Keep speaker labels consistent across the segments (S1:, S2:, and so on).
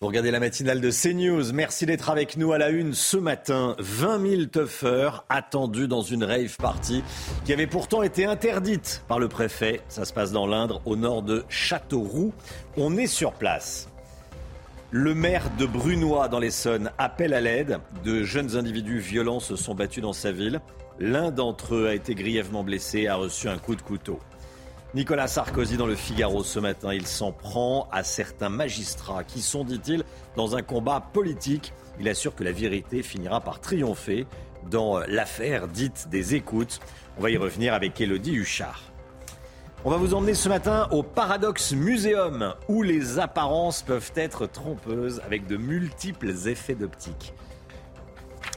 S1: Vous regardez la matinale de CNews. Merci d'être avec nous à la une ce matin. 20 000 tuffeurs attendus dans une rave party qui avait pourtant été interdite par le préfet. Ça se passe dans l'Indre, au nord de Châteauroux. On est sur place. Le maire de Brunois dans l'Essonne appelle à l'aide. De jeunes individus violents se sont battus dans sa ville. L'un d'entre eux a été grièvement blessé et a reçu un coup de couteau. Nicolas Sarkozy dans le Figaro ce matin, il s'en prend à certains magistrats qui sont, dit-il, dans un combat politique. Il assure que la vérité finira par triompher dans l'affaire dite des écoutes. On va y revenir avec Elodie Huchard. On va vous emmener ce matin au Paradox Museum, où les apparences peuvent être trompeuses avec de multiples effets d'optique.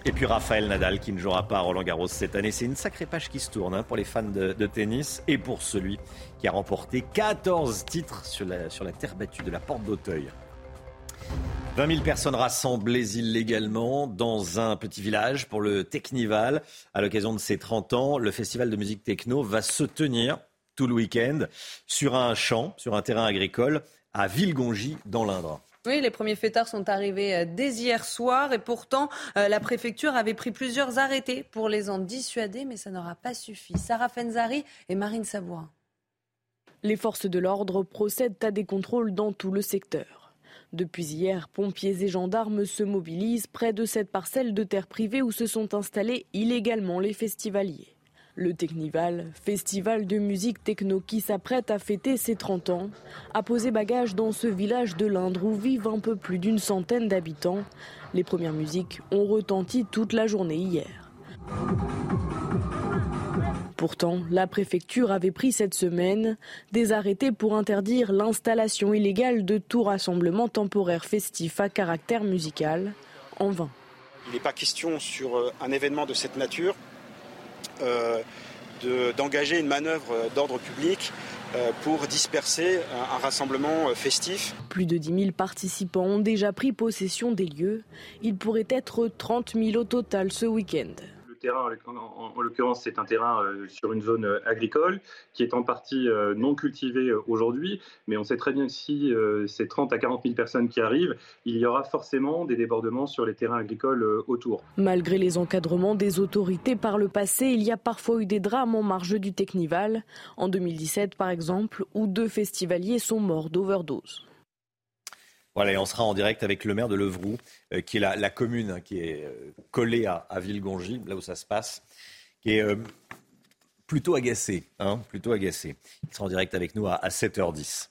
S1: Et puis Raphaël Nadal qui ne jouera pas à Roland Garros cette année. C'est une sacrée page qui se tourne hein, pour les fans de, de, tennis et pour celui qui a remporté 14 titres sur la, sur la terre battue de la porte d'Auteuil. 20 000 personnes rassemblées illégalement dans un petit village pour le Technival. À l'occasion de ses 30 ans, le festival de musique techno va se tenir tout le week-end sur un champ, sur un terrain agricole à Villegongy dans l'Indre.
S2: Oui, les premiers fêtards sont arrivés dès hier soir et pourtant la préfecture avait pris plusieurs arrêtés pour les en dissuader, mais ça n'aura pas suffi. Sarah Fenzari et Marine Sabourin.
S3: Les forces de l'ordre procèdent à des contrôles dans tout le secteur. Depuis hier, pompiers et gendarmes se mobilisent près de cette parcelle de terre privée où se sont installés illégalement les festivaliers. Le Technival, festival de musique techno qui s'apprête à fêter ses 30 ans, a posé bagage dans ce village de l'Indre où vivent un peu plus d'une centaine d'habitants. Les premières musiques ont retenti toute la journée hier. Pourtant, la préfecture avait pris cette semaine des arrêtés pour interdire l'installation illégale de tout rassemblement temporaire festif à caractère musical en vain.
S4: Il n'est pas question sur un événement de cette nature euh, d'engager une manœuvre d'ordre public euh, pour disperser un, un, rassemblement festif.
S3: Plus de 10 000 participants ont déjà pris possession des lieux. Il pourrait être 30 000 au total ce week-end
S5: en, en l'occurrence, c'est un terrain euh, sur une zone agricole qui est en partie euh, non cultivée euh, aujourd'hui, mais on sait très bien que si c'est 30 à 40 000 personnes qui arrivent, il y aura forcément des débordements sur les terrains agricoles autour.
S3: Malgré les encadrements des autorités par le passé, il y a parfois eu des drames en marge du Technival. En 2017, par exemple, où deux festivaliers sont morts d'overdose.
S1: Voilà, et on sera en direct avec le maire de Levroux, euh, qui est la, la, commune qui est euh, collée à, à Villegongy, là où ça se passe, qui est euh, plutôt agacé, hein, plutôt agacé. Il sera en direct avec nous à, à 7h10.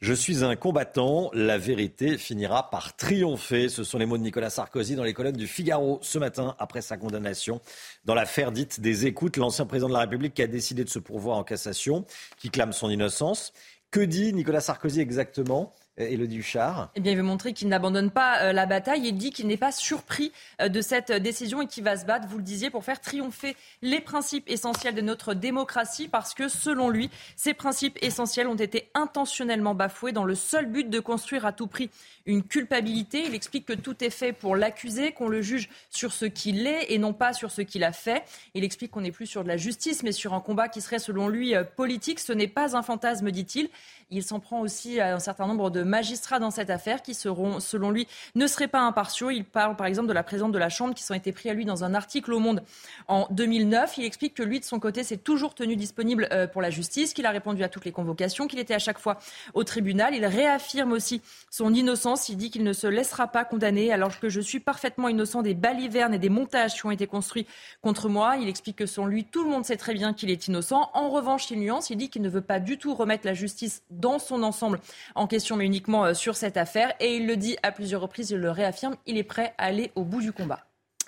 S1: Je suis un combattant, la vérité finira par triompher. Ce sont les mots de Nicolas Sarkozy dans les colonnes du Figaro ce matin après sa condamnation dans l'affaire dite des écoutes. L'ancien président de la République qui a décidé de se pourvoir en cassation, qui clame son innocence. Que dit Nicolas Sarkozy exactement? Elodie Huchard
S2: Eh bien, il veut montrer qu'il n'abandonne pas euh, la bataille et dit qu'il n'est pas surpris euh, de cette décision et qu'il va se battre, vous le disiez, pour faire triompher les principes essentiels de notre démocratie parce que, selon lui, ces principes essentiels ont été intentionnellement bafoués dans le seul but de construire à tout prix une culpabilité. Il explique que tout est fait pour l'accuser, qu'on le juge sur ce qu'il est et non pas sur ce qu'il a fait. Il explique qu'on n'est plus sur de la justice, mais sur un combat qui serait, selon lui, euh, politique. Ce n'est pas un fantasme, dit-il. Il s'en prend aussi à un certain nombre de magistrats dans cette affaire qui seront, selon lui, ne seraient pas impartiaux. Il parle par exemple de la présidente de la Chambre qui sont été pris à lui dans un article au Monde en 2009. Il explique que lui, de son côté, s'est toujours tenu disponible pour la justice, qu'il a répondu à toutes les convocations, qu'il était à chaque fois au tribunal. Il réaffirme aussi son innocence. Il dit qu'il ne se laissera pas condamner alors que je suis parfaitement innocent des balivernes et des montages qui ont été construits contre moi. Il explique que selon lui, tout le monde sait très bien qu'il est innocent. En revanche, il nuance. Il dit qu'il ne veut pas du tout remettre la justice dans son ensemble en question, mais uniquement sur cette affaire. Et il le dit à plusieurs reprises, il le réaffirme, il est prêt à aller au bout du combat.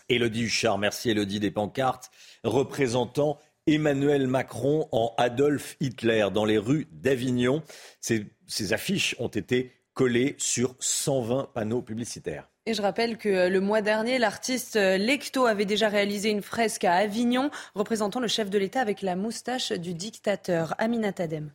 S1: Élodie Huchard, merci Élodie des pancartes représentant Emmanuel Macron en Adolf Hitler dans les rues d'Avignon. Ces, ces affiches ont été collées sur 120 panneaux publicitaires.
S6: Et je rappelle que le mois dernier, l'artiste Lecto avait déjà réalisé une fresque à Avignon représentant le chef de l'État avec la moustache du dictateur Aminat Adem.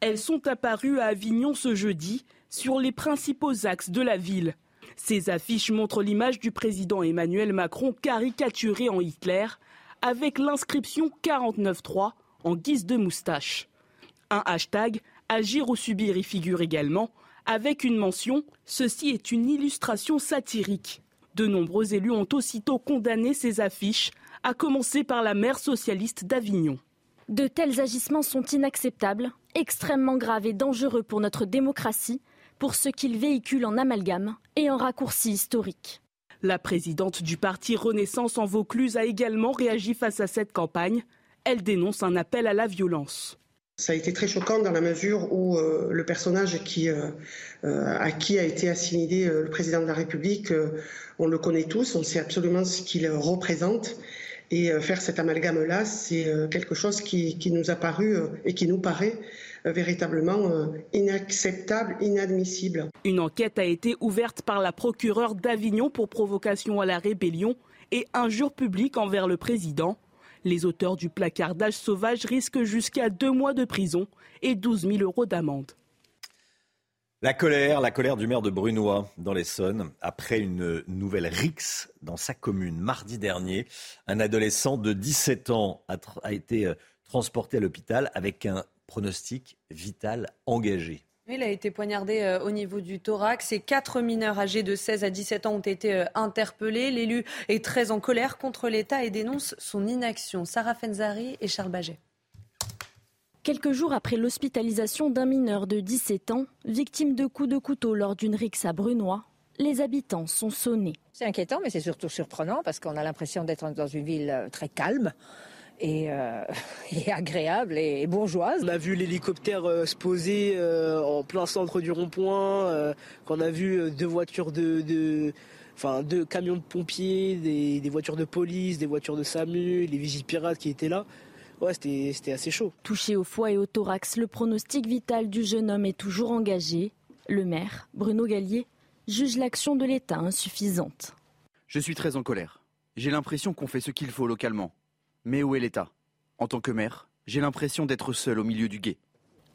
S7: Elles sont apparues à Avignon ce jeudi sur les principaux axes de la ville. Ces affiches montrent l'image du président Emmanuel Macron caricaturé en Hitler avec l'inscription 49.3 en guise de moustache. Un hashtag Agir ou subir y figure également avec une mention Ceci est une illustration satirique. De nombreux élus ont aussitôt condamné ces affiches, à commencer par la maire socialiste d'Avignon.
S8: De tels agissements sont inacceptables, extrêmement graves et dangereux pour notre démocratie, pour ce qu'ils véhiculent en amalgame et en raccourci historique.
S7: La présidente du parti Renaissance en Vaucluse a également réagi face à cette campagne. Elle dénonce un appel à la violence.
S9: Ça a été très choquant dans la mesure où euh, le personnage qui, euh, euh, à qui a été assimilé le président de la République, on le connaît tous, on sait absolument ce qu'il représente. Et faire cet amalgame-là, c'est quelque chose qui, nous a paru et qui nous paraît véritablement inacceptable, inadmissible.
S7: Une enquête a été ouverte par la procureure d'Avignon pour provocation à la rébellion et injure publique envers le président. Les auteurs du placardage sauvage risquent jusqu'à deux mois de prison et 12 000 euros d'amende.
S1: La colère, la colère du maire de Brunois dans l'Essonne, après une nouvelle rixe dans sa commune. Mardi dernier, un adolescent de 17 ans a, a été euh, transporté à l'hôpital avec un pronostic vital engagé.
S6: Il a été poignardé euh, au niveau du thorax et quatre mineurs âgés de 16 à 17 ans ont été euh, interpellés. L'élu est très en colère contre l'État et dénonce son inaction. Sarah Fenzari et Charles Baget.
S8: Quelques jours après l'hospitalisation d'un mineur de 17 ans, victime de coups de couteau lors d'une rixe à Brunois, les habitants sont sonnés.
S10: C'est inquiétant, mais c'est surtout surprenant parce qu'on a l'impression d'être dans une ville euh, très calme. Euh, et, agréable et, bourgeoise.
S11: On a vu l'hélicoptère euh, se poser euh, en plein centre du rond-point, qu'on a vu deux voitures de, enfin deux camions de pompiers, des, voitures de police, des voitures de SAMU, les vigiles pirates qui étaient là. Ouais, c'était assez chaud.
S8: Touché au foie et au thorax, le pronostic vital du jeune homme est toujours engagé. Le maire, Bruno Gallier, juge l'action de l'État insuffisante.
S12: Je suis très en colère. J'ai l'impression qu'on fait ce qu'il faut localement. Mais où est l'État? En tant que maire, j'ai l'impression d'être seul au milieu du guet.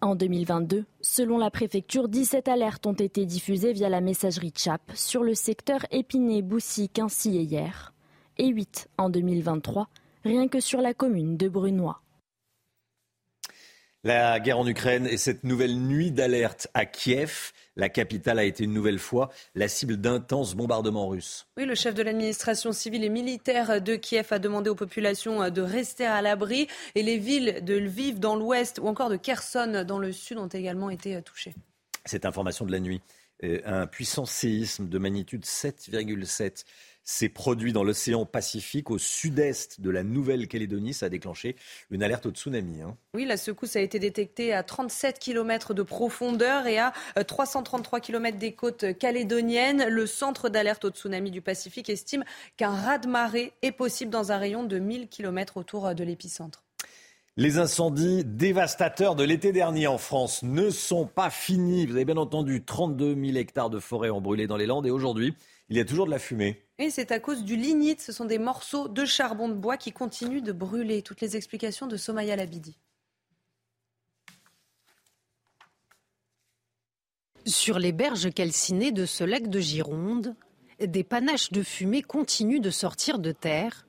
S8: En 2022, selon la préfecture, 17 alertes ont été diffusées via la messagerie CHAP sur le secteur Épinay-Boussy-Quincy et hier, et 8 en 2023, rien que sur la commune de Brunois.
S1: La guerre en Ukraine et cette nouvelle nuit d'alerte à Kiev, la capitale a été une nouvelle fois la cible d'intenses bombardements russes.
S6: Oui, le chef de l'administration civile et militaire de Kiev a demandé aux populations de rester à l'abri et les villes de Lviv dans l'ouest ou encore de Kherson dans le sud ont également été touchées.
S1: Cette information de la nuit, euh, un puissant séisme de magnitude 7,7 s'est produit dans l'océan Pacifique au sud-est de la Nouvelle-Calédonie. Ça a déclenché une alerte au tsunami. Hein.
S6: Oui, la secousse a été détectée à 37 km de profondeur et à 333 euh, km des côtes calédoniennes. Le centre d'alerte au tsunami du Pacifique estime qu'un raz-de-marée est possible dans un rayon de 1000 km autour euh, de l'épicentre.
S1: Les incendies dévastateurs de l'été dernier en France ne sont pas finis. Vous avez bien entendu, 32 000 hectares de forêt ont brûlé dans les Landes et aujourd'hui, il y a toujours de la fumée.
S6: Et c'est à cause du lignite. Ce sont des morceaux de charbon de bois qui continuent de brûler. Toutes les explications de Somaya Labidi.
S13: Sur les berges calcinées de ce lac de Gironde, des panaches de fumée continuent de sortir de terre,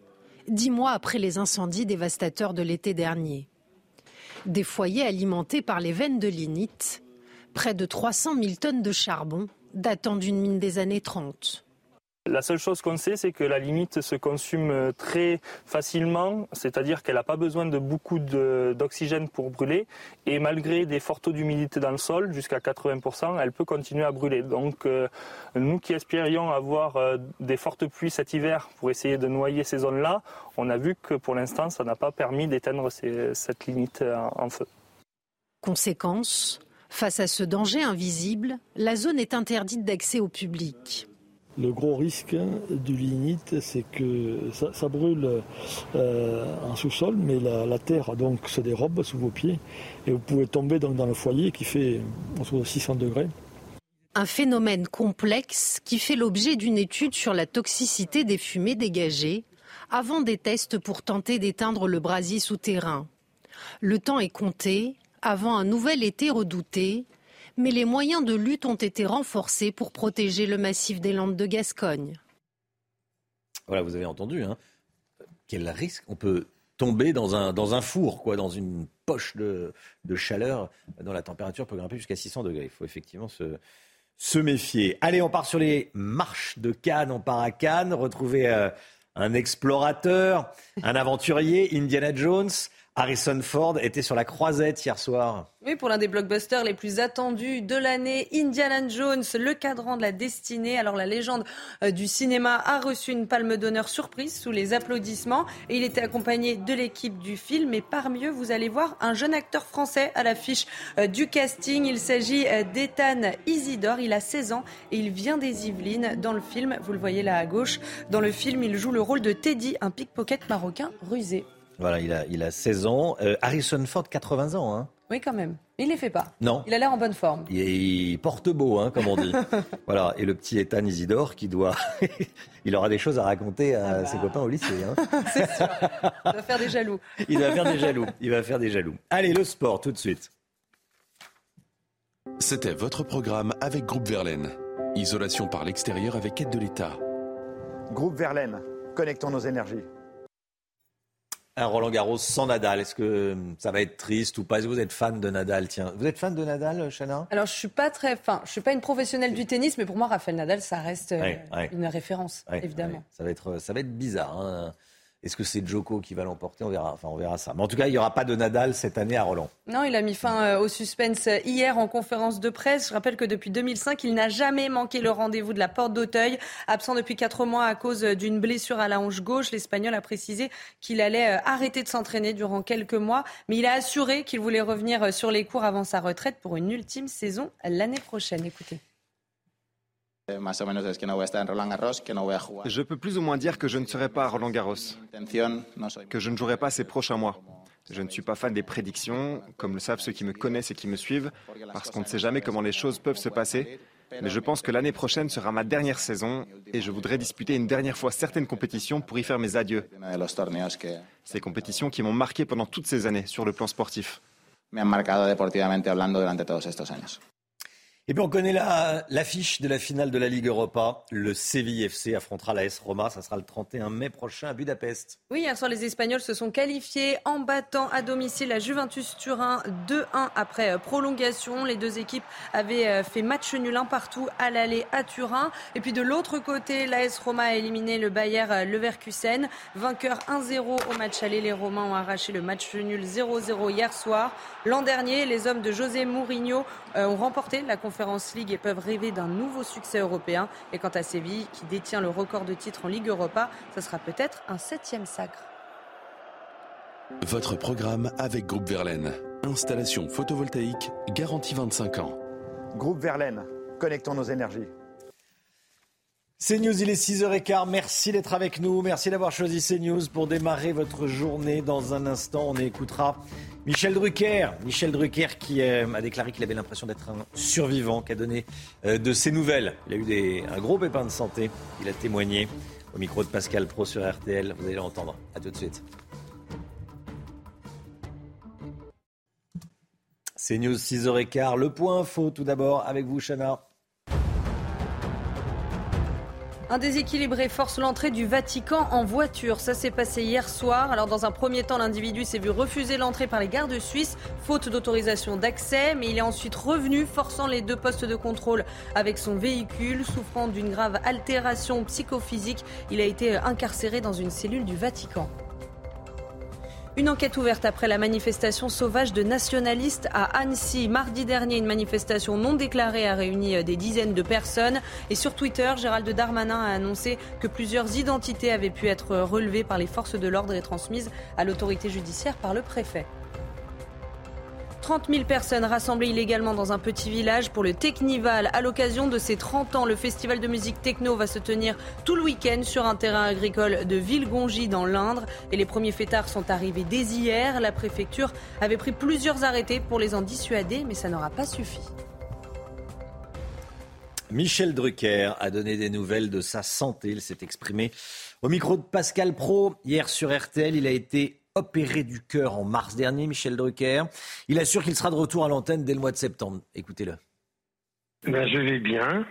S13: dix mois après les incendies dévastateurs de l'été dernier. Des foyers alimentés par les veines de lignite, près de 300 000 tonnes de charbon datant d'une mine des années 30.
S14: La seule chose qu'on sait, c'est que la limite se consume euh, très facilement, c'est-à-dire qu'elle n'a pas besoin de beaucoup d'oxygène pour brûler. Et malgré des forts taux d'humidité dans le sol, jusqu'à 80%, elle peut continuer à brûler. Donc euh, nous qui espérions avoir euh, des fortes pluies cet hiver pour essayer de noyer ces zones-là, on a vu que pour l'instant, ça n'a pas permis d'éteindre cette limite en feu.
S13: Conséquence, face à ce danger invisible, la zone est interdite d'accès au public.
S15: Le gros risque du lignite, c'est que ça, brûle euh, en sous-sol, mais la, terre donc se dérobe sous vos pieds et vous pouvez tomber dans le foyer qui fait autour 600 degrés.
S13: Un phénomène complexe qui fait l'objet d'une étude sur la toxicité des fumées dégagées avant des tests pour tenter d'éteindre le brasier souterrain. Le temps est compté avant un nouvel été redouté mais les moyens de lutte ont été renforcés pour protéger le massif des Landes de Gascogne.
S1: Voilà, vous avez entendu. Hein. Quel risque On peut tomber dans un, dans un four, quoi, dans une poche de, chaleur dont la température peut grimper jusqu'à 600 degrés. Il faut effectivement se, se méfier. Allez, on part sur les marches de Cannes. On part à Cannes, retrouver euh, un explorateur, un aventurier, Indiana Jones. Harrison Ford était sur la croisette hier soir.
S6: Oui, pour l'un des blockbusters les plus attendus de l'année, Indiana Jones, le cadran de la destinée. Alors la légende euh, du cinéma a reçu une palme d'honneur surprise sous les applaudissements et il était accompagné de l'équipe du film. Et parmi eux, vous allez voir un jeune acteur français à l'affiche euh, du casting. Il s'agit euh, d'Ethan Isidore. Il a 16 ans et il vient des Yvelines. Dans le film, vous le voyez là à gauche, dans le film, il joue le rôle de Teddy, un pickpocket marocain rusé.
S1: Voilà, il a, il a 16 ans. Euh, Harrison Ford, 80 ans. Hein.
S6: Oui, quand même. Il les fait pas.
S1: Non.
S6: Il a l'air en bonne forme.
S1: Il, porte beau, hein, comme on dit. voilà. Et le petit Ethan Isidore qui doit. il aura des choses à raconter à ah bah. ses copains au lycée. Hein.
S6: C'est sûr. Il va faire des jaloux.
S1: il va faire des jaloux. Il va faire des jaloux. Allez, le sport, tout de suite.
S16: C'était votre programme avec Groupe Verlaine. Isolation par l'extérieur avec aide de l'État.
S4: Groupe Verlaine, connectons nos énergies
S1: un Roland Garros sans Nadal. Est-ce que hum, ça va être triste ou pas? Est-ce que vous êtes fan de Nadal? Tiens, vous êtes fan de Nadal, Chana?
S6: Alors, je suis pas très, fin, je suis pas une professionnelle du tennis, mais pour moi, Rafael Nadal, ça reste euh, une référence, évidemment.
S1: Ça va être, ça va être bizarre. Hein. Est-ce que c'est Joko qui va l'emporter? On verra. Ça. Mais en tout cas, il n'y aura pas de Nadal cette année à Roland.
S6: Non, il a mis fin euh, au suspense hier en conférence de presse. Je rappelle que depuis 2005, il n'a jamais manqué le rendez-vous de la porte d'Auteuil. Absent depuis quatre mois à cause d'une blessure à la hanche gauche, l'Espagnol a précisé qu'il allait euh, arrêter de s'entraîner durant quelques mois. Mais il a assuré qu'il voulait revenir euh, sur les cours avant sa retraite pour une ultime saison l'année prochaine. Écoutez.
S17: Je peux plus ou moins dire que je ne serai pas à Roland Garros, que je ne jouerai pas ces prochains mois. Je ne suis pas fan des prédictions, comme le savent ceux qui me connaissent et qui me suivent, parce qu'on ne sait jamais comment les choses peuvent se passer. Mais je pense que l'année prochaine sera ma dernière saison et je voudrais disputer une dernière fois certaines compétitions pour y faire mes adieux. Ces compétitions qui m'ont marqué pendant toutes ces années sur le plan sportif.
S1: Et puis on connaît l'affiche de la finale de la Ligue Europa. Le Séville FC affrontera la S Roma. Ça sera le 31 mai prochain à Budapest.
S6: Oui, hier soir, les Espagnols se sont qualifiés en battant à domicile la Juventus Turin 2-1 après euh, prolongation. Les deux équipes avaient euh, fait match nul un partout à l'aller à Turin. Et puis de l'autre côté, la S Roma a éliminé le Bayer euh, Leverkusen. Vainqueur 1-0 au match aller, les Romains ont arraché le match nul 0-0 hier soir. L'an dernier, les hommes de José Mourinho ont remporté la conférence Conférence League et peuvent rêver d'un nouveau succès européen. Et quant à Séville, qui détient le record de titres en Ligue Europa, ce sera peut-être un septième sacre.
S16: Votre programme avec Groupe Verlaine. Installation photovoltaïque garantie 25 ans.
S4: Groupe Verlaine, connectons nos énergies.
S1: C'est News, il est 6h15. Merci d'être avec nous. Merci d'avoir choisi CNews pour démarrer votre journée. Dans un instant, on écoutera Michel Drucker. Michel Drucker qui euh, a déclaré qu'il avait l'impression d'être un survivant, qui a donné euh, de ses nouvelles. Il a eu un gros pépin de santé. Il a témoigné au micro de Pascal Pro sur RTL. Vous allez l'entendre. A tout de suite. C'est News 6h15. Le point info tout d'abord avec vous, Chana.
S6: Un déséquilibré force l'entrée du Vatican en voiture. Ça s'est passé hier soir. Alors dans un premier temps, l'individu s'est vu refuser l'entrée par les gardes suisses, faute d'autorisation d'accès, mais il est ensuite revenu, forçant les deux postes de contrôle avec son véhicule. Souffrant d'une grave altération psychophysique, il a été incarcéré dans une cellule du Vatican. Une enquête ouverte après la manifestation sauvage de nationalistes à Annecy. Mardi dernier, une manifestation non déclarée a réuni euh, des dizaines de personnes. Et sur Twitter, Gérald Darmanin a annoncé que plusieurs identités avaient pu être relevées par les forces de l'ordre et transmises à l'autorité judiciaire par le préfet. 30 000 personnes rassemblées illégalement dans un petit village pour le Technival. À l'occasion de ses 30 ans, le festival de musique techno va se tenir tout le week-end sur un terrain agricole de Villegongy dans l'Indre. Et les premiers fêtards sont arrivés dès hier. La préfecture avait pris plusieurs arrêtés pour les en dissuader, mais ça n'aura pas suffi.
S1: Michel Drucker a donné des nouvelles de sa santé. Il s'est exprimé au micro de Pascal Pro hier sur RTL. Il a été opéré du cœur en mars dernier, Michel Drucker. Il assure qu'il sera de retour à l'antenne dès le mois de septembre. Écoutez-le.
S18: Ben, je vais bien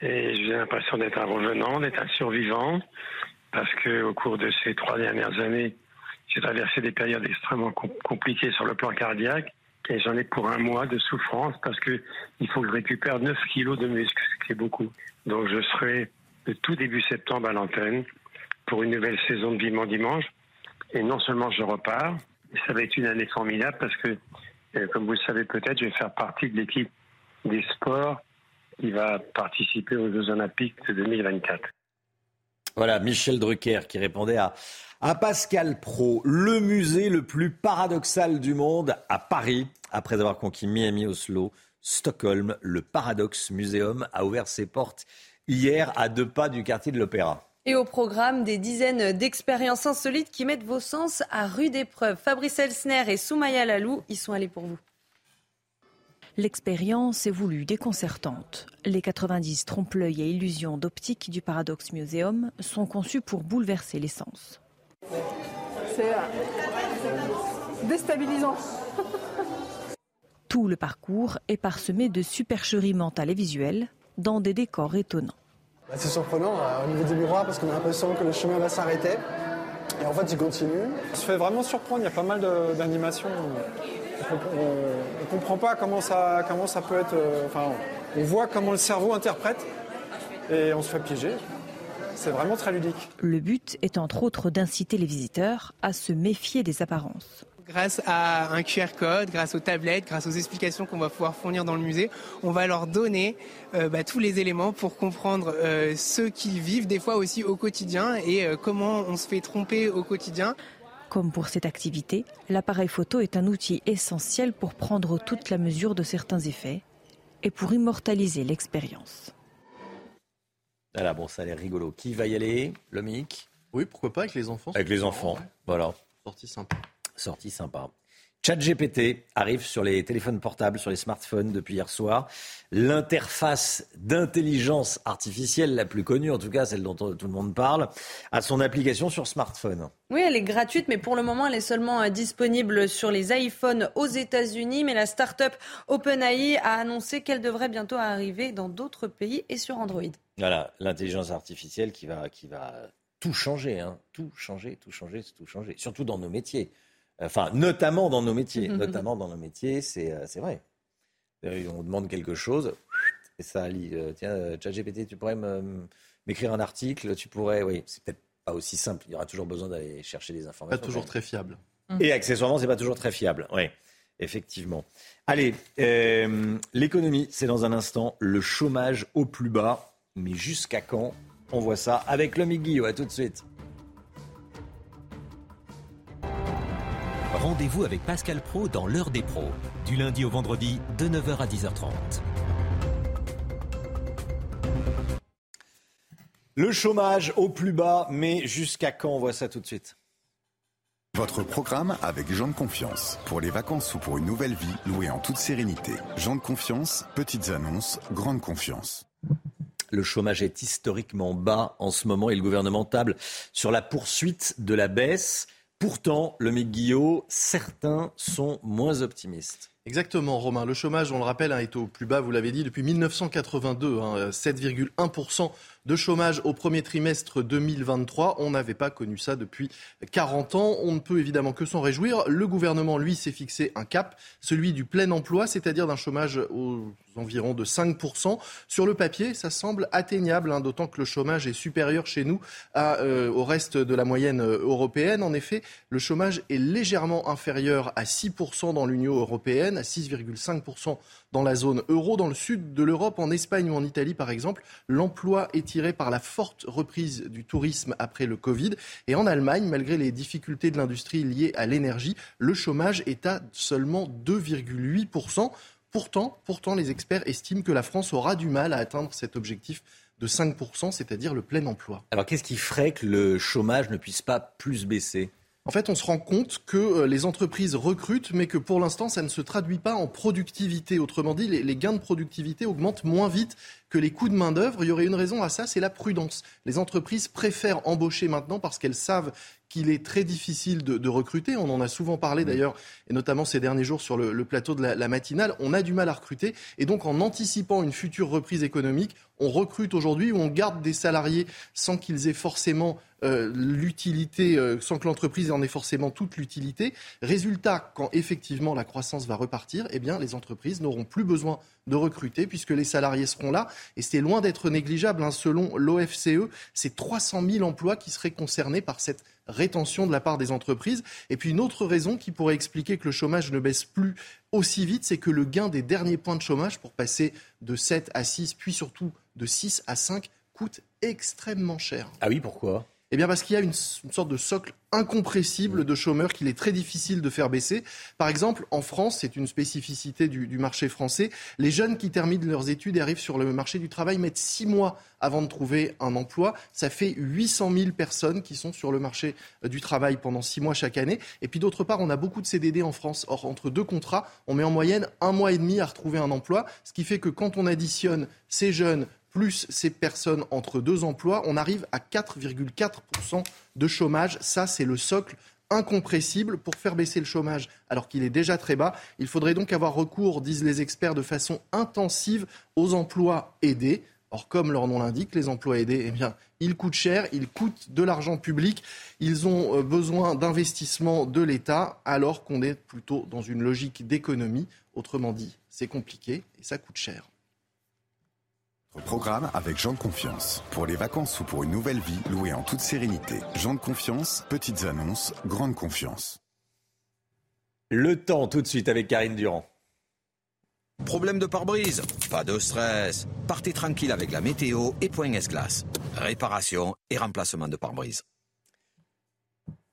S18: et j'ai l'impression d'être un revenant, d'être un survivant parce que au cours de ces trois dernières années, j'ai traversé des périodes extrêmement compliquées sur le plan cardiaque et j'en ai pour un mois de souffrance parce que il faut que je récupère 9 kilos de muscles, ce qui est beaucoup. Donc je serai le tout début septembre à l'antenne pour une nouvelle saison de Vivement Dimanche. Et non seulement je repars, ça va être une année formidable parce que, euh, comme vous le savez peut-être, je vais faire partie de l'équipe des sports qui va participer aux Jeux Olympiques de 2024.
S1: Voilà, Michel Drucker qui répondait à, à Pascal Pro, le musée le plus paradoxal du monde à Paris. Après avoir conquis Miami, Oslo, Stockholm, le Paradox Museum a ouvert ses portes hier à deux pas du quartier de l'Opéra.
S6: Et au programme, des dizaines d'expériences insolites qui mettent vos sens à rude épreuve. Fabrice Elsner et Soumaya Lalou y sont allés pour vous.
S19: L'expérience est voulue déconcertante. Les 90 trompe-l'œil et illusions d'optique du Paradox Museum sont conçus pour bouleverser les sens.
S20: C'est euh, déstabilisant.
S19: Tout le parcours est parsemé de supercheries mentales et visuelles dans des décors étonnants.
S20: Bah, c'est surprenant euh, au niveau des miroirs parce qu'on a l'impression que le chemin va s'arrêter. Et en fait, il continue.
S21: On se fait vraiment surprendre. Il y a pas mal d'animations. On ne comprend pas comment ça, comment ça peut être. Euh, enfin, on voit comment le cerveau interprète et on se fait piéger. C'est vraiment très ludique.
S19: Le but est entre autres d'inciter les visiteurs à se méfier des apparences.
S20: Grâce à un QR code, grâce aux tablettes, grâce aux explications qu'on va pouvoir fournir dans le musée, on va leur donner euh, bah, tous les éléments pour comprendre euh, ce qu'ils vivent des fois aussi au quotidien et euh, comment on se fait tromper au quotidien.
S19: Comme pour cette activité, l'appareil photo est un outil essentiel pour prendre toute la mesure de certains effets et pour immortaliser l'expérience.
S1: Voilà, bon, ça a l'air rigolo. Qui va y aller? Le MIC?
S22: Oui, pourquoi pas avec les enfants
S1: Avec les enfants, voilà.
S22: Sortie sympa.
S1: Sortie sympa. ChatGPT arrive sur les téléphones portables, sur les smartphones depuis hier soir. L'interface d'intelligence artificielle la plus connue, en tout cas celle dont tout le monde parle, a son application sur smartphone.
S6: Oui, elle est gratuite, mais pour le moment, elle est seulement euh, disponible sur les iPhones aux États-Unis. Mais la start-up OpenAI a annoncé qu'elle devrait bientôt arriver dans d'autres pays et sur Android.
S1: Voilà, l'intelligence artificielle qui va, qui va tout changer, hein. tout changer, tout changer, tout changer, surtout dans nos métiers. Enfin, notamment dans nos métiers. notamment dans nos métiers, c'est euh, vrai. Euh, on demande quelque chose et ça lit. Euh, tiens, ChatGPT, tu pourrais m'écrire un article, tu pourrais. Oui, c'est peut-être pas aussi simple. Il y aura toujours besoin d'aller chercher des informations.
S22: Pas toujours très fiable.
S1: Et accessoirement, c'est pas toujours très fiable. Oui, effectivement. Allez, l'économie, c'est dans un instant. Le chômage au plus bas. Mais jusqu'à quand? On voit ça avec le Guillot. À tout de suite.
S23: Rendez-vous avec Pascal Pro dans l'heure des pros, du lundi au vendredi de 9h à 10h30.
S1: Le chômage au plus bas, mais jusqu'à quand? On voit ça tout de suite.
S24: Votre programme avec Jean de Confiance. Pour les vacances ou pour une nouvelle vie, louée en toute sérénité. Jean de Confiance, petites annonces, grande confiance.
S1: Le chômage est historiquement bas en ce moment et le gouvernement table sur la poursuite de la baisse. Pourtant, le Mick Guillot, certains sont moins optimistes.
S22: Exactement, Romain. Le chômage, on le rappelle, hein, est au plus bas, vous l'avez dit, depuis 1982. 7,1% hein, de chômage au premier trimestre 2023. On n'avait pas connu ça depuis 40 ans. On ne peut évidemment que s'en réjouir. Le gouvernement, lui, s'est fixé un cap, celui du plein emploi, c'est-à-dire d'un chômage aux environs de 5%. Sur le papier, ça semble atteignable, hein, d'autant que le chômage est supérieur chez nous euh, au reste de la moyenne euh, européenne. En effet, le chômage est légèrement inférieur à 6% dans l'Union européenne à 6,5% dans la zone euro. Dans le sud de l'Europe, en Espagne ou en Italie par exemple, l'emploi est tiré par la forte reprise du tourisme après le Covid. Et en Allemagne, malgré les difficultés de l'industrie liées à l'énergie, le chômage est à seulement 2,8%. Pourtant, pourtant, les experts estiment que la France aura du mal à atteindre cet objectif de 5%, c'est-à-dire le plein emploi.
S1: Alors qu'est-ce qui ferait que le chômage ne puisse pas plus baisser?
S22: En fait, on se rend compte que euh, les entreprises recrutent, mais que pour l'instant, ça ne se traduit pas en productivité. Autrement dit, les gains de productivité augmentent moins vite que les coûts de main-d'œuvre. Il y aurait une raison à ça, c'est la prudence. Les entreprises préfèrent embaucher maintenant parce qu'elles savent qu'il est très difficile de, recruter. On en a souvent parlé d'ailleurs, et notamment ces derniers jours sur le, plateau de la, matinale. On a du mal à recruter. Et donc, en anticipant une future reprise économique, on recrute aujourd'hui ou on garde des salariés sans qu'ils aient forcément euh, l'utilité, euh, sans que l'entreprise en ait forcément toute l'utilité. Résultat, quand effectivement la croissance va repartir, eh bien, les entreprises n'auront plus besoin de recruter puisque les salariés seront là. Et c'est loin d'être négligeable. Hein. Selon l'OFCE, c'est 300 000 emplois qui seraient concernés par cette rétention de la part des entreprises. Et puis une autre raison qui pourrait expliquer que le chômage ne baisse plus aussi vite, c'est que le gain des derniers points de chômage pour passer de 7 à 6, puis surtout de 6 à 5, coûte extrêmement cher.
S1: Ah oui, pourquoi?
S22: Eh bien parce qu'il y a une, sorte de socle incompressible de chômeurs qu'il est très difficile de faire baisser. Par exemple, en France, c'est une spécificité du, du, marché français, les jeunes qui terminent leurs études et arrivent sur le marché du travail mettent six mois avant de trouver un emploi. Ça fait 800 000 personnes qui sont sur le marché euh, du travail pendant six mois chaque année. Et puis d'autre part, on a beaucoup de CDD en France. Or, entre deux contrats, on met en moyenne un mois et demi à retrouver un emploi, ce qui fait que quand on additionne ces jeunes plus ces personnes entre deux emplois, on arrive à 4,4% de chômage. Ça, c'est le socle incompressible pour faire baisser le chômage alors qu'il est déjà très bas. Il faudrait donc avoir recours, disent les experts, de façon intensive aux emplois aidés. Or, comme leur nom l'indique, les emplois aidés, eh bien, ils coûtent cher, ils coûtent de l'argent public, ils ont euh, besoin d'investissement de l'État, alors qu'on est plutôt dans une logique d'économie. Autrement dit, c'est compliqué et ça coûte cher.
S24: Programme avec Jean de Confiance. Pour les vacances ou pour une nouvelle vie, louée en toute sérénité. Jean de Confiance, petites annonces, grande confiance.
S1: Le temps tout de suite avec Karine Durand.
S25: Problème de pare-brise? Pas de stress. Partez tranquille avec la météo et Point S-Glace. Réparation et remplacement de pare-brise.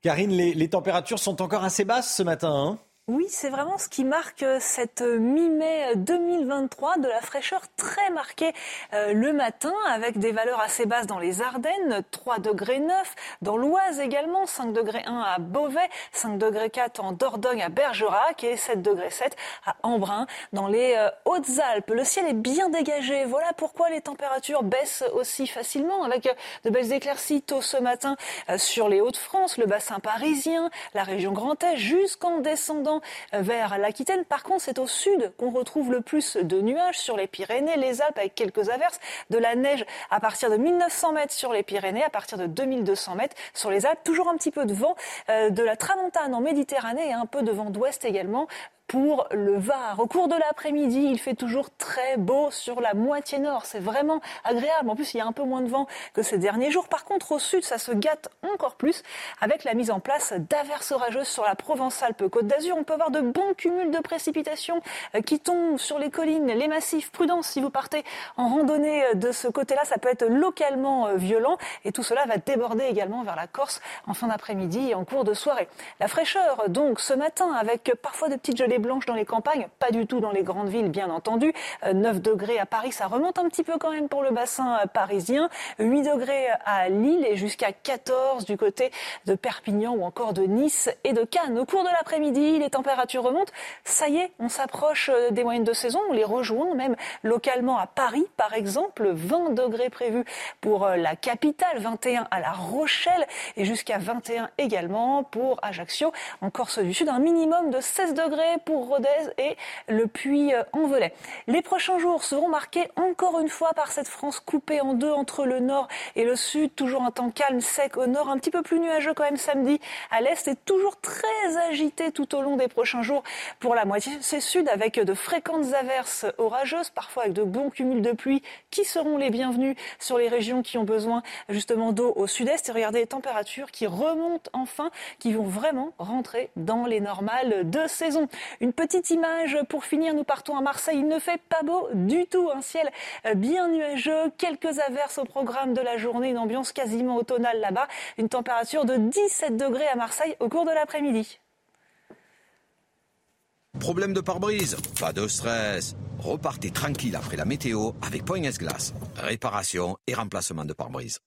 S1: Karine, les, les, températures sont encore assez basses ce matin. Hein?
S26: Oui, c'est vraiment ce qui marque euh, cette euh, mi-mai 2023, de la fraîcheur très marquée euh, le matin, avec des valeurs assez basses dans les Ardennes, 3 degrés 9, dans l'Oise également, 5 degrés 1 à Beauvais, 5 degrés 4 en Dordogne à Bergerac et 7 degrés 7 à Embrun dans les Hautes-Alpes. Le ciel est bien dégagé, voilà pourquoi les températures baissent aussi facilement, avec de belles éclaircies tôt ce matin sur les Hauts-de-France, le bassin parisien, la région Grand Est, jusqu'en descendant vers l'Aquitaine. Par contre, c'est au sud qu'on retrouve le plus de nuages sur les Pyrénées, les Alpes avec quelques averses, de la neige à partir de 1900 mètres sur les Pyrénées, à partir de 2200 mètres sur les Alpes. Toujours un petit peu de vent euh, de la tramontane en Méditerranée et un peu de vent d'ouest également pour le Var. Au cours de l'après-midi, il fait toujours très beau sur la moitié nord. C'est vraiment agréable. En plus, il y a un peu moins de vent que ces derniers jours. Par contre, au sud, ça se gâte encore plus avec la mise en place d'averses orageuses sur la Provence-Alpes-Côte d'Azur. On peut avoir de bons cumuls de précipitations euh, qui tombent sur les collines, les massifs. Prudence si vous partez en randonnée euh, de ce côté-là, ça peut être localement euh, violent et tout cela va déborder également vers la Corse en fin d'après-midi et en cours de soirée. La fraîcheur, donc, ce matin, avec parfois de petites gelées blanches dans les campagnes, pas du tout dans les grandes villes, bien entendu. 9 euh, degrés à Paris, ça remonte un petit peu quand même pour le bassin euh, parisien. 8 degrés à Lille et jusqu'à 14 du côté de Perpignan ou encore de Nice et de Cannes. Au cours de l'après-midi, les températures remontent. Ça y est, on s'approche euh, des moyennes de saison. On les rejoint même localement à Paris, par exemple. 20 degrés prévus pour la capitale, 21 à La Rochelle et jusqu'à 21 également pour Ajaccio, en Corse du Sud. Un minimum de 16 degrés pour Rodez et le Puy-en-Velay. Les prochains jours seront marqués encore une fois par cette France coupée en deux entre le nord et le sud. Toujours un temps calme, sec au nord, un petit peu plus nuageux quand même samedi à l'est et toujours très agité tout au long des prochains jours pour la moitié sud avec de fréquentes averses orageuses, parfois avec de bons cumuls de pluie qui seront les bienvenus sur les régions qui ont besoin justement d'eau au sud-est. Et regardez les températures qui remontent enfin, qui vont vraiment rentrer dans les normales de saison. Une petite image pour finir, nous partons à Marseille. Il ne fait pas beau du tout, un ciel bien nuageux, quelques averses au programme de la journée, une ambiance quasiment automnale là-bas, une température de 17 degrés à Marseille au cours de l'après-midi.
S25: Problème de pare-brise Pas de stress. Repartez tranquille après la météo avec Point S-Glace. Réparation et remplacement de pare-brise.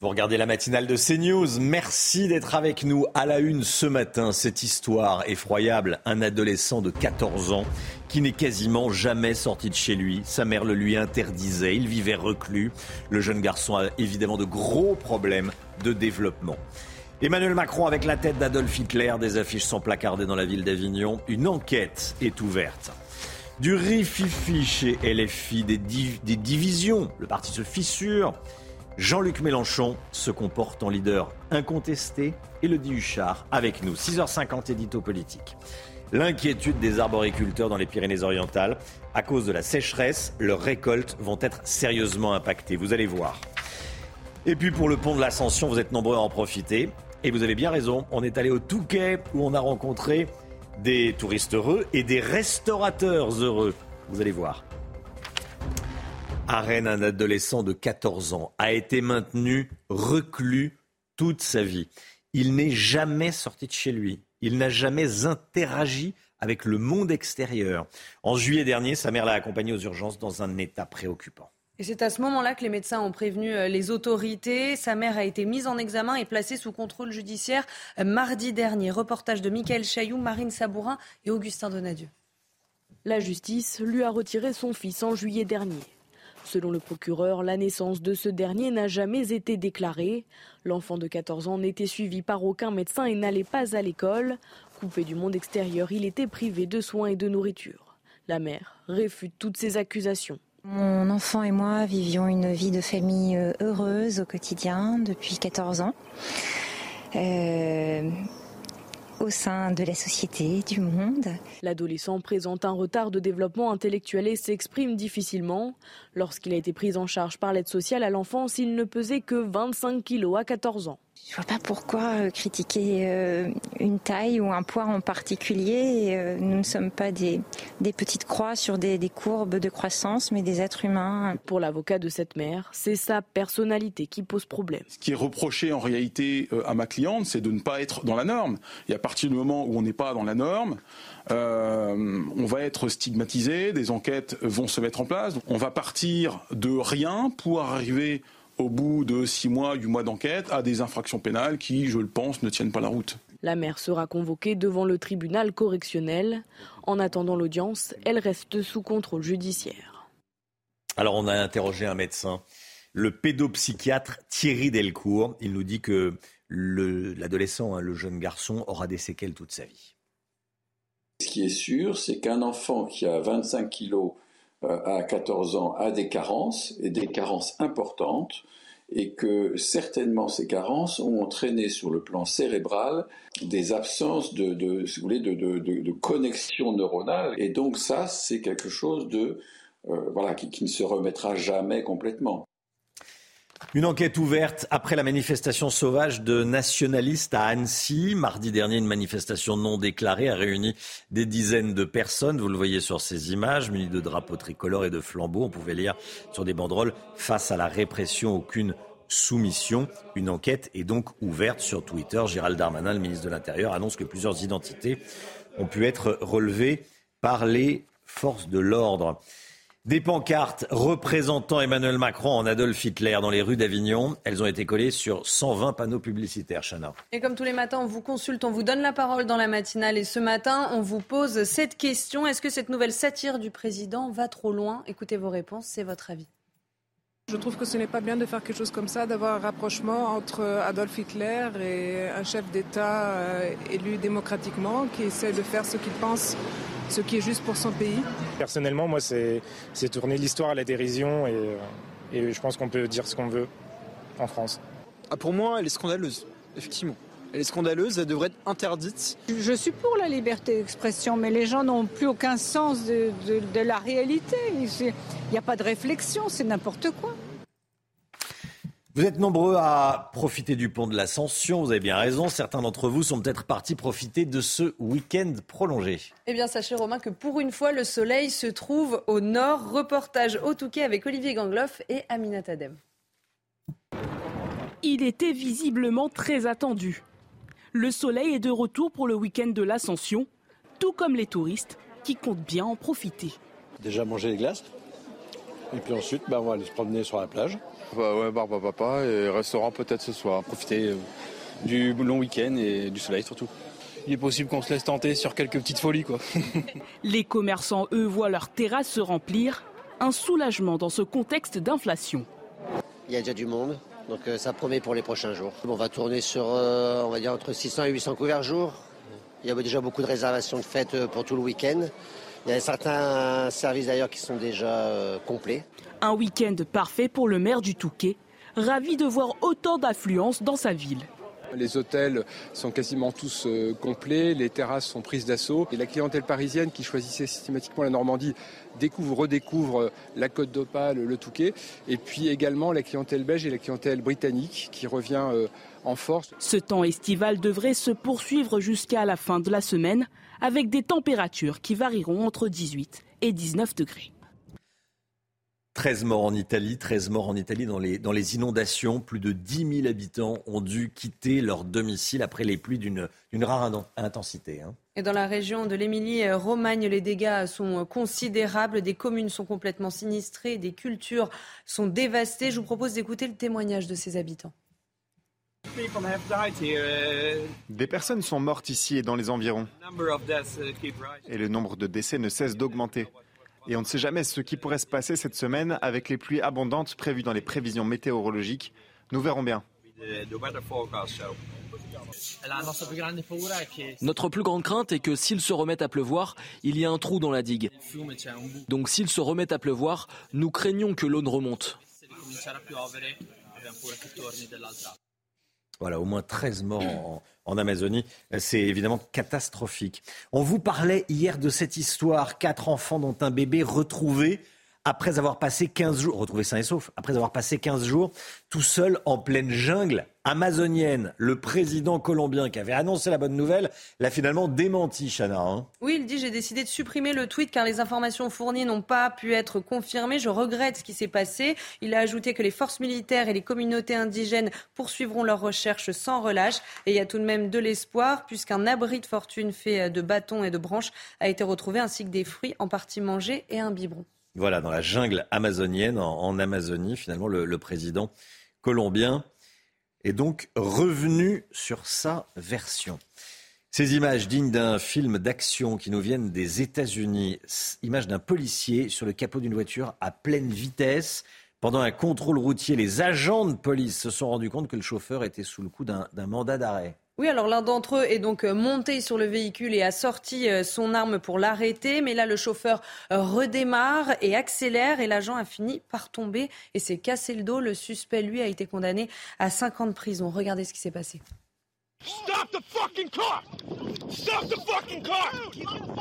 S1: Vous regardez la matinale de CNews. Merci d'être avec nous à la une ce matin. Cette histoire effroyable. Un adolescent de 14 ans qui n'est quasiment jamais sorti de chez lui. Sa mère le lui interdisait. Il vivait reclus. Le jeune garçon a évidemment de gros problèmes de développement. Emmanuel Macron avec la tête d'Adolf Hitler. Des affiches sont placardées dans la ville d'Avignon. Une enquête est ouverte. Du rififi chez LFI, des, des divisions. Le parti se fissure. Jean-Luc Mélenchon se comporte en leader incontesté et le dit Huchard avec nous. 6h50 édito politique. L'inquiétude des arboriculteurs dans les Pyrénées-Orientales. À cause de la sécheresse, leurs récoltes vont être sérieusement impactées. Vous allez voir. Et puis pour le pont de l'Ascension, vous êtes nombreux à en profiter. Et vous avez bien raison, on est allé au Touquet où on a rencontré des touristes heureux et des restaurateurs heureux. Vous allez voir. À Rennes, un adolescent de 14 ans a été maintenu reclus toute sa vie. Il n'est jamais sorti de chez lui. Il n'a jamais interagi avec le monde extérieur. En juillet dernier, sa mère l'a accompagné aux urgences dans un état préoccupant.
S6: Et c'est à ce moment-là que les médecins ont prévenu euh, les autorités. Sa mère a été mise en examen et placée sous contrôle judiciaire euh, mardi dernier. Reportage de Michael Chailloux, Marine Sabourin et Augustin Donadieu.
S3: La justice lui a retiré son fils en juillet dernier. Selon le procureur, la naissance de ce dernier n'a jamais été déclarée. L'enfant de 14 ans n'était suivi par aucun médecin et n'allait pas à l'école. Coupé du monde extérieur, il était privé de soins et de nourriture. La mère réfute toutes ces accusations.
S27: Mon enfant et moi vivions une vie de famille euh, heureuse au quotidien depuis 14 ans. Euh, au sein de la société, du monde.
S3: L'adolescent présente un retard de développement intellectuel et s'exprime difficilement. Lorsqu'il a été pris en charge par l'aide sociale à l'enfance, il ne pesait que 25 kilos à 14 ans.
S27: Je vois pas pourquoi euh, critiquer euh, une taille ou un poids en particulier. Euh, nous ne sommes pas des, petites croix sur des, des, courbes de croissance, mais des êtres humains.
S3: Pour l'avocat de cette mère, c'est sa personnalité qui pose problème.
S28: Ce qui est reproché en réalité à ma cliente, c'est de ne pas être dans la norme. Et à partir du moment où on n'est pas dans la norme, on va être stigmatisé, des enquêtes vont se mettre en place. On va partir de rien pour arriver au bout de six mois, huit mois d'enquête, à des infractions pénales qui, je le pense, ne tiennent pas la route.
S3: La mère sera convoquée devant le tribunal correctionnel. En attendant l'audience, elle reste sous contrôle judiciaire.
S1: Alors on a interrogé un médecin, le pédopsychiatre Thierry Delcourt. Il nous dit que l'adolescent, hein, le jeune garçon, aura des séquelles toute sa vie.
S29: Ce qui est sûr, c'est qu'un enfant qui a 25 kilos à 14 ans a des carences, et des carences importantes, et que certainement ces carences ont entraîné sur le plan cérébral des absences de, si vous voulez, de, de, connexion neuronale. Et donc ça, c'est quelque chose de, euh, voilà, qui ne se remettra jamais complètement.
S1: Une enquête ouverte après la manifestation sauvage de nationalistes à Annecy. Mardi dernier, une manifestation non déclarée a réuni des dizaines de personnes. Vous le voyez sur ces images, munies de drapeaux tricolores et de flambeaux. On pouvait lire sur des banderoles face à la répression, aucune soumission. Une enquête est donc ouverte sur Twitter. Gérald Darmanin, le ministre de l'Intérieur, annonce que plusieurs identités ont pu être relevées par les forces de l'ordre. Des pancartes représentant Emmanuel Macron en Adolf Hitler dans les rues d'Avignon. Elles ont été collées sur 120 panneaux publicitaires, Chana.
S6: Et comme tous les matins, on vous consulte, on vous donne la parole dans la matinale. Et ce matin, on vous pose cette question. Est-ce que cette nouvelle satire du président va trop loin? Écoutez vos réponses, c'est votre avis.
S30: Je trouve que ce n'est pas bien de faire quelque chose comme ça, d'avoir un rapprochement entre Adolf Hitler et un chef d'État euh, élu démocratiquement qui essaie de faire ce qu'il pense, ce qui est juste pour son pays.
S31: Personnellement, moi, c'est tourner l'histoire à la dérision et, euh, et je pense qu'on peut dire ce qu'on veut en France.
S12: Ah, pour moi, elle est scandaleuse, effectivement. Elle est scandaleuse, elle devrait être interdite.
S32: Je suis pour la liberté d'expression, mais les gens n'ont plus aucun sens de, la réalité. Il n'y a pas de réflexion, c'est n'importe quoi.
S1: Vous êtes nombreux à profiter du pont de l'Ascension, vous avez bien raison. Certains d'entre vous sont peut-être partis profiter de ce week-end prolongé.
S6: Eh bien, sachez Romain que pour une fois, le soleil se trouve au nord. Reportage au Touquet avec Olivier Gangloff et Aminat Adem.
S7: Il était visiblement très attendu. Le soleil est de retour pour le week-end de l'Ascension, tout comme les touristes qui comptent bien en profiter.
S33: Déjà manger les glaces, et puis ensuite, bah, on va aller se promener sur la plage.
S34: Bah ouais, bar, papa, et restaurant peut-être ce soir. Profiter euh, du long week-end et du soleil surtout.
S35: Il est possible qu'on se laisse tenter sur quelques petites folies, quoi.
S7: Les commerçants, eux, voient leurs terrasses se remplir. Un soulagement dans ce contexte d'inflation.
S36: Il y a déjà du monde, donc euh, ça promet pour les prochains jours. On va tourner sur, euh, on va dire, entre 600 et 800 couverts jour. Il y a déjà beaucoup de réservations de fêtes euh, pour tout le week-end. Il y a certains services d'ailleurs qui sont déjà complets.
S7: Un week-end parfait pour le maire du Touquet, ravi de voir autant d'affluence dans sa ville.
S37: Les hôtels sont quasiment tous complets, les terrasses sont prises d'assaut et la clientèle parisienne qui choisissait systématiquement la Normandie découvre, redécouvre la Côte d'Opale, le Touquet, et puis également la clientèle belge et la clientèle britannique qui revient en force.
S7: Ce temps estival devrait se poursuivre jusqu'à la fin de la semaine avec des températures qui varieront entre 18 et 19 degrés.
S1: 13 morts en Italie, 13 morts en Italie dans les, dans les inondations. Plus de 10 000 habitants ont dû quitter leur domicile après les pluies d'une rare intensité. Hein.
S6: Et dans la région de l'Émilie-Romagne, les dégâts sont considérables. Des communes sont complètement sinistrées, des cultures sont dévastées. Je vous propose d'écouter le témoignage de ces habitants.
S17: Des personnes sont mortes ici et dans les environs. Et le nombre de décès ne cesse d'augmenter. Et on ne sait jamais ce qui pourrait se passer cette semaine avec les pluies abondantes prévues dans les prévisions météorologiques. Nous verrons bien.
S12: Notre plus grande crainte est que s'il se remet à pleuvoir, il y a un trou dans la digue. Donc s'il se remet à pleuvoir, nous craignons que l'eau ne remonte.
S1: Voilà, au moins 13 morts en, Amazonie. C'est évidemment catastrophique. On vous parlait hier de cette histoire. Quatre enfants dont un bébé retrouvé après avoir passé 15 jours, retrouvé sain et sauf, après avoir passé 15 jours tout seul en pleine jungle amazonienne. Le président colombien qui avait annoncé la bonne nouvelle l'a finalement démenti, Chana. Hein.
S6: oui, il dit j'ai décidé de supprimer le tweet car les informations fournies n'ont pas pu être confirmées. Je regrette ce qui s'est passé. Il a ajouté que les forces militaires et les communautés indigènes poursuivront leurs recherches sans relâche. Et il y a tout de même de l'espoir puisqu'un abri de fortune fait de bâtons et de branches a été retrouvé ainsi que des fruits en partie mangés et un biberon.
S1: Voilà, dans la jungle amazonienne, en, Amazonie, finalement, le, président colombien est donc revenu sur sa version. Ces images dignes d'un film d'action qui nous viennent des États-Unis, images d'un policier sur le capot d'une voiture à pleine vitesse. Pendant un contrôle routier, les agents de police se sont rendus compte que le chauffeur était sous le coup d'un mandat d'arrêt.
S6: Oui, alors l'un d'entre eux est donc euh, monté sur le véhicule et a sorti euh, son arme pour l'arrêter. Mais là, le chauffeur euh, redémarre et accélère et l'agent a fini par tomber et s'est cassé le dos. Le suspect, lui, a été condamné à 5 ans de prison. Regardez ce qui s'est passé. Stop the fucking car! Stop the fucking car!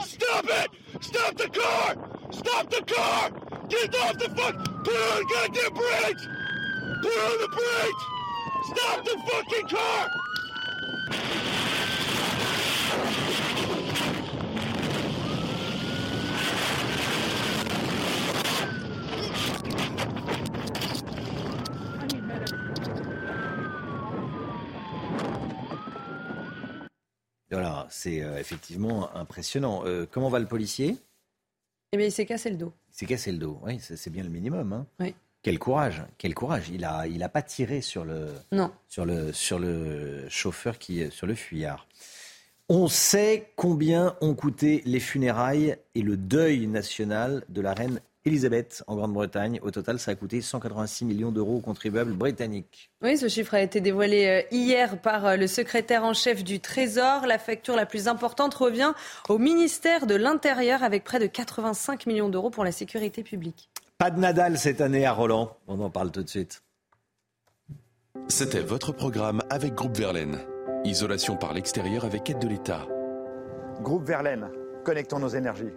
S6: Stop it! Stop the car! Stop the car! Get off the fuck! Put on goddamn brakes! Put on the brakes! Stop the fucking car!
S1: Voilà, c'est euh, effectivement impressionnant. Euh, comment va le policier?
S6: Eh bien, il s'est cassé le dos.
S1: Il s'est cassé le dos, oui, c'est bien le minimum. Hein.
S6: Oui.
S1: Quel courage, quel courage. Il n'a il a pas tiré sur le,
S6: non.
S1: Sur, le, sur le chauffeur qui est sur le fuyard. On sait combien ont coûté les funérailles et le deuil national de la reine Elisabeth en Grande-Bretagne. Au total, ça a coûté 186 millions d'euros aux contribuables britanniques.
S6: Oui, ce chiffre a été dévoilé euh, hier par euh, le secrétaire en chef du Trésor. La facture la plus importante revient au ministère de l'Intérieur avec près de 85 millions d'euros pour la sécurité publique.
S1: Pas de Nadal cette année à Roland. On en parle tout de suite.
S16: C'était votre programme avec Groupe Verlaine. Isolation par l'extérieur avec aide de l'État.
S38: Groupe Verlaine, connectons nos énergies.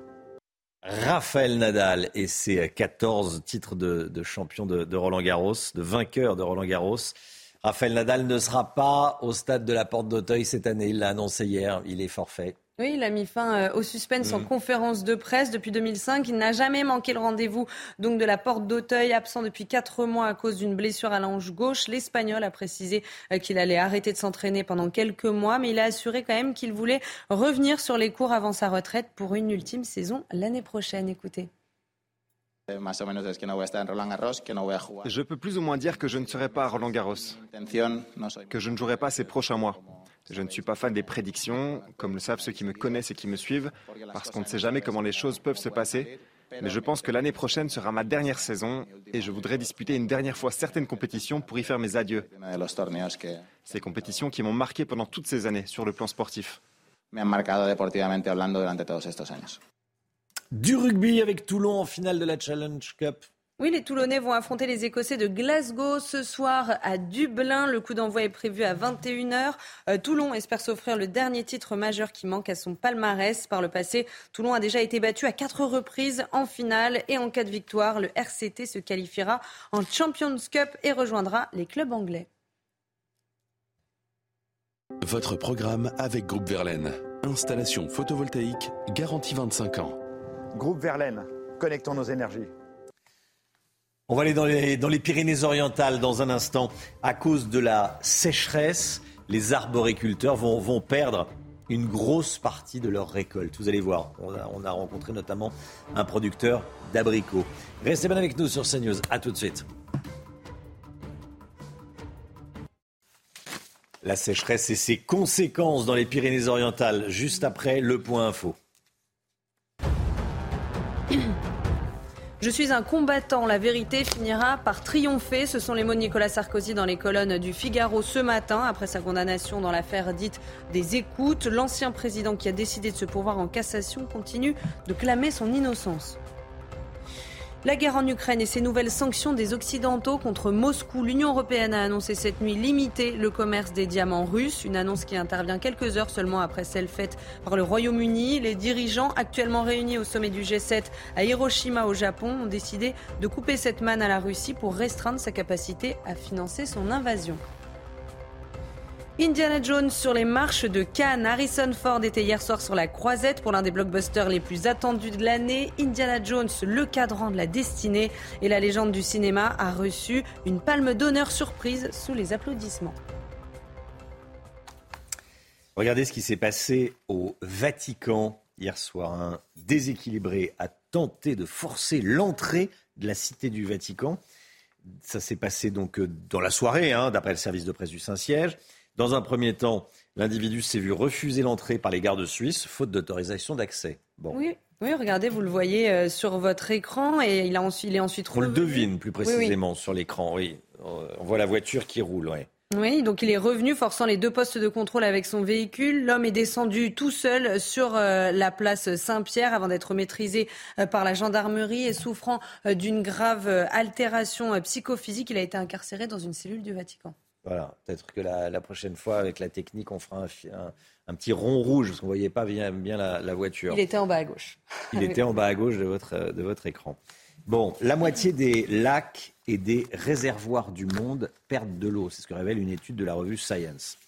S1: Raphaël Nadal et ses 14 titres de, champion de, Roland Garros, de vainqueur de Roland Garros. Raphaël Nadal ne sera pas au stade de la Porte d'Auteuil cette année. Il l'a annoncé hier. Il est forfait.
S6: Oui, il a mis fin euh, au suspense en mm. conférence de presse depuis 2005. Il n'a jamais manqué le rendez-vous donc de la porte d'Auteuil, absent depuis quatre mois à cause d'une blessure à l'ange gauche. L'Espagnol a précisé euh, qu'il allait arrêter de s'entraîner pendant quelques mois, mais il a assuré quand même qu'il voulait revenir sur les cours avant sa retraite pour une ultime saison l'année prochaine. Écoutez.
S17: Je peux plus ou moins dire que je ne serai pas à Roland Garros, que je ne jouerai pas ces prochains mois. Je ne suis pas fan des prédictions, comme le savent ceux qui me connaissent et qui me suivent, parce qu'on ne sait jamais comment les choses peuvent se passer. Mais je pense que l'année prochaine sera ma dernière saison et je voudrais disputer une dernière fois certaines compétitions pour y faire mes adieux. Ces compétitions qui m'ont marqué pendant toutes ces années sur le plan sportif.
S1: Du rugby avec Toulon en finale de la Challenge Cup.
S6: Oui, les Toulonnais vont affronter les Écossais de Glasgow ce soir à Dublin. Le coup d'envoi est prévu à 21h. Euh, Toulon espère s'offrir le dernier titre majeur qui manque à son palmarès. Par le passé, Toulon a déjà été battu à quatre reprises en finale et en cas de victoire, le RCT se qualifiera en Champions Cup et rejoindra les clubs anglais.
S16: Votre programme avec Groupe Verlaine. Installation photovoltaïque garantie 25 ans.
S39: Groupe Verlaine, connectons nos énergies.
S1: On va aller dans les, Pyrénées-Orientales dans un instant. À cause de la sécheresse, les arboriculteurs vont, vont perdre une grosse partie de leur récolte. Vous allez voir, on a, rencontré notamment un producteur d'abricots. Restez bien avec nous sur CNews. À tout de suite. La sécheresse et ses conséquences dans les Pyrénées-Orientales, juste après le point info.
S6: Je suis un combattant, la vérité finira par triompher. Ce sont les mots de Nicolas Sarkozy dans les colonnes du Figaro ce matin, après sa condamnation dans l'affaire dite des écoutes. L'ancien président qui a décidé de se pourvoir en cassation continue de clamer son innocence. La guerre en Ukraine et ses nouvelles sanctions des Occidentaux contre Moscou. L'Union européenne a annoncé cette nuit limiter le commerce des diamants russes, une annonce qui intervient quelques heures seulement après celle faite par le Royaume-Uni. Les dirigeants actuellement réunis au sommet du G7 à Hiroshima au Japon ont décidé de couper cette manne à la Russie pour restreindre sa capacité à financer son invasion. Indiana Jones sur les marches de Cannes. Harrison Ford était hier soir sur la croisette pour l'un des blockbusters les plus attendus de l'année. Indiana Jones, le cadran de la destinée. Et la légende du cinéma a reçu une palme d'honneur surprise sous les applaudissements.
S1: Regardez ce qui s'est passé au Vatican hier soir. Un déséquilibré a tenté de forcer l'entrée de la cité du Vatican. Ça s'est passé donc dans la soirée, hein, d'après le service de presse du Saint-Siège. Dans un premier temps, l'individu s'est vu refuser l'entrée par les gardes suisses, faute d'autorisation d'accès.
S6: Bon. Oui. Oui, regardez, vous le voyez euh, sur votre écran et il, a ensuite, il est ensuite
S1: On le devine plus précisément sur l'écran, oui. On voit la voiture qui roule, oui.
S6: Oui, donc il est revenu forçant les deux postes de contrôle avec son véhicule. L'homme est descendu tout seul sur euh, la place Saint-Pierre avant d'être maîtrisé euh, par la gendarmerie et souffrant d'une grave altération psychophysique. Il a été incarcéré dans une cellule du Vatican.
S1: Voilà, peut-être que la, prochaine fois, avec la technique, on fera un, petit rond rouge, parce qu'on ne voyait pas bien, bien la, voiture.
S6: Il était en bas à gauche.
S1: Il était en bas à gauche de votre, de votre écran. Bon, la moitié des lacs et des réservoirs du monde perdent de l'eau. C'est ce que révèle une étude de la revue Science.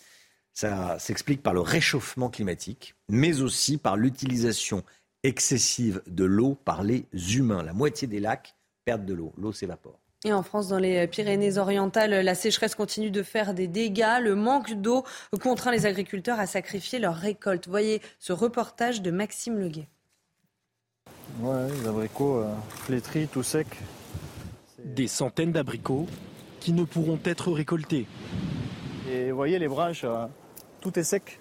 S1: Ça s'explique par le réchauffement climatique, mais aussi par l'utilisation excessive de l'eau par les humains. La moitié des lacs perdent de l'eau. L'eau s'évapore.
S6: Et en France, dans les Pyrénées-Orientales, la sécheresse continue de faire des dégâts. Le manque d'eau contraint les agriculteurs à sacrifier leurs récoltes. Voyez ce reportage de Maxime Leguet.
S31: Ouais, les abricots euh, flétris, tout secs.
S40: Des centaines d'abricots qui ne pourront être récoltés.
S31: Et vous voyez les branches, euh, tout est sec.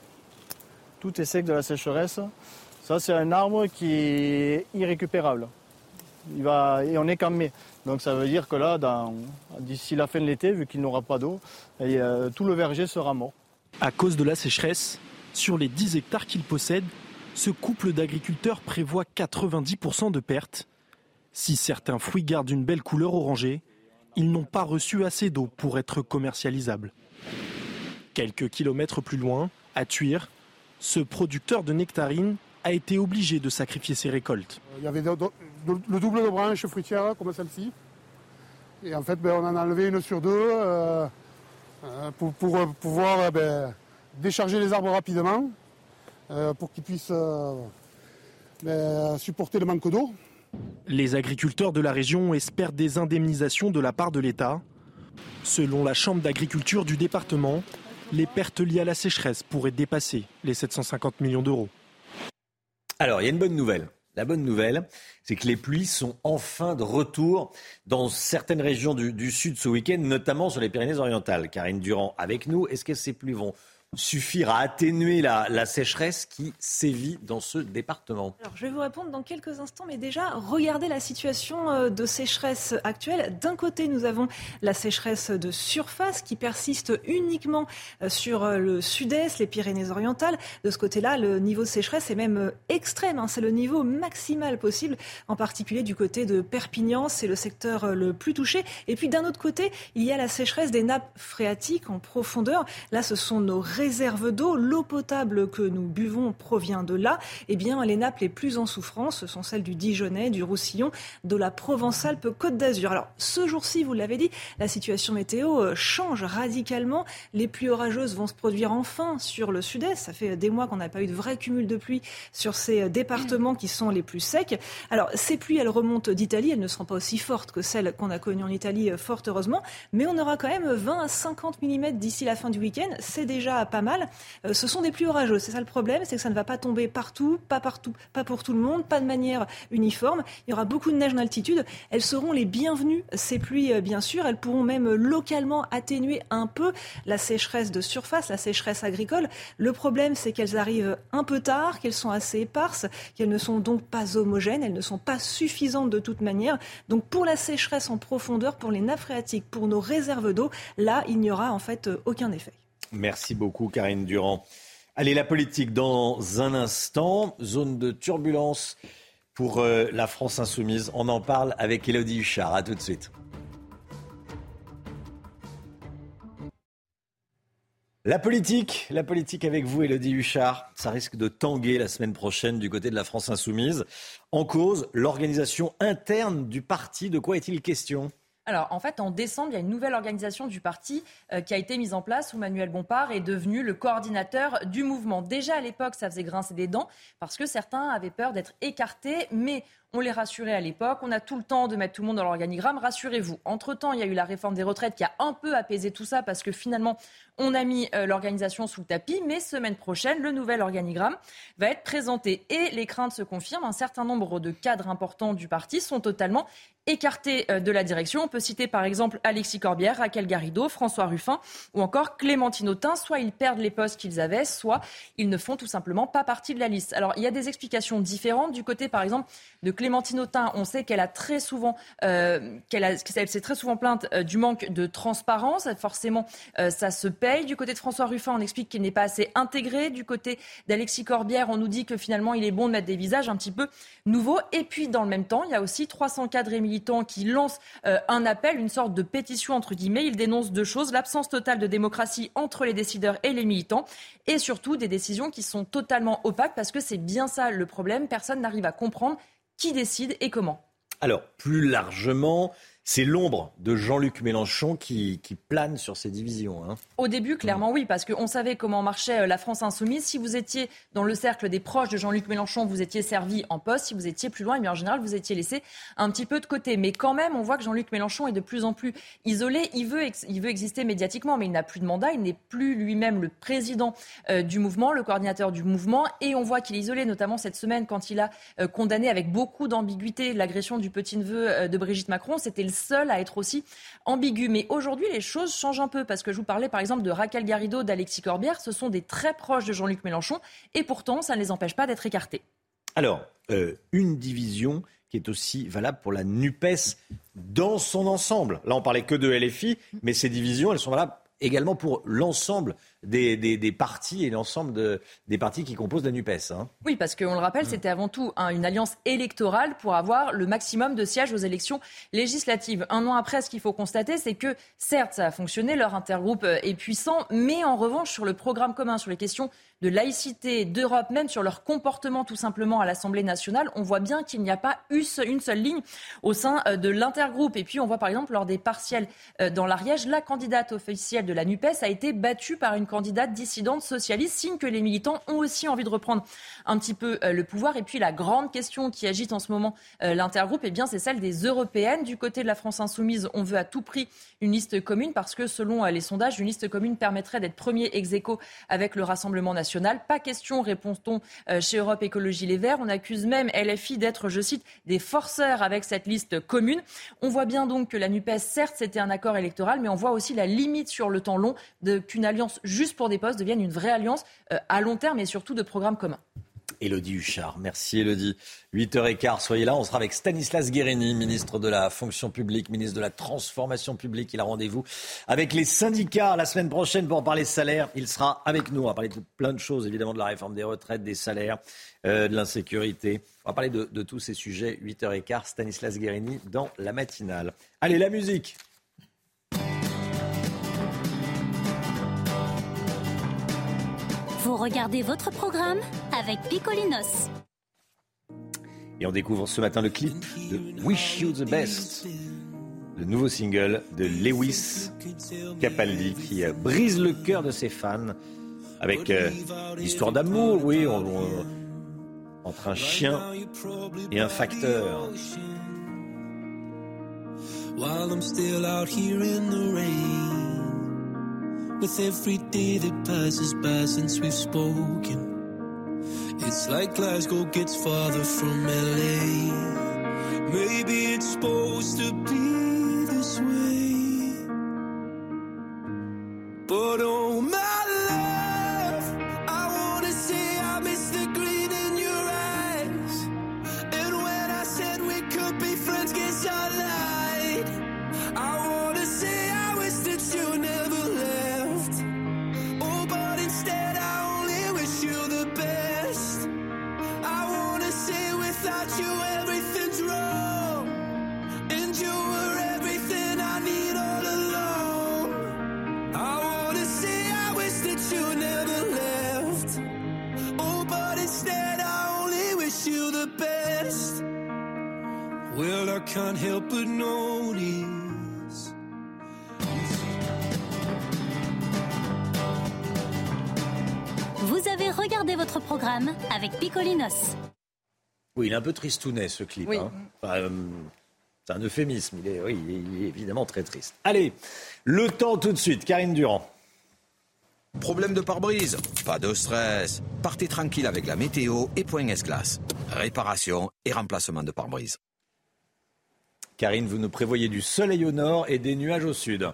S31: Tout est sec de la sécheresse. Ça, c'est un arbre qui est irrécupérable. Il va, et on est qu'en mai. Donc ça veut dire que là, d'ici la fin de l'été, vu qu'il n'aura pas d'eau, euh, tout le verger sera mort.
S40: À cause de la sécheresse, sur les 10 hectares qu'il possède, ce couple d'agriculteurs prévoit 90% de pertes. Si certains fruits gardent une belle couleur orangée, ils n'ont pas reçu assez d'eau pour être commercialisables. Quelques kilomètres plus loin, à Tuire, ce producteur de nectarines
S41: a été obligé de sacrifier ses récoltes.
S42: Il y avait le double de branches fruitières comme celle-ci. Et en fait, ben, on en a enlevé une sur deux euh, euh, pour, pouvoir euh, ben, décharger les arbres rapidement pour qu'ils puissent ben, supporter le manque d'eau.
S41: Les agriculteurs de la région espèrent des indemnisations de la part de l'État. Selon la Chambre d'agriculture du département, les pertes liées à la sécheresse pourraient dépasser les 750 millions d'euros.
S1: Alors, il y a une bonne nouvelle. La bonne nouvelle, c'est que les pluies sont enfin de retour dans certaines régions du, sud ce week-end, notamment sur les Pyrénées-Orientales. Karine Durand avec nous. Est-ce que ces pluies vont suffire à atténuer la, sécheresse qui sévit dans ce département
S26: Alors, Je vais vous répondre dans quelques instants, mais déjà, regardez la situation euh, de sécheresse actuelle. D'un côté, nous avons la sécheresse de surface qui persiste uniquement euh, sur euh, le sud-est, les Pyrénées-Orientales. De ce côté-là, le niveau de sécheresse est même extrême. Hein. C'est le niveau maximal possible, en particulier du côté de Perpignan. C'est le secteur le plus touché. Et puis d'un autre côté, il y a la sécheresse des nappes phréatiques en profondeur. Là, ce sont nos réserve d'eau, l'eau potable que nous buvons provient de là, eh bien, les nappes les plus en souffrance ce sont celles du Dijonais, du Roussillon, de la Provence-Alpes-Côte d'Azur. Alors, ce jour-ci, vous l'avez dit, la situation météo euh, change radicalement. Les pluies orageuses vont se produire enfin sur le sud-est. Ça fait des mois qu'on n'a pas eu de vrai cumul de pluie sur ces euh, départements qui sont les plus secs. Alors, ces pluies, elles remontent d'Italie. Elles ne seront pas aussi fortes que celles qu'on a connues en Italie, euh, fort heureusement. Mais on aura quand même 20 à 50 mm d'ici la fin du week-end. C'est déjà pas mal. Euh, ce sont des pluies orageuses. C'est ça le problème, c'est que ça ne va pas tomber partout, pas partout, pas pour tout le monde, pas de manière uniforme. Il y aura beaucoup de neige en altitude. Elles seront les bienvenues, ces pluies, euh, bien sûr. Elles pourront même localement atténuer un peu la sécheresse de surface, la sécheresse agricole. Le problème, c'est qu'elles arrivent un peu tard, qu'elles sont assez éparses, qu'elles ne sont donc pas homogènes, elles ne sont pas suffisantes de toute manière. Donc pour la sécheresse en profondeur, pour les nappes phréatiques, pour nos réserves d'eau, là, il n'y aura en fait euh, aucun effet.
S1: Merci beaucoup, Karine Durand. Allez, la politique dans un instant. Zone de turbulence pour euh, la France insoumise. On en parle avec Elodie Huchard. À tout de suite. La politique, la politique avec vous, Elodie Huchard, ça risque de tanguer la semaine prochaine du côté de la France insoumise. En cause, l'organisation interne du parti. De quoi est-il question?
S2: Alors, en fait, en décembre, il y a une nouvelle organisation du parti euh, qui a été mise en place où Manuel Bompard est devenu le coordinateur du mouvement. Déjà à l'époque, ça faisait grincer des dents parce que certains avaient peur d'être écartés, mais on les rassurait à l'époque. On a tout le temps de mettre tout le monde dans l'organigramme. Rassurez-vous. Entre-temps, il y a eu la réforme des retraites qui a un peu apaisé tout ça parce que finalement, on a mis euh, l'organisation sous le tapis. Mais semaine prochaine, le nouvel organigramme va être présenté. Et les craintes se confirment. Un certain nombre de cadres importants du parti sont totalement écartés euh, de la direction. On peut citer par exemple Alexis Corbière, Raquel Garrido, François Ruffin ou encore Clémentine Autain. Soit ils perdent les postes qu'ils avaient, soit ils ne font tout simplement pas partie de la liste. Alors il y a des explications différentes. Du côté par exemple de Clémentine Autain, on sait qu'elle a très souvent, euh, qu'elle s'est très souvent plainte euh, du manque de transparence. Forcément, euh, ça se paye. Du côté de François Ruffin, on explique qu'il n'est pas assez intégré. Du côté d'Alexis Corbière, on nous dit que finalement, il est bon de mettre des visages un petit peu nouveaux. Et puis, dans le même temps, il y a aussi 300 cadres et militants qui lancent un appel, une sorte de pétition entre guillemets. Ils dénoncent deux choses l'absence totale de démocratie entre les décideurs et les militants, et surtout des décisions qui sont totalement opaques, parce que c'est bien ça le problème. Personne n'arrive à comprendre qui décide et comment
S1: Alors, plus largement, c'est l'ombre de Jean-Luc Mélenchon qui, plane sur ces divisions. Hein.
S2: Au début, clairement oui, parce qu'on savait comment marchait euh, la France insoumise. Si vous étiez dans le cercle des proches de Jean-Luc Mélenchon, vous étiez servi en poste. Si vous étiez plus loin, eh en général, vous étiez laissé un petit peu de côté. Mais quand même, on voit que Jean-Luc Mélenchon est de plus en plus isolé. Il veut, il veut exister médiatiquement, mais il n'a plus de mandat. Il n'est plus lui-même le président euh, du mouvement, le coordinateur du mouvement. Et on voit qu'il est isolé, notamment cette semaine, quand il a euh, condamné avec beaucoup d'ambiguïté l'agression du petit-neveu de Brigitte Macron. C'était seul à être aussi ambigu. Mais aujourd'hui, les choses changent un peu parce que je vous parlais par exemple de Raquel Garrido, d'Alexis Corbière. Ce sont des très proches de Jean-Luc Mélenchon et pourtant, ça ne les empêche pas d'être écartés.
S1: Alors, euh, une division qui est aussi valable pour la NUPES dans son ensemble. Là, on parlait que de LFI, mais ces divisions, elles sont valables également pour l'ensemble
S43: des, des, partis et l'ensemble de, des partis qui composent la NUPES. Hein.
S2: Oui, parce qu'on le rappelle, c'était avant tout une alliance électorale pour avoir le maximum de sièges aux élections législatives. Un an après, ce qu'il faut constater, c'est que certes, ça a fonctionné, leur intergroupe est puissant, mais en revanche, sur le programme commun, sur les questions de laïcité, d'Europe, même sur leur comportement tout simplement à l'Assemblée nationale, on voit bien qu'il n'y a pas une seule ligne au sein euh, de l'intergroupe. Et puis on voit par exemple lors des partiels euh, dans l'Ariège, la candidate officielle de la NUPES a été battue par une candidate dissidente socialiste, signe que les militants ont aussi envie de reprendre un petit peu euh, le pouvoir. Et puis la grande question qui agite en ce moment l'intergroupe, eh bien c'est celle des européennes. Du côté de la France insoumise, on veut à tout prix une liste commune parce que selon les sondages, une liste commune permettrait d'être premier ex aequo avec le Rassemblement national pas question, répond-on euh, chez Europe Écologie Les Verts. On accuse même LFI d'être, je cite, des forceurs avec cette liste commune. On voit bien donc que la NUPES, certes, c'était un accord électoral, mais on voit aussi la limite sur le temps long qu'une alliance juste pour des postes devienne une vraie alliance euh, à long terme et surtout de programmes communs.
S43: Elodie Huchard. Merci Elodie. 8h15, soyez là. On sera avec Stanislas Guérini, ministre de la fonction publique, ministre de la transformation publique. Il a rendez-vous avec les syndicats la semaine prochaine pour parler salaire. Il sera avec nous. On va parler de plein de choses, évidemment, de la réforme des retraites, des salaires, euh, de l'insécurité. On va parler de, de tous ces sujets. 8h15, Stanislas Guérini dans la matinale. Allez, la musique.
S44: Vous regardez votre programme avec Picolinos.
S43: Et on découvre ce matin le clip de Wish You the Best, le nouveau single de Lewis Capaldi qui euh, brise le cœur de ses fans avec euh, l'histoire d'amour, oui, entre un chien et un facteur. While I'm still out here in the rain. With every day that passes by since we've spoken. It's like Glasgow gets farther from LA. Maybe it's supposed to be Oui, il est un peu tristounet ce clip. Hein. Euh, c'est un euphémisme. Il est, oui, il est évidemment très triste. Allez, le temps tout de suite. Karine Durand.
S25: Problème de pare-brise Pas de stress. Partez tranquille avec la météo et point S-Glace. Réparation et remplacement de pare-brise.
S43: Karine, vous nous prévoyez du soleil au nord et des nuages au sud.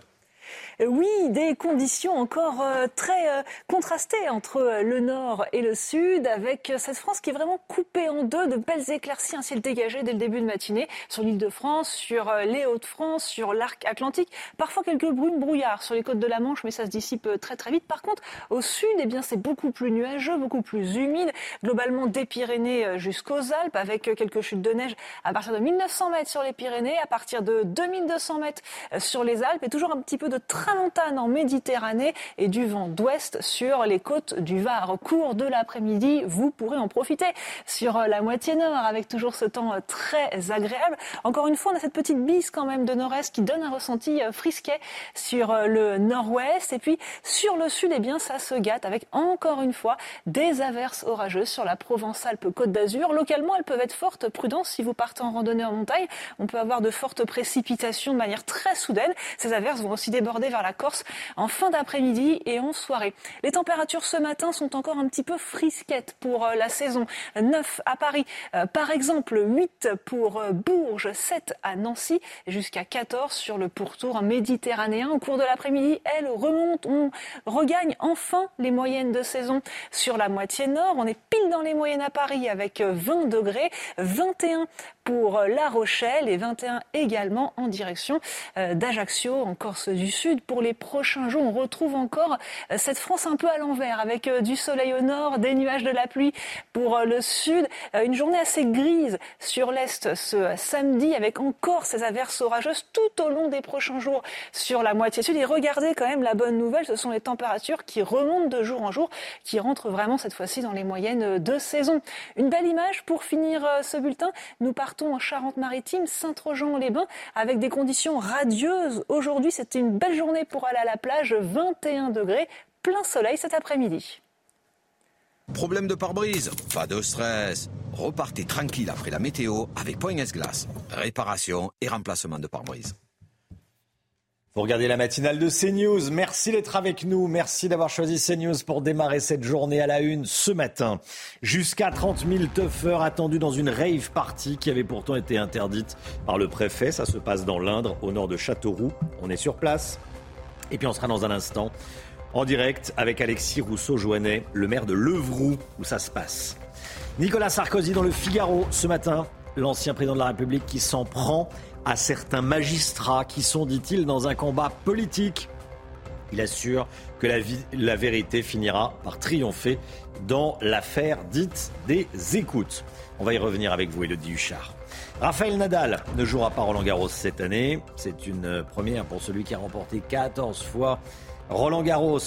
S26: Oui, des conditions encore euh, très euh, contrastées entre euh, le nord et le sud, avec cette France qui est vraiment coupée en deux, de belles éclaircies, un ciel dégagé dès le début de matinée sur l'île de France, sur les Hauts-de-France, sur l'arc atlantique. Parfois quelques brumes brouillards sur les côtes de la Manche, mais ça se dissipe très très vite. Par contre, au sud, eh bien, c'est beaucoup plus nuageux, beaucoup plus humide, globalement des Pyrénées jusqu'aux Alpes, avec quelques chutes de neige à partir de 1900 mètres sur les Pyrénées, à partir de 2200 mètres sur les Alpes, et toujours un petit peu de tramontane en Méditerranée et du vent d'ouest sur les côtes du Var. Au cours de l'après-midi, vous pourrez en profiter sur la moitié nord avec toujours ce temps très agréable. Encore une fois, on a cette petite bise quand même de nord-est qui donne un ressenti frisquet sur le nord-ouest. Et puis sur le sud, eh bien, ça se gâte avec encore une fois des averses orageuses sur la Provence-Alpes-Côte d'Azur. Localement, elles peuvent être fortes. Prudence si vous partez en randonnée en montagne. On peut avoir de fortes précipitations de manière très soudaine. Ces averses vont aussi déborder vers la Corse en fin d'après-midi et en soirée. Les températures ce matin sont encore un petit peu frisquettes pour euh, la saison. 9 à Paris, euh, par exemple 8 pour euh, Bourges, 7 à Nancy, jusqu'à 14 sur le pourtour méditerranéen. Au cours de l'après-midi, elle remonte, on regagne enfin les moyennes de saison sur la moitié nord. On est pile dans les moyennes à Paris avec 20 degrés, 21 pour La Rochelle et 21 également en direction d'Ajaccio en Corse du Sud pour les prochains jours. On retrouve encore cette France un peu à l'envers avec du soleil au nord, des nuages de la pluie pour le sud. Une journée assez grise sur l'est ce samedi avec encore ces averses orageuses tout au long des prochains jours sur la moitié sud. Et regardez quand même la bonne nouvelle, ce sont les températures qui remontent de jour en jour, qui rentrent vraiment cette fois-ci dans les moyennes de saison. Une belle image pour finir euh, ce bulletin. Nous partons en Charente-Maritime, Saint-Trojan-les-Bains, avec des conditions radieuses. Aujourd'hui, c'était une belle journée pour aller à la plage, 21 degrés, plein soleil cet après-midi.
S25: Problème de pare-brise Pas de stress. Repartez tranquille après la météo avec Point S-Glace. Réparation et remplacement de pare-brise.
S1: Vous regardez la matinale de CNews. Merci d'être avec nous. Merci d'avoir choisi CNews pour démarrer cette journée à la une ce matin. Jusqu'à 30 000 tuffeurs attendus dans une rave party qui avait pourtant été interdite par le préfet. Ça se passe dans l'Indre, au nord de Châteauroux. On est sur place. Et puis on sera dans un instant en direct avec Alexis Rousseau-Joannet, le maire de Levroux, où ça se passe. Nicolas Sarkozy dans le Figaro ce matin, l'ancien président de la République qui s'en prend à certains magistrats qui sont, dit-il, dans un combat politique. Il assure que la, vérité finira par triompher dans l'affaire dite des écoutes. On va y revenir avec vous, Elodie Huchard. Raphaël Nadal ne jouera pas Roland Garros cette année. C'est une première pour celui qui a remporté 14 fois Roland Garros.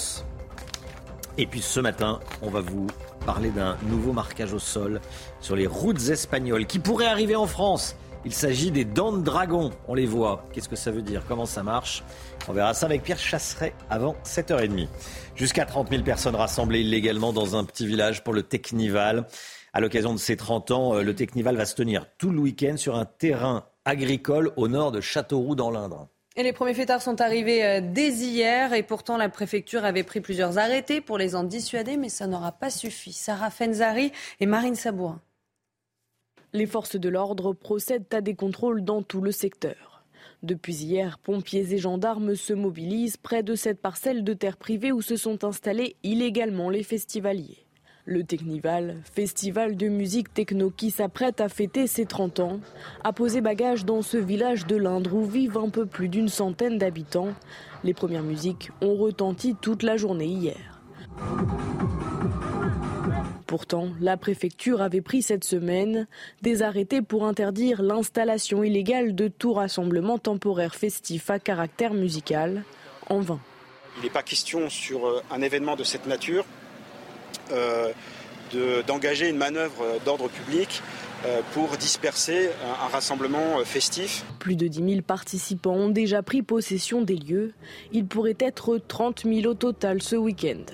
S1: Et puis ce matin, on va vous parler d'un nouveau marquage au sol sur les routes espagnoles qui pourrait arriver en France. Il s'agit des dents de dragon. On les voit. Qu'est-ce que ça veut dire? Comment ça marche? On verra ça avec Pierre Chasseret avant 7h30. Jusqu'à 30 000 personnes rassemblées illégalement dans un petit village pour le Technival. À l'occasion de ses 30 ans, euh, le Technival va se tenir tout le week-end sur un terrain agricole au nord de Châteauroux dans l'Indre.
S6: Et les premiers fêtards sont arrivés euh, dès hier et pourtant la préfecture avait pris plusieurs arrêtés pour les en dissuader, mais ça n'aura pas suffi. Sarah Fenzari et Marine Sabourin.
S3: Les forces de l'ordre procèdent à des contrôles dans tout le secteur. Depuis hier, pompiers et gendarmes se mobilisent près de cette parcelle de terre privée où se sont installés illégalement les festivaliers. Le Technival, festival de musique techno qui s'apprête à fêter ses 30 ans, a posé bagage dans ce village de l'Indre où vivent un peu plus d'une centaine d'habitants. Les premières musiques ont retenti toute la journée hier. Pourtant, la préfecture avait pris cette semaine des arrêtés pour interdire l'installation illégale de tout rassemblement temporaire festif à caractère musical en vain.
S45: Il n'est pas question sur euh, un événement de cette nature euh, d'engager une manœuvre d'ordre public euh, pour disperser un, rassemblement festif.
S3: Plus de 10 000 participants ont déjà pris possession des lieux. Il pourrait être 30 000 au total ce week-end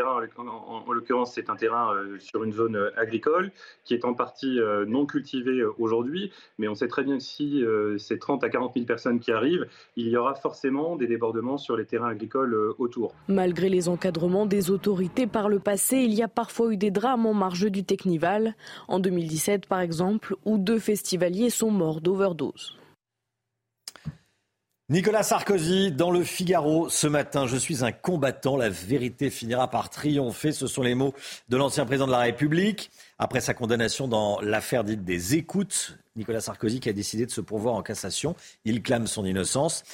S5: en, l'occurrence, c'est un terrain euh, sur une zone euh, agricole qui est en partie euh, non cultivée aujourd'hui, mais on sait très bien que si c'est 30 à 40 000 personnes qui arrivent, il y aura forcément des débordements sur les terrains agricoles autour.
S3: Malgré les encadrements des autorités par le passé, il y a parfois eu des drames en marge du Technival. En 2017, par exemple, où deux festivaliers sont morts d'overdose.
S1: Nicolas Sarkozy dans le Figaro ce matin. Je suis un combattant. La vérité finira par triompher. Ce sont les mots de l'ancien président de la République. Après sa condamnation dans l'affaire dite des écoutes, Nicolas Sarkozy qui a décidé de se pourvoir en cassation. Il clame son innocence.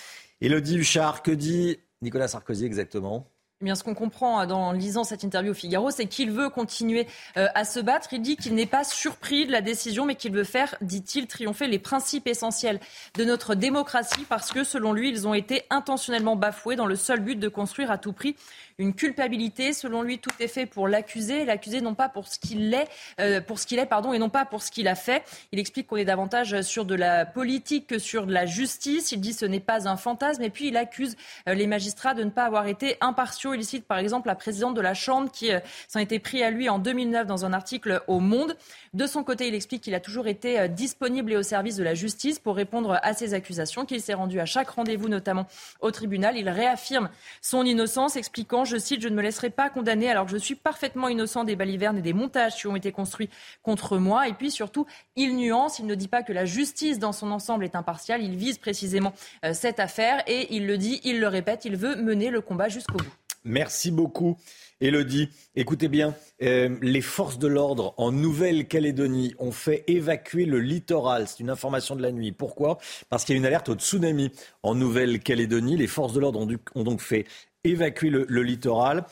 S1: Elodie Huchard, que dit Nicolas Sarkozy exactement?
S2: Eh bien, ce qu'on comprend euh, en lisant cette interview au Figaro, c'est qu'il veut continuer euh, à se battre. Il dit qu'il n'est pas surpris de la décision, mais qu'il veut faire, dit-il, triompher les principes essentiels de notre démocratie, parce que, selon lui, ils ont été intentionnellement bafoués dans le seul but de construire à tout prix une culpabilité. Selon lui, tout est fait pour l'accuser, l'accuser non pas pour ce qu'il est, euh, pour ce qu'il est, pardon, et non pas pour ce qu'il a fait. Il explique qu'on est davantage sur de la politique que sur de la justice. Il dit ce n'est pas un fantasme, et puis il accuse euh, les magistrats de ne pas avoir été impartiaux. Il cite par exemple la présidente de la Chambre qui euh, s'en était pris à lui en 2009 dans un article au Monde. De son côté, il explique qu'il a toujours été disponible et au service de la justice pour répondre à ces accusations, qu'il s'est rendu à chaque rendez-vous, notamment au tribunal. Il réaffirme son innocence, expliquant je cite, je ne me laisserai pas condamner alors que je suis parfaitement innocent des balivernes et des montages qui ont été construits contre moi. Et puis surtout, il nuance, il ne dit pas que la justice dans son ensemble est impartiale, il vise précisément euh, cette affaire et il le dit, il le répète, il veut mener le combat jusqu'au bout.
S1: Merci beaucoup, Elodie. Écoutez bien, euh, les forces de l'ordre en Nouvelle-Calédonie ont fait évacuer le littoral. C'est une information de la nuit. Pourquoi? Parce qu'il y a une alerte au tsunami en Nouvelle-Calédonie. Les forces de l'ordre ont, donc fait évacuer le, littoral.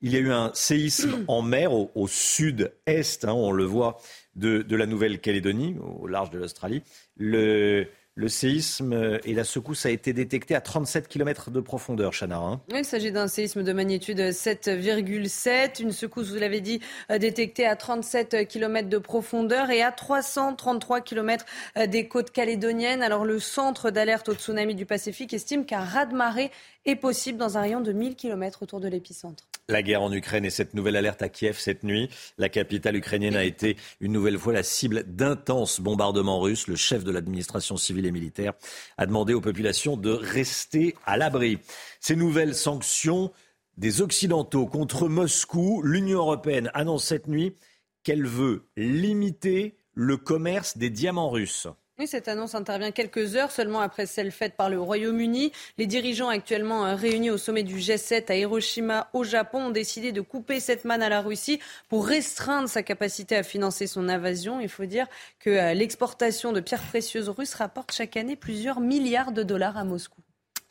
S1: Il y a eu un séisme en mer au, sud-est, hein, on le voit, de, de la Nouvelle-Calédonie, au large de l'Australie. Le, le séisme et la secousse a été détecté à 37 km de profondeur, Chana. Hein.
S6: il s'agit d'un séisme de magnitude 7,7. Une secousse, vous l'avez dit, euh, détectée à 37 km de profondeur et à 333 km euh, des côtes calédoniennes. Alors le centre d'alerte au tsunami du Pacifique estime qu'un raz-de-marée est possible dans un rayon de 1000 km autour de l'épicentre.
S1: La guerre en Ukraine et cette nouvelle alerte à Kiev cette nuit. La capitale ukrainienne a été une nouvelle fois la cible d'intenses bombardements russes. Le chef de l'administration civile et militaire a demandé aux populations de rester à l'abri. Ces nouvelles sanctions des Occidentaux contre Moscou, l'Union européenne annonce cette nuit qu'elle veut limiter le commerce des diamants russes
S6: cette annonce intervient quelques heures seulement après celle faite par le Royaume-Uni. Les dirigeants actuellement euh, réunis au sommet du G7 à Hiroshima au Japon ont décidé de couper cette manne à la Russie pour restreindre sa capacité à financer son invasion. Il faut dire que euh, l'exportation de pierres précieuses russes rapporte chaque année plusieurs milliards de dollars à Moscou.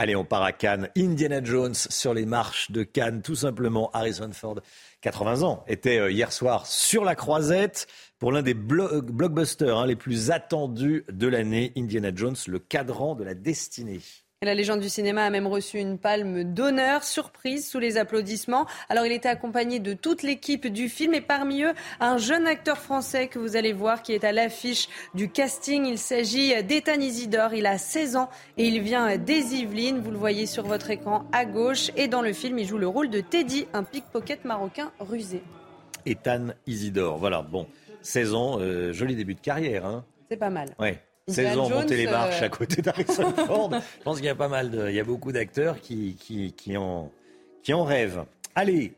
S1: Allez, on part à Cannes. Indiana Jones sur les marches de Cannes, tout simplement. Harrison Ford, 80 ans, était euh, hier soir sur la croisette pour l'un des blockbusters hein, les plus attendus de l'année, Indiana Jones, le cadran de la destinée.
S6: La légende du cinéma a même reçu une palme d'honneur, surprise, sous les applaudissements. Alors il était accompagné de toute l'équipe du film et parmi eux un jeune acteur français que vous allez voir qui est à l'affiche du casting. Il s'agit d'Ethan Isidore, il a 16 ans et il vient des Yvelines. Vous le voyez sur votre écran à gauche et dans le film il joue le rôle de Teddy, un pickpocket marocain rusé.
S1: Ethan Isidore, voilà, bon. 16 ans, euh, joli début de carrière. Hein.
S6: C'est pas mal.
S1: Ouais. 16 ans, monter les marches euh, à côté d'Harrison Ford. Je pense qu'il y a pas mal de, il y a beaucoup d'acteurs qui, qui, qui, en, qui en rêvent. Allez,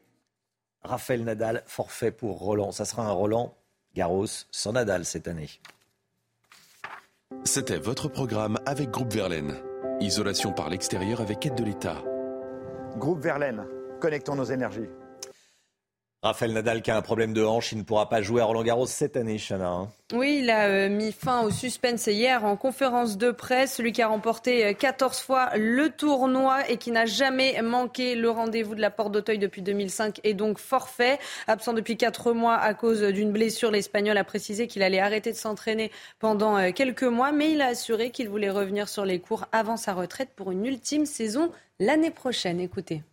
S1: Raphaël Nadal, forfait pour Roland. Ça sera un Roland Garros sans Nadal cette année.
S16: C'était votre programme avec Groupe Verlaine. Isolation par l'extérieur avec aide de l'État.
S39: Groupe Verlaine, connectons nos énergies.
S1: Raphaël Nadal qui a un problème de hanche, il ne pourra pas jouer à Roland Garros cette année, Chana. Hein.
S6: Oui, il a euh, mis fin au suspense hier en conférence de presse. Celui qui a remporté 14 euh, fois le tournoi et qui n'a jamais manqué le rendez-vous de la Porte d'Auteuil depuis 2005 est donc forfait. Absent depuis 4 mois à cause d'une blessure, l'Espagnol a précisé qu'il allait arrêter de s'entraîner pendant euh, quelques mois, mais il a assuré qu'il voulait revenir sur les cours avant sa retraite pour une ultime saison l'année prochaine. Écoutez.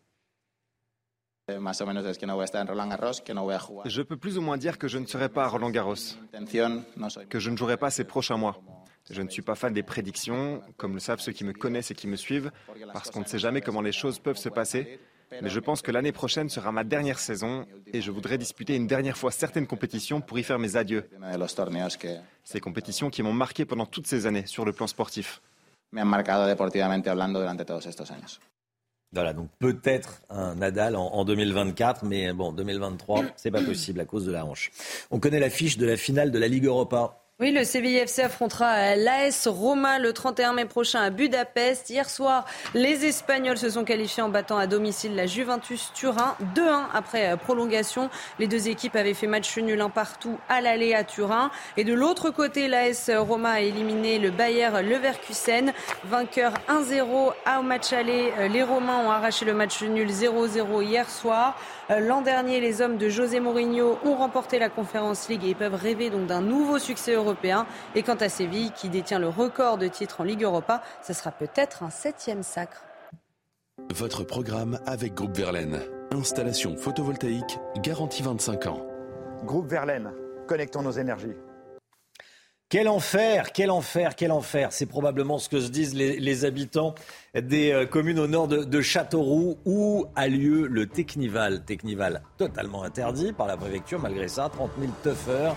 S17: Je peux plus ou moins dire que je ne serai pas à Roland Garros, que je ne jouerai pas ces prochains mois. Je ne suis pas fan des prédictions, comme le savent ceux qui me connaissent et qui me suivent, parce qu'on ne sait jamais comment les choses peuvent se passer. Mais je pense que l'année prochaine sera ma dernière saison et je voudrais disputer une dernière fois certaines compétitions pour y faire mes adieux. Ces compétitions qui m'ont marqué pendant toutes ces années sur le plan sportif.
S1: Voilà, donc peut-être un Nadal en, 2024, mais bon, 2023, c'est pas possible à cause de la hanche. On connaît l'affiche de la finale de la Ligue Europa.
S6: Oui, le CVIFC affrontera l'AS Roma le 31 mai prochain à Budapest. Hier soir, les Espagnols se sont qualifiés en battant à domicile la Juventus Turin 2-1 après prolongation. Les deux équipes avaient fait match nul un partout à l'aller à Turin. Et de l'autre côté, l'AS Roma a éliminé le Bayer Leverkusen. Vainqueur 1-0 au match aller. Les Romains ont arraché le match nul 0-0 hier soir. L'an dernier, les hommes de José Mourinho ont remporté la Conférence League et peuvent rêver donc d'un nouveau succès européen. Et quant à Séville, qui détient le record de titres en Ligue Europa, ce sera peut-être un septième sacre.
S16: Votre programme avec Groupe Verlaine. Installation photovoltaïque garantie 25 ans.
S39: Groupe Verlaine, connectons nos énergies.
S1: Quel enfer, quel enfer, quel enfer. C'est probablement ce que se disent les, habitants des euh, communes au nord de, Châteauroux où a lieu le Technival. Technival totalement interdit par la préfecture, malgré ça. 30 000 tuffeurs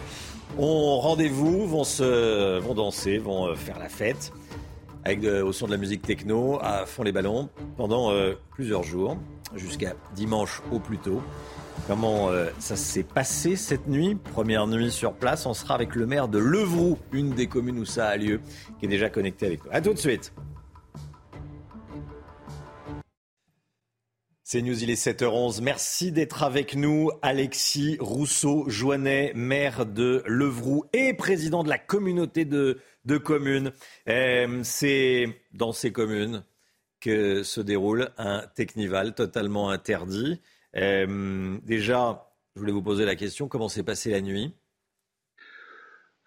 S1: ont rendez-vous, vont, vont danser, vont euh, faire la fête avec au son de la musique techno à fond les ballons pendant euh, plusieurs jours, jusqu'à dimanche au plus tôt. Comment euh, ça s'est passé cette nuit? Première nuit sur place, on sera avec le maire de Levroux, une des communes où ça a lieu, qui est déjà connecté avec nous. A tout de suite. C'est News, il est 7h11. Merci d'être avec nous. Alexis Rousseau-Joannet, maire de Levroux et président de la communauté de, communes. Euh, c'est dans ces communes que se déroule un Technival totalement interdit. Euh, déjà, je voulais vous poser la question, comment s'est passée la nuit?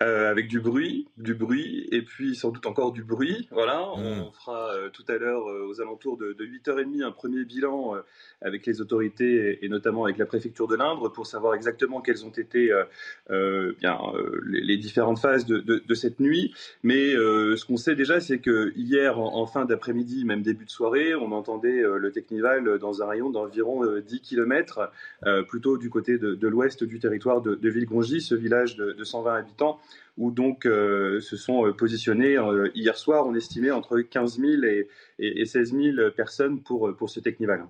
S5: Euh, avec du bruit, du bruit, et puis sans doute encore du bruit. Voilà, on mm. fera euh, tout à l'heure euh, aux alentours de, de, 8h30 un premier bilan avec les autorités et, notamment avec la préfecture de l'Indre pour savoir exactement quelles ont été bien, les, différentes phases de, de, cette nuit. Mais ce qu'on sait déjà, c'est que hier, en, fin d'après-midi, même début de soirée, on entendait le Technival dans un rayon d'environ 10 km, plutôt du côté de, l'ouest du territoire de, de Villegongy, ce village de, 120 habitants où donc euh, se sont euh, positionnés euh, hier soir, on estimait entre 15 000 et, et, 16 000 personnes pour, pour ce Technival.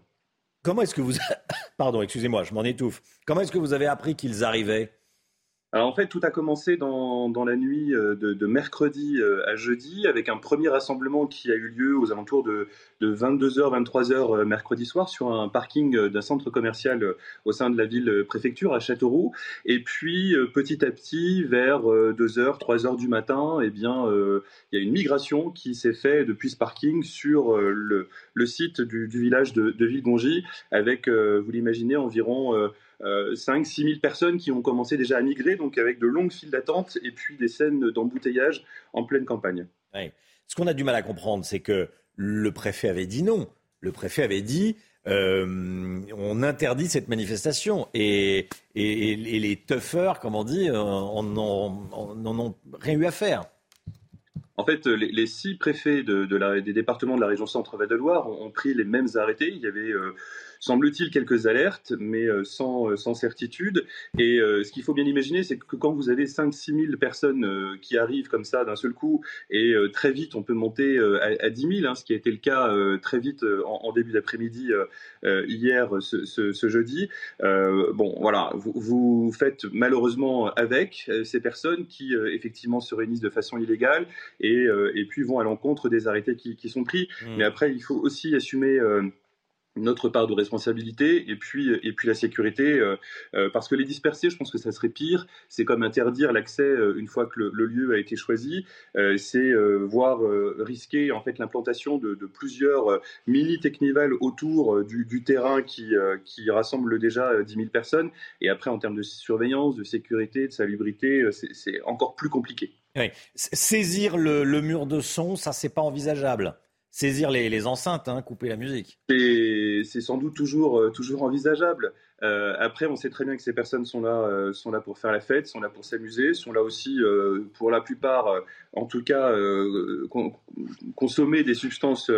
S1: Comment est-ce que vous... Pardon, excusez-moi, je m'en étouffe. Comment est-ce que vous avez appris qu'ils arrivaient?
S5: Alors en fait, tout a commencé dans, la nuit euh, de, mercredi euh, à jeudi avec un premier rassemblement qui a eu lieu aux alentours de, de 22h, 23h mercredi soir sur un parking euh, d'un centre commercial au sein de la ville préfecture à Châteauroux. Et puis petit à petit, vers 2h, 3h du matin, eh bien, il y a une migration qui s'est faite depuis ce parking sur le, site du, du, village de, de Villegongy avec, vous l'imaginez, environ 5-6 000 personnes qui ont commencé déjà à migrer, donc avec de longues files d'attente et puis des scènes d'embouteillage en pleine campagne.
S1: Ce qu'on a du mal à comprendre, c'est que le préfet avait dit non. Le préfet avait dit euh, on interdit cette manifestation. Et, les toughers, comme on dit, n'en ont rien eu à faire.
S5: En fait, les, six préfets de, des départements de la région Centre-Val de Loire ont, pris les mêmes arrêtés. Il y avait euh, semble-t-il, quelques alertes, mais euh, sans, euh, sans certitude. Et euh, ce qu'il faut bien imaginer, c'est que quand vous avez 5-6 000 personnes qui arrivent comme ça d'un seul coup, et très vite, on peut monter à, 10 000, hein, ce qui a été le cas très vite en, début d'après-midi hier, ce, jeudi. bon, voilà, vous, vous, faites malheureusement avec ces personnes qui, effectivement, se réunissent de façon illégale et, et puis vont à l'encontre des arrêtés qui, qui sont pris. Mmh. Mais après, il faut aussi assumer notre part de responsabilité et puis et puis la sécurité euh, euh, parce que les disperser je pense que ça serait pire. C'est comme interdire l'accès euh, une fois que le, lieu a été choisi c'est voir risquer en fait l'implantation de, plusieurs mini technivals autour du, terrain qui qui rassemble déjà 10 000 personnes. Et après en termes de surveillance de sécurité de salubrité c'est encore plus compliqué.
S1: Saisir le, le mur de son ça c'est pas envisageable saisir les, enceintes, hein, couper la musique.
S5: C'est sans doute toujours, euh, toujours envisageable. Euh, après, on sait très bien que ces personnes sont là, euh, sont là pour faire la fête, sont là pour s'amuser, sont là aussi, pour la plupart, en tout cas, consommer des substances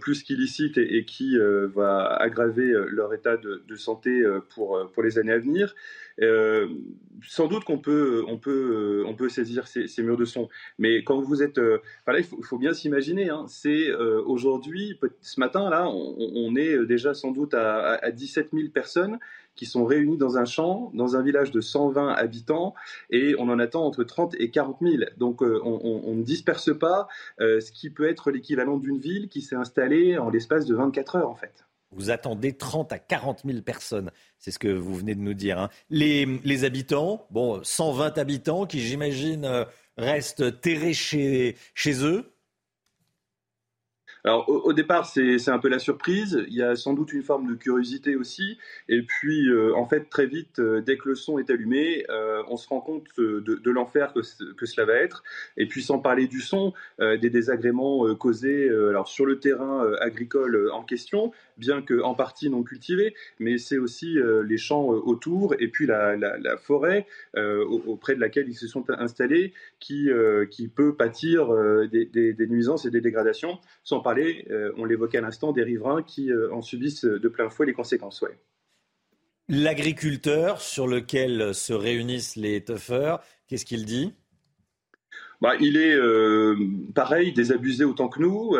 S5: plus qu'illicites et, qui va aggraver leur état de, santé pour, pour les années à venir. Euh, sans doute qu'on peut, on peut, on peut saisir ces, murs de son, mais quand vous êtes, euh, il faut, bien s'imaginer. Hein, c'est euh, aujourd'hui, ce matin là, on, est déjà sans doute à, 17 000 personnes qui sont réunies dans un champ, dans un village de 120 habitants, et on en attend entre 30 et 40 000. Donc on, ne disperse pas ce qui peut être l'équivalent d'une ville qui s'est installée en l'espace de 24 heures en fait.
S1: Vous attendez 30 à 40 000 personnes. C'est ce que vous venez de nous dire. Hein. Les, habitants, bon, 120 habitants qui, j'imagine, euh, restent terrés chez eux.
S5: Alors au, départ, c'est un peu la surprise. Il y a sans doute une forme de curiosité aussi. Et puis, euh, en fait, très vite, euh, dès que le son est allumé, euh, on se rend compte de, l'enfer que, que, cela va être. Et puis, sans parler du son, des désagréments causés alors sur le terrain agricole en question, bien que en partie non cultivé, mais c'est aussi les champs autour et puis la, forêt auprès de laquelle ils se sont installés, qui, qui peut pâtir des, des, nuisances et des dégradations, sans parler euh, on l'évoquait à l'instant, des riverains qui euh, en subissent de plein fouet les conséquences.
S1: L'agriculteur sur lequel se réunissent les toughers, qu'est-ce qu'il dit?
S5: Bah, il est euh, pareil, désabusé autant que nous,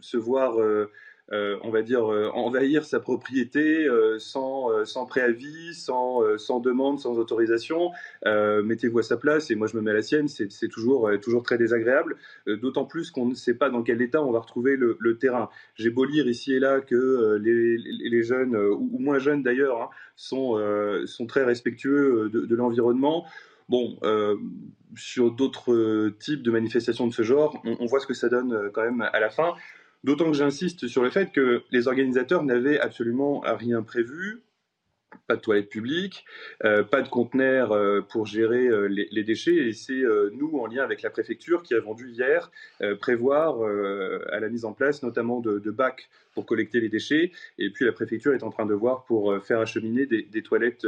S5: se voir euh, on va dire, euh, envahir sa propriété euh, sans, sans préavis, sans, sans demande, sans autorisation. Mettez-vous à sa place et moi je me mets à la sienne, c'est toujours, toujours très désagréable, d'autant plus qu'on ne sait pas dans quel état on va retrouver le, terrain. J'ai beau lire ici et là que les, les jeunes, ou, moins jeunes d'ailleurs, hein, sont, sont très respectueux de, l'environnement. Bon, sur d'autres types de manifestations de ce genre, on, voit ce que ça donne quand même à la fin. D'autant que j'insiste sur le fait que les organisateurs n'avaient absolument rien prévu, pas de toilettes publiques, euh, pas de conteneurs euh, pour gérer euh, les, déchets. Et c'est nous, en lien avec la préfecture, qui avons dû hier prévoir à la mise en place notamment de, bacs pour collecter les déchets. Et puis la préfecture est en train de voir pour faire acheminer des toilettes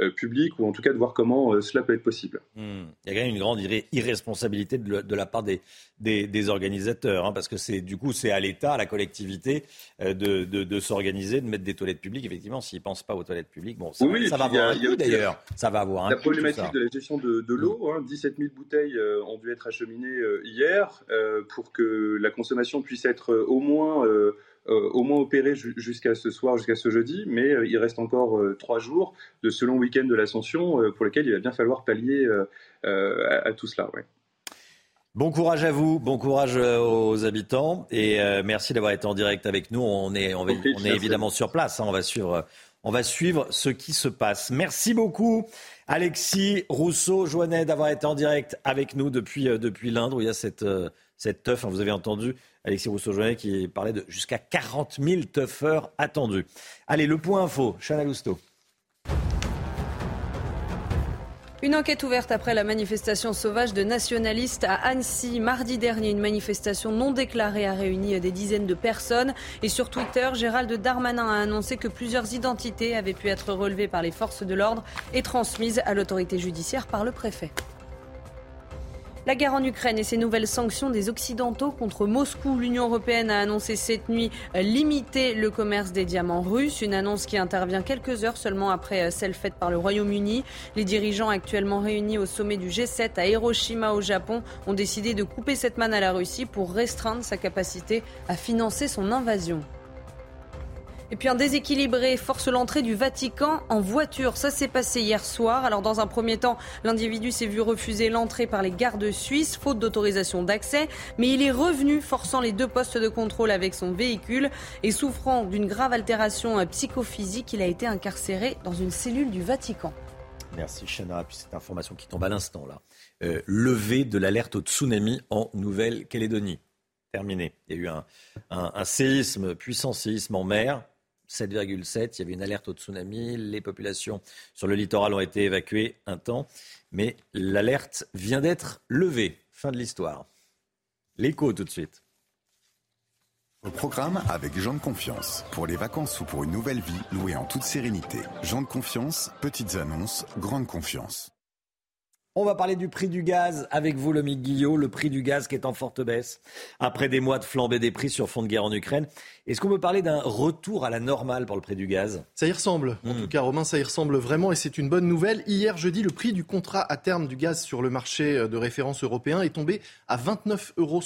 S5: euh, public, ou en tout cas de voir comment euh, cela peut être possible.
S1: Hmm. Il y a quand même une grande irresponsabilité de, la part des, des, organisateurs, hein, parce que c'est du coup c'est à l'État, à la collectivité euh, de, de, s'organiser, de mettre des toilettes publiques. Effectivement, s'ils ne pensent pas aux toilettes publiques, bon, ça, ça va avoir un coût d'ailleurs. Ça va avoir un
S5: La problématique de la gestion de, l'eau, hein, 17 000 bouteilles ont dû être acheminées hier pour que la consommation puisse être au moins euh, au moins opéré jusqu'à ce soir, jusqu'à ce jeudi, mais euh, il reste encore euh, trois jours de ce long week-end de l'Ascension pour lequel il va bien falloir pallier à, tout cela.
S1: Bon courage à vous, bon courage aux habitants et merci d'avoir été en direct avec nous. On est, on, est évidemment sur place, hein. on, va suivre, on va suivre ce qui se passe. Merci beaucoup Alexis Rousseau, Joannet d'avoir été en direct avec nous depuis, depuis l'Inde où il y a cette, cette teuf, hein. vous avez entendu Alexis Rousseau-Joannet qui parlait de jusqu'à 40 000 toughers attendus. Allez, le point info, Chana Lousteau.
S6: Une enquête ouverte après la manifestation sauvage de nationalistes à Annecy mardi dernier. Une manifestation non déclarée a réuni des dizaines de personnes. Et sur Twitter, Gérald Darmanin a annoncé que plusieurs identités avaient pu être relevées par les forces de l'ordre et transmises à l'autorité judiciaire par le préfet. La guerre en Ukraine et ses nouvelles sanctions des Occidentaux contre Moscou. L'Union européenne a annoncé cette nuit limiter le commerce des diamants russes, une annonce qui intervient quelques heures seulement après celle faite par le Royaume-Uni. Les dirigeants actuellement réunis au sommet du G7 à Hiroshima au Japon ont décidé de couper cette manne à la Russie pour restreindre sa capacité à financer son invasion. Et puis un déséquilibré force l'entrée du Vatican en voiture. Ça s'est passé hier soir. Alors dans un premier temps, l'individu s'est vu refuser l'entrée par les gardes suisses, faute d'autorisation d'accès. Mais il est revenu, forçant les deux postes de contrôle avec son véhicule et souffrant d'une grave altération psychophysique. Il a été incarcéré dans une cellule du Vatican.
S1: Merci Chana. Puis cette information qui tombe à l'instant là. Euh, levée de l'alerte au tsunami en Nouvelle-Calédonie. Terminé. Il y a eu un séisme, puissant séisme en mer 7,7. Il y avait une alerte au tsunami. Les populations sur le littoral ont été évacuées un temps. Mais l'alerte vient d'être levée. Fin de l'histoire. L'écho tout de suite.
S24: Au programme avec Jean de Confiance. Pour les vacances ou pour une nouvelle vie, louée en toute sérénité. Jean de Confiance, petites annonces, grande confiance.
S1: On va parler du prix du gaz avec vous, Lomique Guillot. Le prix du gaz qui est en forte baisse après des mois de flambée des prix sur fond de guerre en Ukraine. Est-ce qu'on peut parler d'un retour à la normale pour le prix du gaz?
S22: Ça y ressemble. En hmm. tout cas, Romain, ça y ressemble vraiment et c'est une bonne nouvelle. Hier jeudi, le prix du contrat à terme du gaz sur le marché de référence européen est tombé à 29,69 euros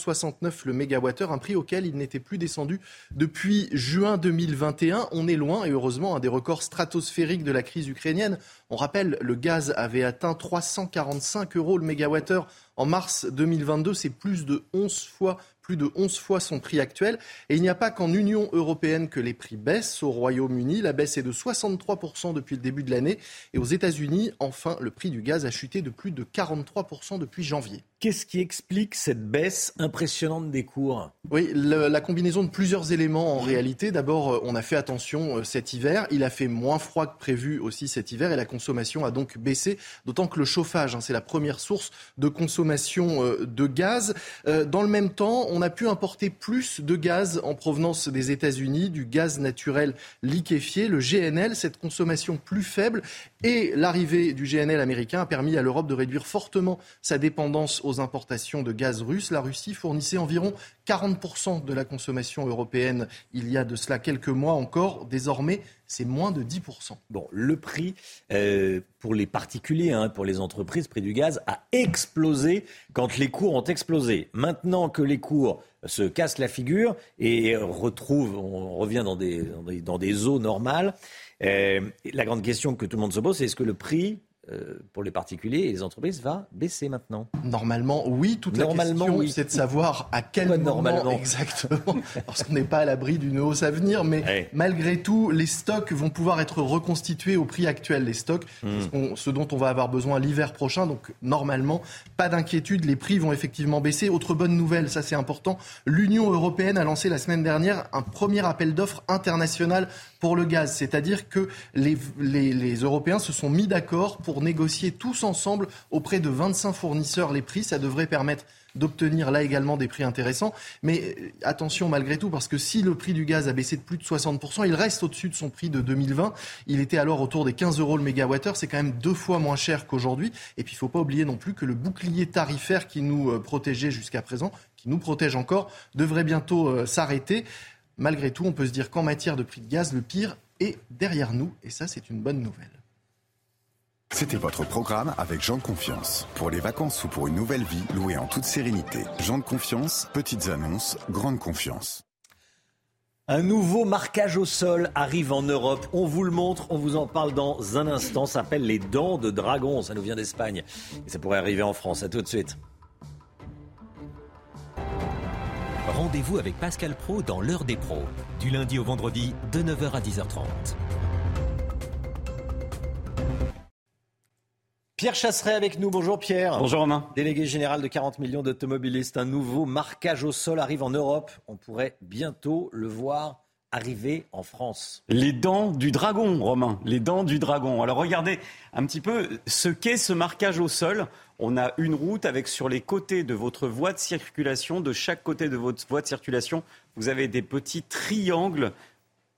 S22: le mégawattheure, un prix auquel il n'était plus descendu depuis juin 2021. On est loin et heureusement un des records stratosphériques de la crise ukrainienne. On rappelle, le gaz avait atteint 345 euros le mégawattheure en mars 2022. C'est plus de 11 fois plus de 11 fois son prix actuel. Et il n'y a pas qu'en Union européenne que les prix baissent. Au Royaume-Uni, la baisse est de 63% depuis le début de l'année. Et aux États-Unis, enfin, le prix du gaz a chuté de plus de 43% depuis janvier.
S1: Qu'est-ce qui explique cette baisse impressionnante des cours?
S22: Oui, la combinaison de plusieurs éléments en réalité. D'abord, euh, on a fait attention euh, cet hiver. Il a fait moins froid que prévu aussi cet hiver et la consommation a donc baissé. D'autant que le chauffage, hein, c'est la première source de consommation euh, de gaz. Dans le même temps, on a pu importer plus de gaz en provenance des États-Unis, du gaz naturel liquéfié, le GNL. Cette consommation plus faible et l'arrivée du GNL américain a permis à l'Europe de réduire fortement sa dépendance aux importations de gaz russe. La Russie fournissait environ 40% de la consommation européenne il y a de cela quelques mois encore. Désormais, c'est moins de 10%.
S1: Bon, le prix euh, pour les particuliers, hein, pour les entreprises, prix du gaz a explosé quand les cours ont explosé. Maintenant que les cours se cassent la figure et retrouvent, on revient dans des, eaux normales, euh, la grande question que tout le monde se pose, c'est est-ce que le prix pour les particuliers et les entreprises va baisser maintenant
S22: Normalement, oui. Toute Normalement, la question, c'est de savoir à quel moment normalement? exactement, parce qu'on n'est pas à l'abri d'une hausse à venir. Mais malgré tout, les stocks vont pouvoir être reconstitués au prix actuel. Les stocks, hmm. ce dont on va avoir besoin l'hiver prochain. Donc normalement, pas d'inquiétude, les prix vont effectivement baisser. Autre bonne nouvelle, ça c'est important, l'Union européenne a lancé la semaine dernière un premier appel d'offres international pour le gaz. C'est-à-dire que les, les, Européens se sont mis d'accord pour négocier tous ensemble auprès de 25 fournisseurs les prix. Ça devrait permettre d'obtenir là également des prix intéressants. Mais euh, attention malgré tout, parce que si le prix du gaz a baissé de plus de 60%, il reste au-dessus de son prix de 2020. Il était alors autour des 15 euros le mégawattheure. C'est quand même deux fois moins cher qu'aujourd'hui. Et puis il ne faut pas oublier non plus que le bouclier tarifaire qui nous euh, protégeait jusqu'à présent, qui nous protège encore, devrait bientôt euh, s'arrêter malgré tout, on peut se dire qu'en matière de prix de gaz, le pire est derrière nous. Et ça, c'est une bonne nouvelle.
S24: C'était votre programme avec Jean de Confiance. Pour les vacances ou pour une nouvelle vie, louée en toute sérénité. Jean de Confiance, petites annonces, grande confiance.
S1: Un nouveau marquage au sol arrive en Europe. On vous le montre, on vous en parle dans un instant. Ça s'appelle les dents de dragon. Ça nous vient d'Espagne. Et ça pourrait arriver en France. À tout de suite.
S46: Rendez-vous avec Pascal Pro dans l'heure des pros, du lundi au vendredi de 9h à 10h30.
S1: Pierre Chasseret avec nous. Bonjour Pierre.
S47: Bonjour Romain.
S1: Délégué général de 40 millions d'automobilistes. Un nouveau marquage au sol arrive en Europe. On pourrait bientôt le voir arriver en France
S47: Les dents du dragon, Romain. Les dents du dragon. Alors regardez un petit peu ce qu'est ce marquage au sol. On a une route avec sur les côtés de votre voie de circulation, de chaque côté de votre voie de circulation, vous avez des petits triangles,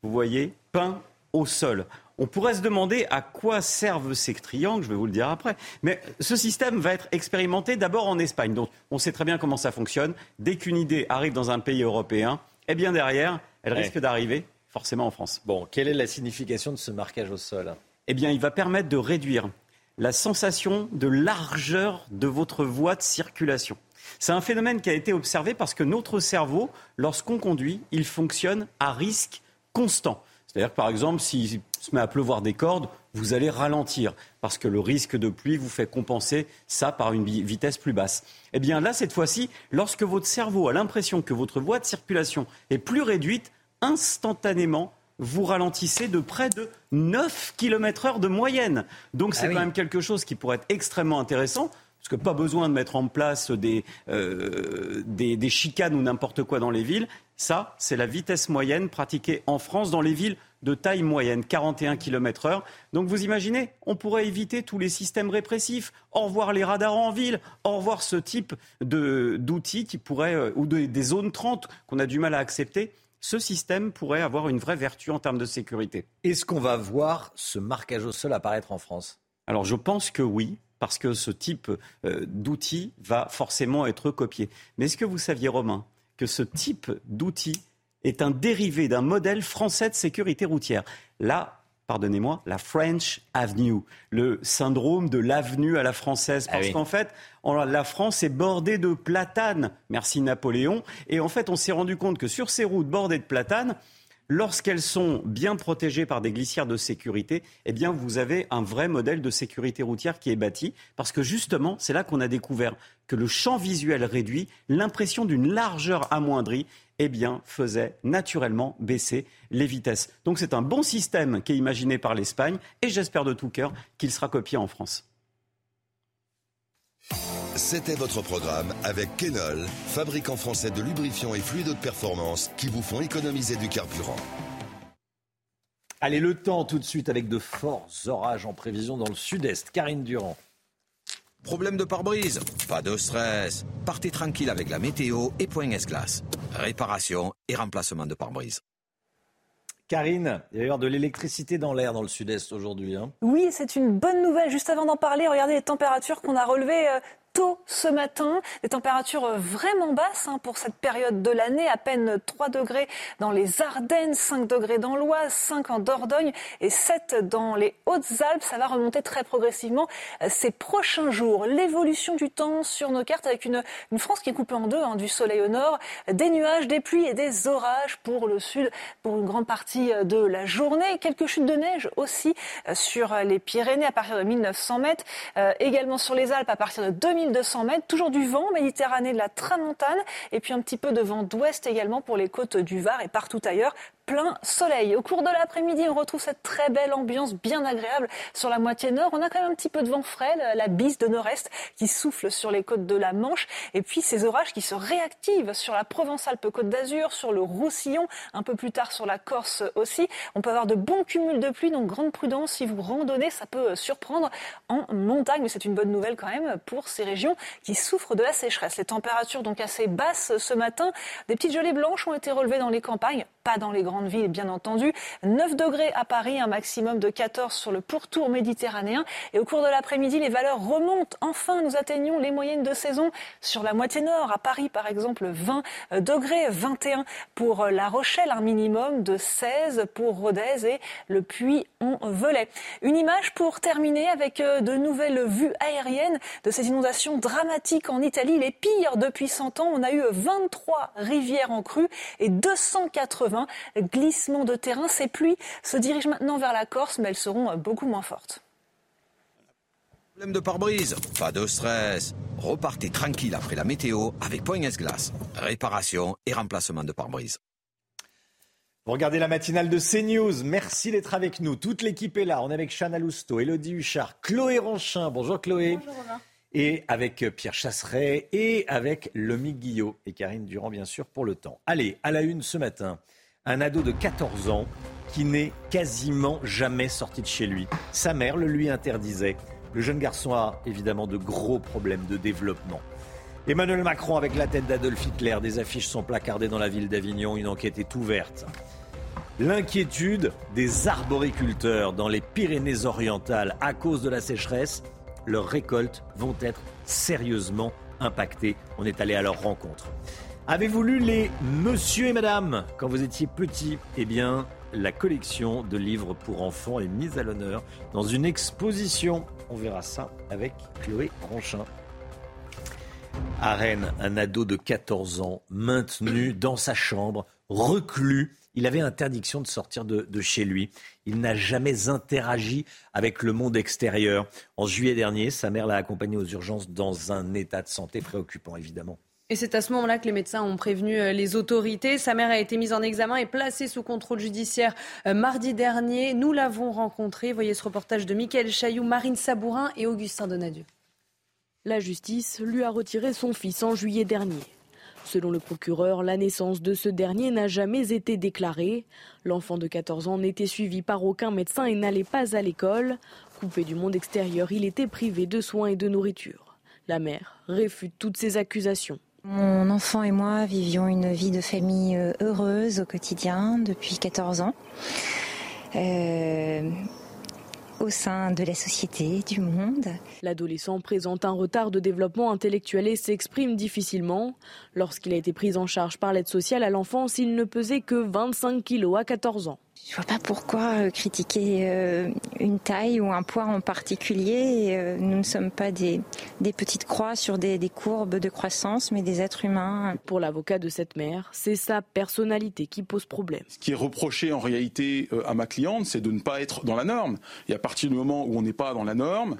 S47: vous voyez, peints au sol. On pourrait se demander à quoi servent ces triangles, je vais vous le dire après. Mais ce système va être expérimenté d'abord en Espagne. Donc on sait très bien comment ça fonctionne. Dès qu'une idée arrive dans un pays européen, eh bien derrière, elle risque d'arriver forcément en France.
S1: Bon, quelle est la signification de ce marquage au sol?
S47: Eh bien, il va permettre de réduire la sensation de largeur de votre voie de circulation. C'est un phénomène qui a été observé parce que notre cerveau, lorsqu'on conduit, il fonctionne à risque constant. C'est-à-dire que par exemple, s'il se met à pleuvoir des cordes, vous allez ralentir parce que le risque de pluie vous fait compenser ça par une vitesse plus basse. Eh bien là, cette fois-ci, lorsque votre cerveau a l'impression que votre voie de circulation est plus réduite, instantanément, vous ralentissez de près de 9 km heure de moyenne. Donc c'est ah quand même quelque chose qui pourrait être extrêmement intéressant. Parce que pas besoin de mettre en place des, euh, des, des chicanes ou n'importe quoi dans les villes. Ça, c'est la vitesse moyenne pratiquée en France dans les villes de taille moyenne, 41 km heure. Donc vous imaginez, on pourrait éviter tous les systèmes répressifs. Au revoir les radars en ville, au revoir ce type d'outils qui pourraient, euh, ou des zones 30 qu'on a du mal à accepter ce système pourrait avoir une vraie vertu en termes de sécurité.
S1: Est-ce qu'on va voir ce marquage au sol apparaître en France?
S47: Alors je pense que oui, parce que ce type euh, d'outil va forcément être copié. Mais est-ce que vous saviez, Romain, que ce type d'outil est un dérivé d'un modèle français de sécurité routière? Là, pardonnez-moi, la French Avenue, le syndrome de l'avenue à la française. Ah Parce qu'en fait, la France est bordée de platanes. Merci Napoléon. Et en fait, on s'est rendu compte que sur ces routes bordées de platanes, lorsqu'elles sont bien protégées par des glissières de sécurité, eh bien, vous avez un vrai modèle de sécurité routière qui est bâti. Parce que justement, c'est là qu'on a découvert que le champ visuel réduit, l'impression d'une largeur amoindrie, eh bien, faisait naturellement baisser les vitesses. Donc c'est un bon système qui est imaginé par l'Espagne et j'espère de tout cœur qu'il sera copié en France.
S46: C'était votre programme avec Kenol, fabricant français de lubrifiants et fluides de performance qui vous font économiser du carburant.
S1: Allez, le temps tout de suite avec de forts orages en prévision dans le sud-est. Karine Durand.
S25: Problème de pare-brise? Pas de stress. Partez tranquille avec la météo et Point S-Glace. Réparation et remplacement de pare-brise.
S1: Karine, il y a eu de l'électricité dans l'air dans le sud-est aujourd'hui. Hein.
S48: Oui, c'est une bonne nouvelle. Juste avant d'en parler, regardez les températures qu'on a relevées. Euh,
S26: tôt ce matin. Des températures vraiment basses hein, pour cette période de l'année. À peine 3 degrés dans les Ardennes, 5 degrés dans l'Oise, 5 en Dordogne et 7 dans les Hautes-Alpes. Ça va remonter très progressivement euh, ces prochains jours. L'évolution du temps sur nos cartes avec une, France qui est coupée en deux, hein, du soleil au nord, des nuages, des pluies et des orages pour le sud pour une grande partie de la journée. Quelques chutes de neige aussi euh, sur les Pyrénées à partir de 1900 mètres, euh, également sur les Alpes à partir de 2200 mètres. Toujours du vent Méditerranée de la Tramontane et puis un petit peu de vent d'ouest également pour les côtes du Var et partout ailleurs plein soleil. Au cours de l'après-midi, on retrouve cette très belle ambiance bien agréable sur la moitié nord. On a quand même un petit peu de vent frais, la bise de nord-est qui souffle sur les côtes de la Manche. Et puis ces orages qui se réactivent sur la Provence-Alpes-Côte d'Azur, sur le Roussillon, un peu plus tard sur la Corse aussi. On peut avoir de bons cumuls de pluie, donc grande prudence si vous randonnez, ça peut surprendre en montagne, mais c'est une bonne nouvelle quand même pour ces régions qui souffrent de la sécheresse. Les températures donc assez basses ce matin. Des petites gelées blanches ont été relevées dans les campagnes, pas dans les grandes ville, bien entendu. 9 degrés à Paris, un maximum de 14 sur le pourtour méditerranéen. Et au cours de l'après-midi, les valeurs remontent. Enfin, nous atteignons les moyennes de saison sur la moitié nord. À Paris, par exemple, 20 degrés, 21 pour La Rochelle, un minimum de 16 pour Rodez et le Puy-en-Velay. Une image pour terminer avec euh, de nouvelles vues aériennes de ces inondations dramatiques en Italie, les pires depuis 100 ans. On a eu 23 rivières en crue et 280 glissement de terrain. Ces pluies se dirigent maintenant vers la Corse, mais elles seront beaucoup moins fortes.
S25: Problème de pare-brise Pas de stress. Repartez tranquille après la météo avec Poignes Glace. Réparation et remplacement de pare-brise.
S1: Vous regardez la matinale de CNews. Merci d'être avec nous. Toute l'équipe est là. On est avec Chana Lousteau, Elodie Huchard, Chloé Ranchin. Bonjour Chloé.
S49: Bonjour Romain.
S1: Et avec Pierre Chasseret et avec Lomi Guillot et Karine Durand, bien sûr, pour le temps. Allez, à la une ce matin un ado de 14 ans qui n'est quasiment jamais sorti de chez lui. Sa mère le lui interdisait. Le jeune garçon a évidemment de gros problèmes de développement. Emmanuel Macron avec la tête d'Adolf Hitler, des affiches sont placardées dans la ville d'Avignon, une enquête est ouverte. L'inquiétude des arboriculteurs dans les Pyrénées-Orientales à cause de la sécheresse, leurs récoltes vont être sérieusement impactées. On est allé à leur rencontre. Avez-vous lu les Monsieur et Madame quand vous étiez petit? Eh bien, la collection de livres pour enfants est mise à l'honneur dans une exposition. On verra ça avec Chloé Ronchin. À Rennes, un ado de 14 ans, maintenu dans sa chambre, reclus. Il avait interdiction de sortir de, de chez lui. Il n'a jamais interagi avec le monde extérieur. En juillet dernier, sa mère l'a accompagné aux urgences dans un état de santé préoccupant, évidemment.
S6: Et c'est à ce moment-là que les médecins ont prévenu euh, les autorités. Sa mère a été mise en examen et placée sous contrôle judiciaire euh, mardi dernier. Nous l'avons rencontré. Voyez ce reportage de Mickaël Chailloux, Marine Sabourin et Augustin Donadieu.
S3: La justice lui a retiré son fils en juillet dernier. Selon le procureur, la naissance de ce dernier n'a jamais été déclarée. L'enfant de 14 ans n'était suivi par aucun médecin et n'allait pas à l'école. Coupé du monde extérieur, il était privé de soins et de nourriture. La mère réfute toutes ces accusations.
S27: Mon enfant et moi vivions une vie de famille euh, heureuse au quotidien depuis 14 ans. Euh, au sein de la société, du monde.
S3: L'adolescent présente un retard de développement intellectuel et s'exprime difficilement. Lorsqu'il a été pris en charge par l'aide sociale à l'enfance, il ne pesait que 25 kilos à 14 ans.
S27: Je vois pas pourquoi euh, critiquer euh, une taille ou un poids en particulier. Euh, nous ne sommes pas des, des petites croix sur des, des, courbes de croissance, mais des êtres humains.
S3: Pour l'avocat de cette mère, c'est sa personnalité qui pose problème.
S36: Ce qui est reproché en réalité à ma cliente, c'est de ne pas être dans la norme. Et à partir du moment où on n'est pas dans la norme,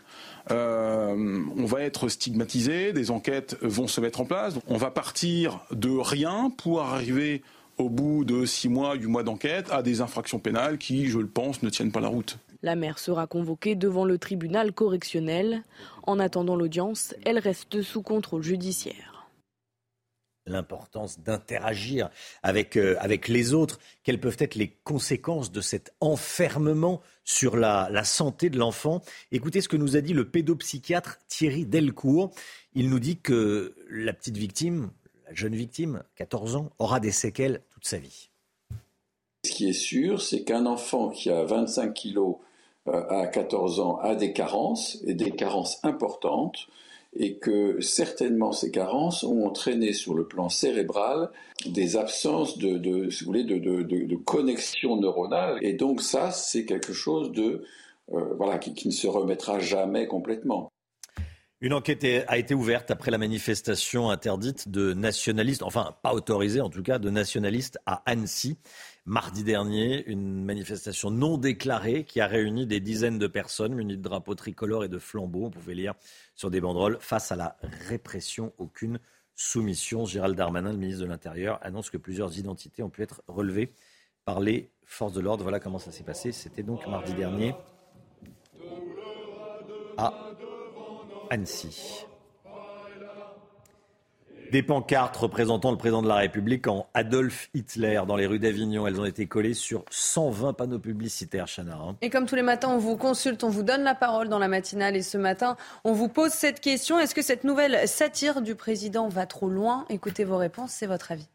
S36: euh, on va être stigmatisé, des enquêtes vont se mettre en place. On va partir de rien pour arriver au bout de six mois, huit mois d'enquête, à des infractions pénales qui, je le pense, ne tiennent pas la route.
S3: La mère sera convoquée devant le tribunal correctionnel. En attendant l'audience, elle reste sous contrôle judiciaire.
S1: L'importance d'interagir avec, euh, avec les autres. Quelles peuvent être les conséquences de cet enfermement sur la, la santé de l'enfant? Écoutez ce que nous a dit le pédopsychiatre Thierry Delcourt. Il nous dit que la petite victime, la jeune victime, 14 ans, aura des séquelles toute sa vie.
S29: Ce qui est sûr, c'est qu'un enfant qui a 25 kilos euh, à 14 ans a des carences, et des carences importantes, et que certainement ces carences ont entraîné sur le plan cérébral des absences de, si vous voulez, de, de, connexion neuronale. Et donc ça, c'est quelque chose de euh, voilà qui ne se remettra jamais complètement.
S1: Une enquête a été ouverte après la manifestation interdite de nationalistes, enfin pas autorisée en tout cas, de nationalistes à Annecy. Mardi dernier, une manifestation non déclarée qui a réuni des dizaines de personnes munies de drapeaux tricolores et de flambeaux, on pouvait lire sur des banderoles, face à la répression, aucune soumission. Gérald Darmanin, le ministre de l'Intérieur, annonce que plusieurs identités ont pu être relevées par les forces de l'ordre. Voilà comment ça s'est passé. C'était donc mardi dernier à Annecy. Des pancartes représentant le président de la République en Adolf Hitler dans les rues d'Avignon. Elles ont été collées sur 120 panneaux publicitaires, Chana. Hein.
S6: Et comme tous les matins, on vous consulte, on vous donne la parole dans la matinale. Et ce matin, on vous pose cette question. Est-ce que cette nouvelle satire du président va trop loin? Écoutez vos réponses, c'est votre avis.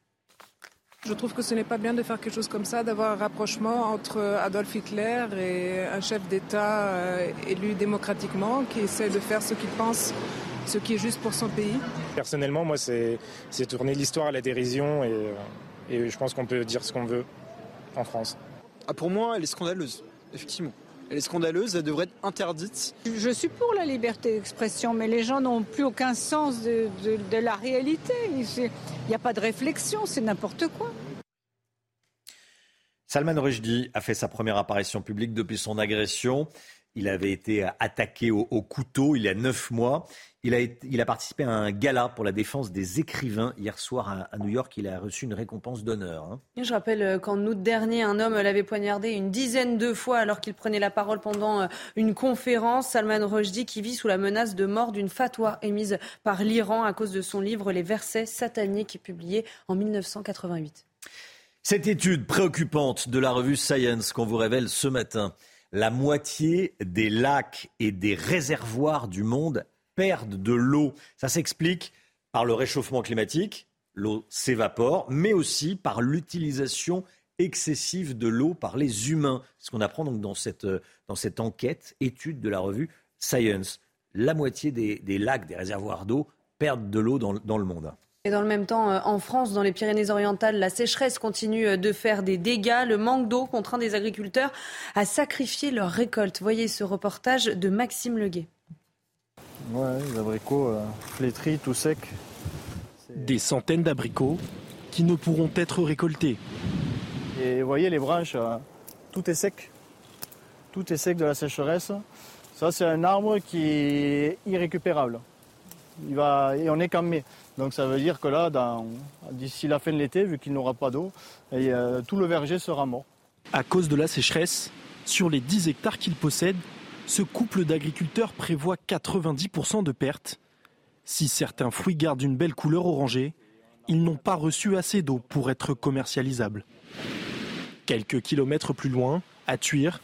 S30: Je trouve que ce n'est pas bien de faire quelque chose comme ça, d'avoir un rapprochement entre Adolf Hitler et un chef d'État euh, élu démocratiquement qui essaie de faire ce qu'il pense, ce qui est juste pour son pays.
S50: Personnellement, moi, c'est tourner l'histoire à la dérision et, euh, et je pense qu'on peut dire ce qu'on veut en France.
S12: Ah, pour moi, elle est scandaleuse, effectivement. Elle est scandaleuse, elle devrait être interdite.
S51: Je suis pour la liberté d'expression, mais les gens n'ont plus aucun sens de, de la réalité. Il n'y a pas de réflexion, c'est n'importe quoi.
S1: Salman Rushdie a fait sa première apparition publique depuis son agression. Il avait été attaqué au, couteau il y a neuf mois. Il a, il a, participé à un gala pour la défense des écrivains hier soir à, New York. Il a reçu une récompense d'honneur. Hein.
S6: Je rappelle euh, qu'en août dernier, un homme l'avait poignardé une dizaine de fois alors qu'il prenait la parole pendant euh, une conférence. Salman Rushdie qui vit sous la menace de mort d'une fatwa émise par l'Iran à cause de son livre Les versets sataniques publié en 1988.
S1: Cette étude préoccupante de la revue Science qu'on vous révèle ce matin la moitié des lacs et des réservoirs du monde perdent de l'eau. Ça s'explique par le réchauffement climatique, l'eau s'évapore, mais aussi par l'utilisation excessive de l'eau par les humains. Ce qu'on apprend donc dans cette, dans cette enquête, étude de la revue Science. La moitié des, lacs, des réservoirs d'eau perdent de l'eau dans le monde.
S6: Et dans le même temps, euh, en France, dans les Pyrénées-Orientales, la sécheresse continue euh, de faire des dégâts. Le manque d'eau contraint des agriculteurs à sacrifier leurs récoltes. Voyez ce reportage de Maxime Leguet.
S52: Ouais, les abricots euh, flétris, tout secs.
S41: Des centaines d'abricots qui ne pourront être récoltés.
S52: Et vous voyez les branches, tout est sec. Tout est sec de la sécheresse. Ça, c'est un arbre qui est irrécupérable. Il va, et on est qu'en mai. Donc ça veut dire que là, d'ici la fin de l'été, vu qu'il n'aura pas d'eau, euh, tout le verger sera mort.
S41: À cause de la sécheresse, sur les 10 hectares qu'il possède, ce couple d'agriculteurs prévoit 90% de pertes. Si certains fruits gardent une belle couleur orangée, ils n'ont pas reçu assez d'eau pour être commercialisables. Quelques kilomètres plus loin, à Tuire,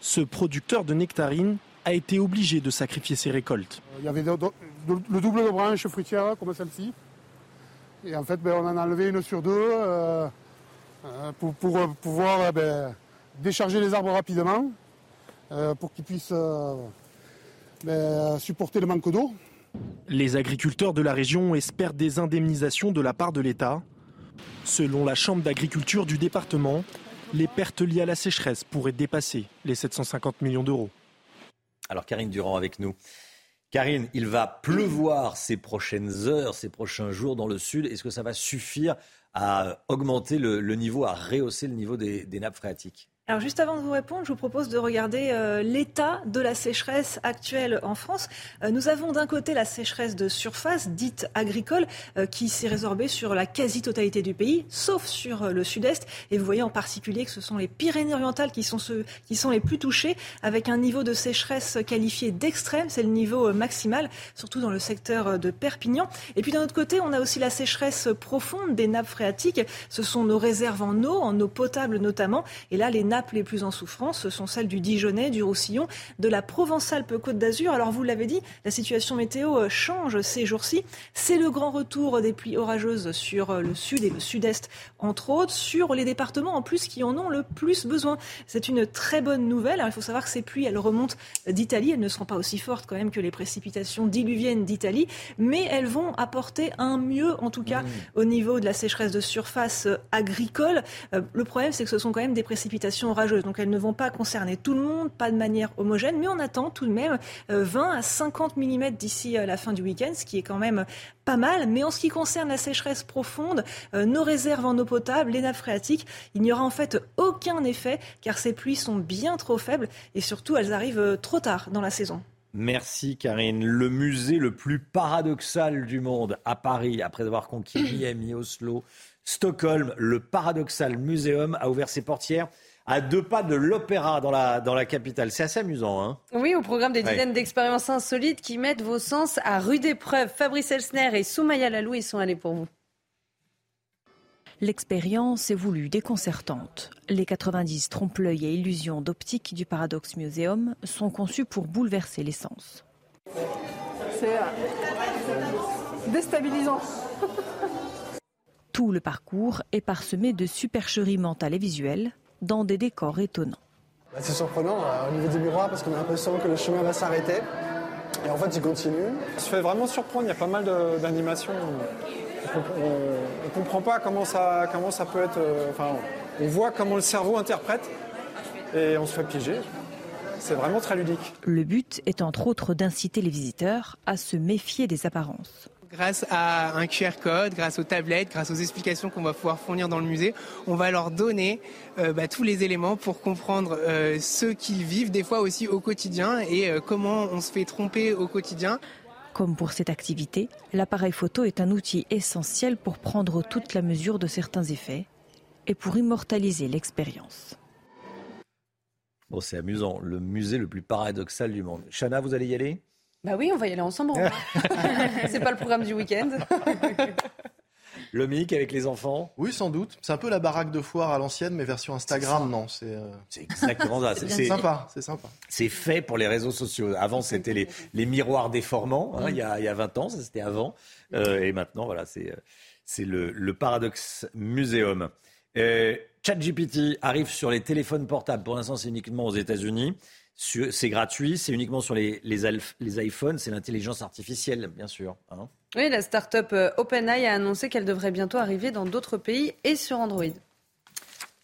S41: ce producteur de nectarines a été obligé de sacrifier ses récoltes.
S42: Il y avait le double de branches fruitières comme celle-ci. Et en fait, ben, on en a enlevé une sur deux euh, euh, pour, pouvoir euh, ben, décharger les arbres rapidement pour qu'ils puissent ben, supporter le manque d'eau.
S41: Les agriculteurs de la région espèrent des indemnisations de la part de l'État. Selon la Chambre d'agriculture du département, les pertes liées à la sécheresse pourraient dépasser les 750 millions d'euros.
S1: Alors Karine Durand avec nous. Karine, il va pleuvoir ces prochaines heures, ces prochains jours dans le sud. Est-ce que ça va suffire à augmenter le, niveau, à rehausser le niveau des nappes phréatiques?
S26: Alors juste avant de vous répondre, je vous propose de regarder euh, l'état de la sécheresse actuelle en France. Euh, nous avons d'un côté la sécheresse de surface, dite agricole, euh, qui s'est résorbée sur la quasi-totalité du pays, sauf sur le sud-est. Et vous voyez en particulier que ce sont les Pyrénées-Orientales qui sont ceux qui sont les plus touchés, avec un niveau de sécheresse qualifié d'extrême, c'est le niveau maximal, surtout dans le secteur de Perpignan. Et puis d'un autre côté, on a aussi la sécheresse profonde des nappes phréatiques. Ce sont nos réserves en eau, en eau potable notamment. Et là, les plus en souffrance, ce sont celles du Dijonais, du Roussillon, de la Provence-Alpes-Côte d'Azur. Alors vous l'avez dit, la situation météo change ces jours-ci. C'est le grand retour des pluies orageuses sur le sud et le sud-est, entre autres, sur les départements en plus qui en ont le plus besoin. C'est une très bonne nouvelle. Alors, il faut savoir que ces pluies, elles remontent d'Italie. Elles ne seront pas aussi fortes quand même que les précipitations diluviennes d'Italie, mais elles vont apporter un mieux, en tout cas, mmh. au niveau de la sécheresse de surface agricole. Euh, le problème, c'est que ce sont quand même des précipitations orageuses. Donc, elles ne vont pas concerner tout le monde, pas de manière homogène, mais on attend tout de même 20 euh, à 50 mm d'ici euh, la fin du week-end, ce qui est quand même pas mal. Mais en ce qui concerne la sécheresse profonde, nos réserves en eau potable, les nappes phréatiques, il n'y aura en fait aucun effet car ces pluies sont bien trop faibles et surtout elles arrivent trop tard dans la saison.
S1: Merci Karine. Le musée le plus paradoxal du monde à Paris, après avoir conquis Miami, Oslo, Stockholm, le Paradoxal Museum a ouvert ses portières à deux pas de l'opéra dans la, dans la capitale. C'est assez amusant. Hein
S6: oui, au programme des dizaines d'expériences insolites qui mettent vos sens à rude épreuve. Fabrice Elsner et Soumaya Lalou, ils sont allés pour vous.
S19: L'expérience est voulue déconcertante. Les 90 trompe-l'œil et illusions d'optique du Paradox Museum sont conçus pour bouleverser les sens.
S30: C'est euh, déstabilisant.
S19: Tout le parcours est parsemé de supercheries mentales et visuelles dans des décors étonnants.
S30: Bah, c'est surprenant euh, au niveau des miroirs parce qu'on a l'impression que le chemin va s'arrêter. Et en fait, il continue.
S53: On se fait vraiment surprendre. Il y a pas mal d'animations on ne comprend pas comment ça, comment ça peut être. Euh, enfin, on voit comment le cerveau interprète et on se fait piéger. C'est vraiment très ludique.
S19: Le but est entre autres d'inciter les visiteurs à se méfier des apparences.
S30: Grâce à un QR code, grâce aux tablettes, grâce aux explications qu'on va pouvoir fournir dans le musée, on va leur donner euh, bah, tous les éléments pour comprendre euh, ce qu'ils vivent des fois aussi au quotidien et comment on se fait tromper au quotidien.
S19: Comme pour cette activité, l'appareil photo est un outil essentiel pour prendre toute la mesure de certains effets et pour immortaliser l'expérience.
S1: Bon, c'est amusant, le musée le plus paradoxal du monde. Chana, vous allez y aller?
S6: Bah oui, on va y aller ensemble. c'est pas le programme du week-end.
S1: Le MIC avec les enfants
S22: Oui, sans doute. C'est un peu la baraque de foire à l'ancienne, mais version Instagram, non.
S1: Euh, c'est exactement ça.
S22: c'est sympa, c'est sympa.
S1: C'est fait pour les réseaux sociaux. Avant, c'était les, les, miroirs déformants, hein, il, y a, il, y a, 20 ans, ça c'était avant. Euh, et maintenant, voilà, c'est euh, le, le Paradox Museum. ChatGPT arrive sur les téléphones portables. Pour l'instant, c'est uniquement aux États-Unis. C'est gratuit, c'est uniquement sur les, les, les iPhones, c'est l'intelligence artificielle, bien sûr. Hein.
S6: Oui, la start-up euh, OpenAI a annoncé qu'elle devrait bientôt arriver dans d'autres pays et sur Android.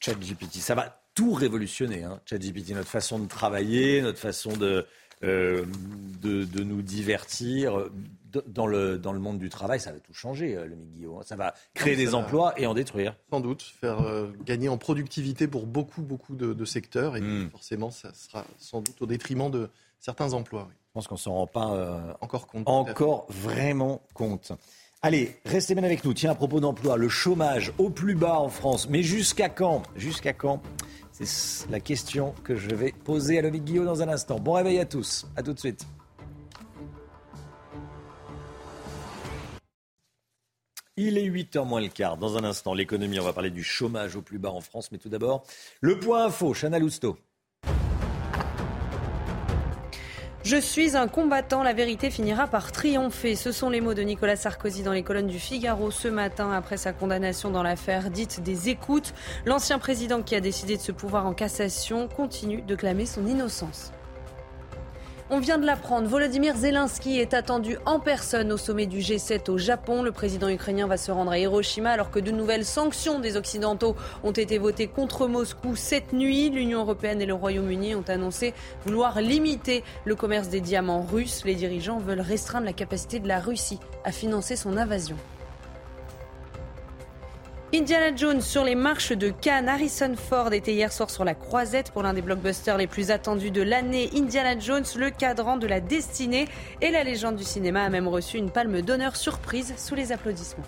S1: ChatGPT, ça va tout révolutionner. Hein. ChatGPT, notre façon de travailler, notre façon de, euh, de, nous divertir. Dans le, dans le monde du travail, ça va tout changer, euh, le Guillaume. Ça va créer des emplois et en détruire.
S22: Sans doute, faire gagner en productivité pour beaucoup, beaucoup de, secteurs. Et hmm. forcément, ça sera sans doute au détriment de certains emplois.
S1: Je pense qu'on s'en rend pas euh, encore compte. Encore vraiment compte. Allez, restez bien avec nous. Tiens, à propos d'emploi, le chômage au plus bas en France. Mais jusqu'à quand? Jusqu'à quand? C'est la question que je vais poser à Lomique Guillaume dans un instant. Bon réveil à tous. À tout de suite. Il est 8h moins le quart. Dans un instant, l'économie, on va parler du chômage au plus bas en France. Mais tout d'abord, le point info, Chana Lousteau.
S6: Je suis un combattant, la vérité finira par triompher. Ce sont les mots de Nicolas Sarkozy dans les colonnes du Figaro ce matin après sa condamnation dans l'affaire dite des écoutes. L'ancien président qui a décidé de se pouvoir en cassation continue de clamer son innocence. On vient de l'apprendre, Volodymyr Zelensky est attendu en personne au sommet du G7 au Japon. Le président ukrainien va se rendre à Hiroshima alors que de nouvelles sanctions des Occidentaux ont été votées contre Moscou cette nuit. L'Union européenne et le Royaume-Uni ont annoncé vouloir limiter le commerce des diamants russes. Les dirigeants veulent restreindre la capacité de la Russie à financer son invasion. Indiana Jones sur les marches de Cannes. Harrison Ford était hier soir sur la croisette pour l'un des blockbusters les plus attendus de l'année. Indiana Jones, le cadran de la destinée. Et la légende du cinéma a même reçu une palme d'honneur surprise sous les applaudissements.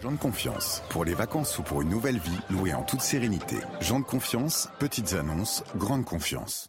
S24: Jean de confiance. Pour les vacances ou pour une nouvelle vie, louée en toute sérénité. Jean de confiance, petites annonces, grande confiance.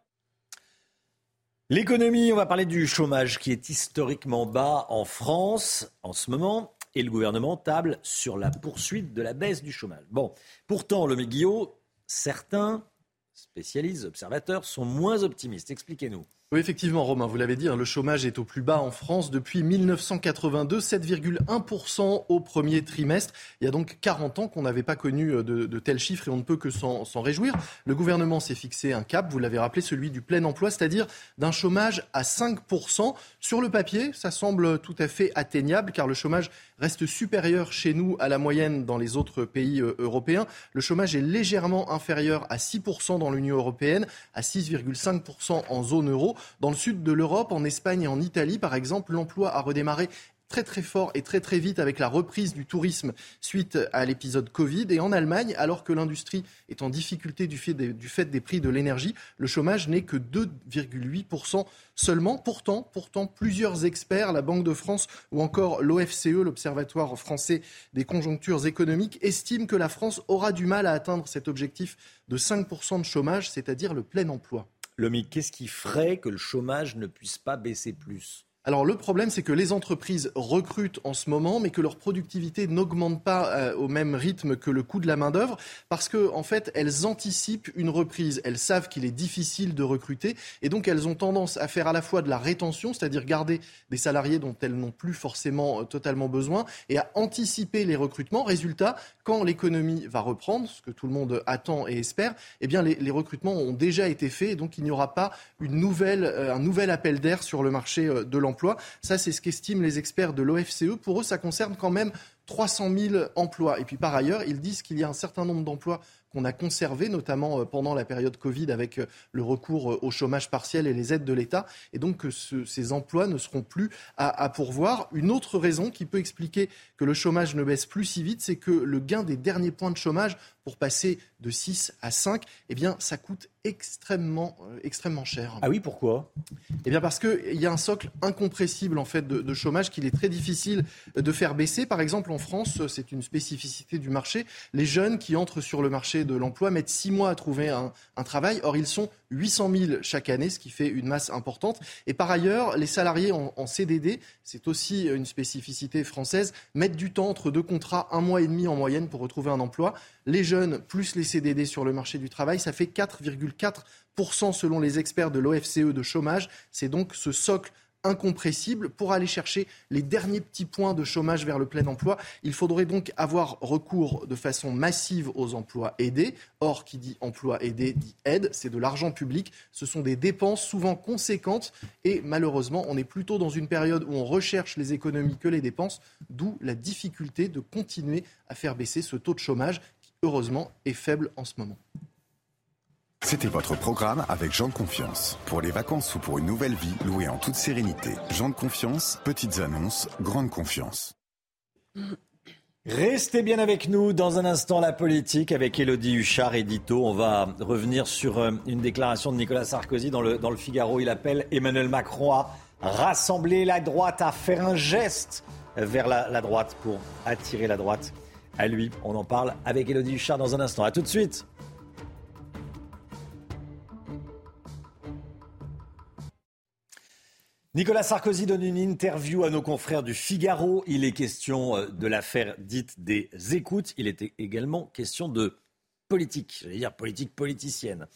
S1: L'économie, on va parler du chômage qui est historiquement bas en France en ce moment. Et le gouvernement table sur la poursuite de la baisse du chômage. Bon, pourtant, le Guillot, certains spécialistes, observateurs, sont moins optimistes. Expliquez-nous.
S22: Oui, effectivement, Romain, vous l'avez dit, hein, le chômage est au plus bas en France depuis 1982, 7,1% au premier trimestre. Il y a donc 40 ans qu'on n'avait pas connu euh, de, tels chiffres et on ne peut que s'en réjouir. Le gouvernement s'est fixé un cap, vous l'avez rappelé, celui du plein emploi, c'est-à-dire d'un chômage à 5%. Sur le papier, ça semble tout à fait atteignable car le chômage reste supérieur chez nous à la moyenne dans les autres pays euh, européens. Le chômage est légèrement inférieur à 6% dans l'Union européenne, à 6,5% en zone euro. Dans le sud de l'Europe, en Espagne et en Italie, par exemple, l'emploi a redémarré très fort et très très vite avec la reprise du tourisme suite à l'épisode Covid. Et en Allemagne, alors que l'industrie est en difficulté du fait des, du fait des prix de l'énergie, le chômage n'est que 2,8% seulement. Pourtant, pourtant, plusieurs experts, la Banque de France ou encore l'OFCE, l'Observatoire français des conjonctures économiques, estiment que la France aura du mal à atteindre cet objectif de 5% de chômage, c'est-à-dire le plein emploi.
S1: Lomi, qu'est-ce qui ferait que le chômage ne puisse pas baisser plus?
S22: Alors le problème, c'est que les entreprises recrutent en ce moment, mais que leur productivité n'augmente pas euh, au même rythme que le coût de la main d'œuvre, parce que en fait, elles anticipent une reprise. Elles savent qu'il est difficile de recruter, et donc elles ont tendance à faire à la fois de la rétention, c'est-à-dire garder des salariés dont elles n'ont plus forcément euh, totalement besoin, et à anticiper les recrutements. Résultat, quand l'économie va reprendre, ce que tout le monde attend et espère, eh bien les, recrutements ont déjà été faits, et donc il n'y aura pas euh, un nouvel appel d'air sur le marché de l'emploi ça, c'est ce qu'estiment les experts de l'OFCE. Pour eux, ça concerne quand même 300 000 emplois. Et puis par ailleurs, ils disent qu'il y a un certain nombre d'emplois qu'on a conservés, notamment euh, pendant la période Covid avec euh, le recours euh, au chômage partiel et les aides de l'État, et donc que ces emplois ne seront plus à, à, pourvoir. Une autre raison qui peut expliquer que le chômage ne baisse plus si vite, c'est que le gain des derniers points de chômage pour passer de 6 à 5, eh bien, ça coûte extrêmement, euh, extrêmement cher.
S1: Ah oui, pourquoi?
S22: Eh bien, parce qu'il y a un socle incompressible en fait de, chômage qu'il est très difficile de faire baisser. Par exemple, en France, c'est une spécificité du marché. Les jeunes qui entrent sur le marché de l'emploi mettent 6 mois à trouver un, un travail. Or, ils sont 800 000 chaque année, ce qui fait une masse importante. Et par ailleurs, les salariés en, en CDD, c'est aussi une spécificité française, mettent du temps entre deux contrats, un mois et demi en moyenne pour retrouver un emploi. Les jeunes plus les CDD sur le marché du travail, ça fait 4,4% selon les experts de l'OFCE de chômage. C'est donc ce socle incompressible. Pour aller chercher les derniers petits points de chômage vers le plein emploi, il faudrait donc avoir recours de façon massive aux emplois aidés. Or, qui dit emploi aidé dit aide, c'est de l'argent public, ce sont des dépenses souvent conséquentes et malheureusement, on est plutôt dans une période où on recherche les économies que les dépenses, d'où la difficulté de continuer à faire baisser ce taux de chômage heureusement, est faible en ce moment.
S24: C'était votre programme avec Jean de Confiance. Pour les vacances ou pour une nouvelle vie, louée en toute sérénité. Jean de Confiance, petites annonces, grande confiance.
S1: Restez bien avec nous dans un instant la politique avec Elodie Huchard et Dito. On va revenir sur euh, une déclaration de Nicolas Sarkozy dans le, dans le Figaro. Il appelle Emmanuel Macron à rassembler la droite, à faire un geste vers la, la droite pour attirer la droite à lui. On en parle avec Elodie Huchard dans un instant. A tout de suite. Nicolas Sarkozy donne une interview à nos confrères du Figaro. Il est question euh, de l'affaire dite des écoutes. Il était également question de politique, j'allais dire politique politicienne.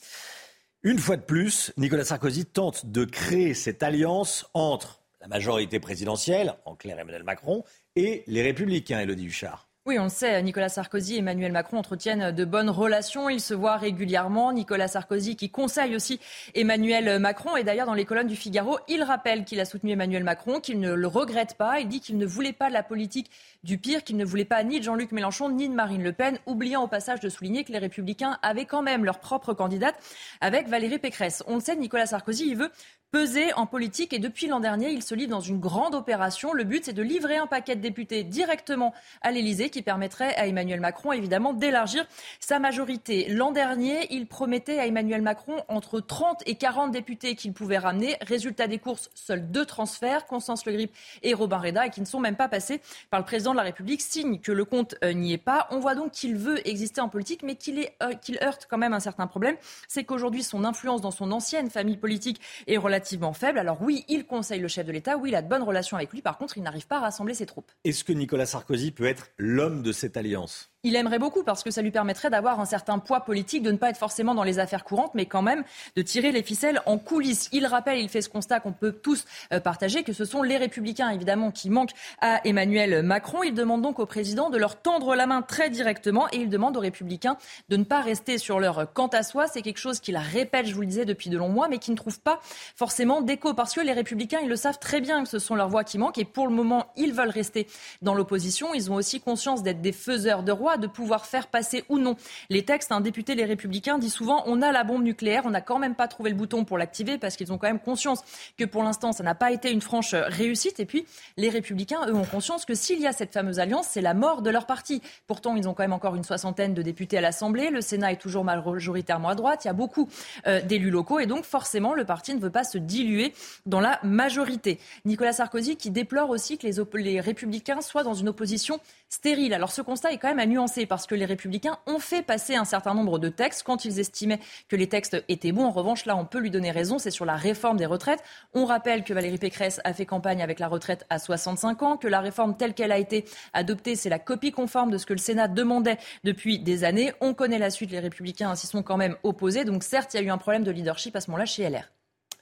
S1: Une fois de plus, Nicolas Sarkozy tente de créer cette alliance entre la majorité présidentielle, en clair Emmanuel Macron, et les républicains, Elodie Huchard.
S2: Oui, on le sait, Nicolas Sarkozy et Emmanuel Macron entretiennent de bonnes relations. Ils se voient régulièrement. Nicolas Sarkozy qui conseille aussi Emmanuel Macron. Et d'ailleurs, dans les colonnes du Figaro, il rappelle qu'il a soutenu Emmanuel Macron, qu'il ne le regrette pas. Il dit qu'il ne voulait pas de la politique du pire, qu'il ne voulait pas ni de Jean-Luc Mélenchon ni de Marine Le Pen, oubliant au passage de souligner que les Républicains avaient quand même leur propre candidate avec Valérie Pécresse. On le sait, Nicolas Sarkozy, il veut peser en politique et depuis l'an dernier, il se livre dans une grande opération. Le but, c'est de livrer un paquet de députés directement à l'Élysée qui permettrait à Emmanuel Macron, évidemment, d'élargir sa majorité. L'an dernier, il promettait à Emmanuel Macron entre 30 et 40 députés qu'il pouvait ramener. Résultat des courses, seuls deux transferts, Constance Le Grip et Robin Reda, et qui ne sont même pas passés par le président de la République, signe que le compte euh, n'y est pas. On voit donc qu'il veut exister en politique, mais qu'il euh, qu'il heurte quand même un certain problème. C'est qu'aujourd'hui, son influence dans son ancienne famille politique est relativement faible. Alors oui, il conseille le chef de l'État, oui, il a de bonnes relations avec lui. Par contre, il n'arrive pas à rassembler ses troupes.
S1: Est-ce que Nicolas Sarkozy peut être l'homme de cette alliance?
S2: Il aimerait beaucoup parce que ça lui permettrait d'avoir un certain poids politique, de ne pas être forcément dans les affaires courantes, mais quand même de tirer les ficelles en coulisses. Il rappelle, il fait ce constat qu'on peut tous euh, partager, que ce sont les républicains, évidemment, qui manquent à Emmanuel Macron. Il demande donc au président de leur tendre la main très directement et il demande aux républicains de ne pas rester sur leur quant à soi. C'est quelque chose qu'il répète, je vous le disais, depuis de longs mois, mais qui ne trouve pas forcément d'écho parce que les républicains, ils le savent très bien que ce sont leurs voix qui manquent et pour le moment, ils veulent rester dans l'opposition. Ils ont aussi conscience d'être des faiseurs de rois de pouvoir faire passer ou non les textes. Un député, les Républicains, dit souvent on a la bombe nucléaire, on n'a quand même pas trouvé le bouton pour l'activer parce qu'ils ont quand même conscience que pour l'instant, ça n'a pas été une franche réussite. Et puis, les Républicains, eux, ont conscience que s'il y a cette fameuse alliance, c'est la mort de leur parti. Pourtant, ils ont quand même encore une soixantaine de députés à l'Assemblée. Le Sénat est toujours majoritairement à droite. Il y a beaucoup euh, d'élus locaux. Et donc, forcément, le parti ne veut pas se diluer dans la majorité. Nicolas Sarkozy qui déplore aussi que les Républicains soient dans une opposition stérile. Alors ce constat est quand même à nuancer parce que les républicains ont fait passer un certain nombre de textes quand ils estimaient que les textes étaient bons. En revanche, là, on peut lui donner raison, c'est sur la réforme des retraites. On rappelle que Valérie Pécresse a fait campagne avec la retraite à 65 ans, que la réforme telle qu'elle a été adoptée, c'est la copie conforme de ce que le Sénat demandait depuis des années. On connaît la suite, les républicains s'y sont quand même opposés. Donc certes, il y a eu un problème de leadership à ce moment-là chez LR.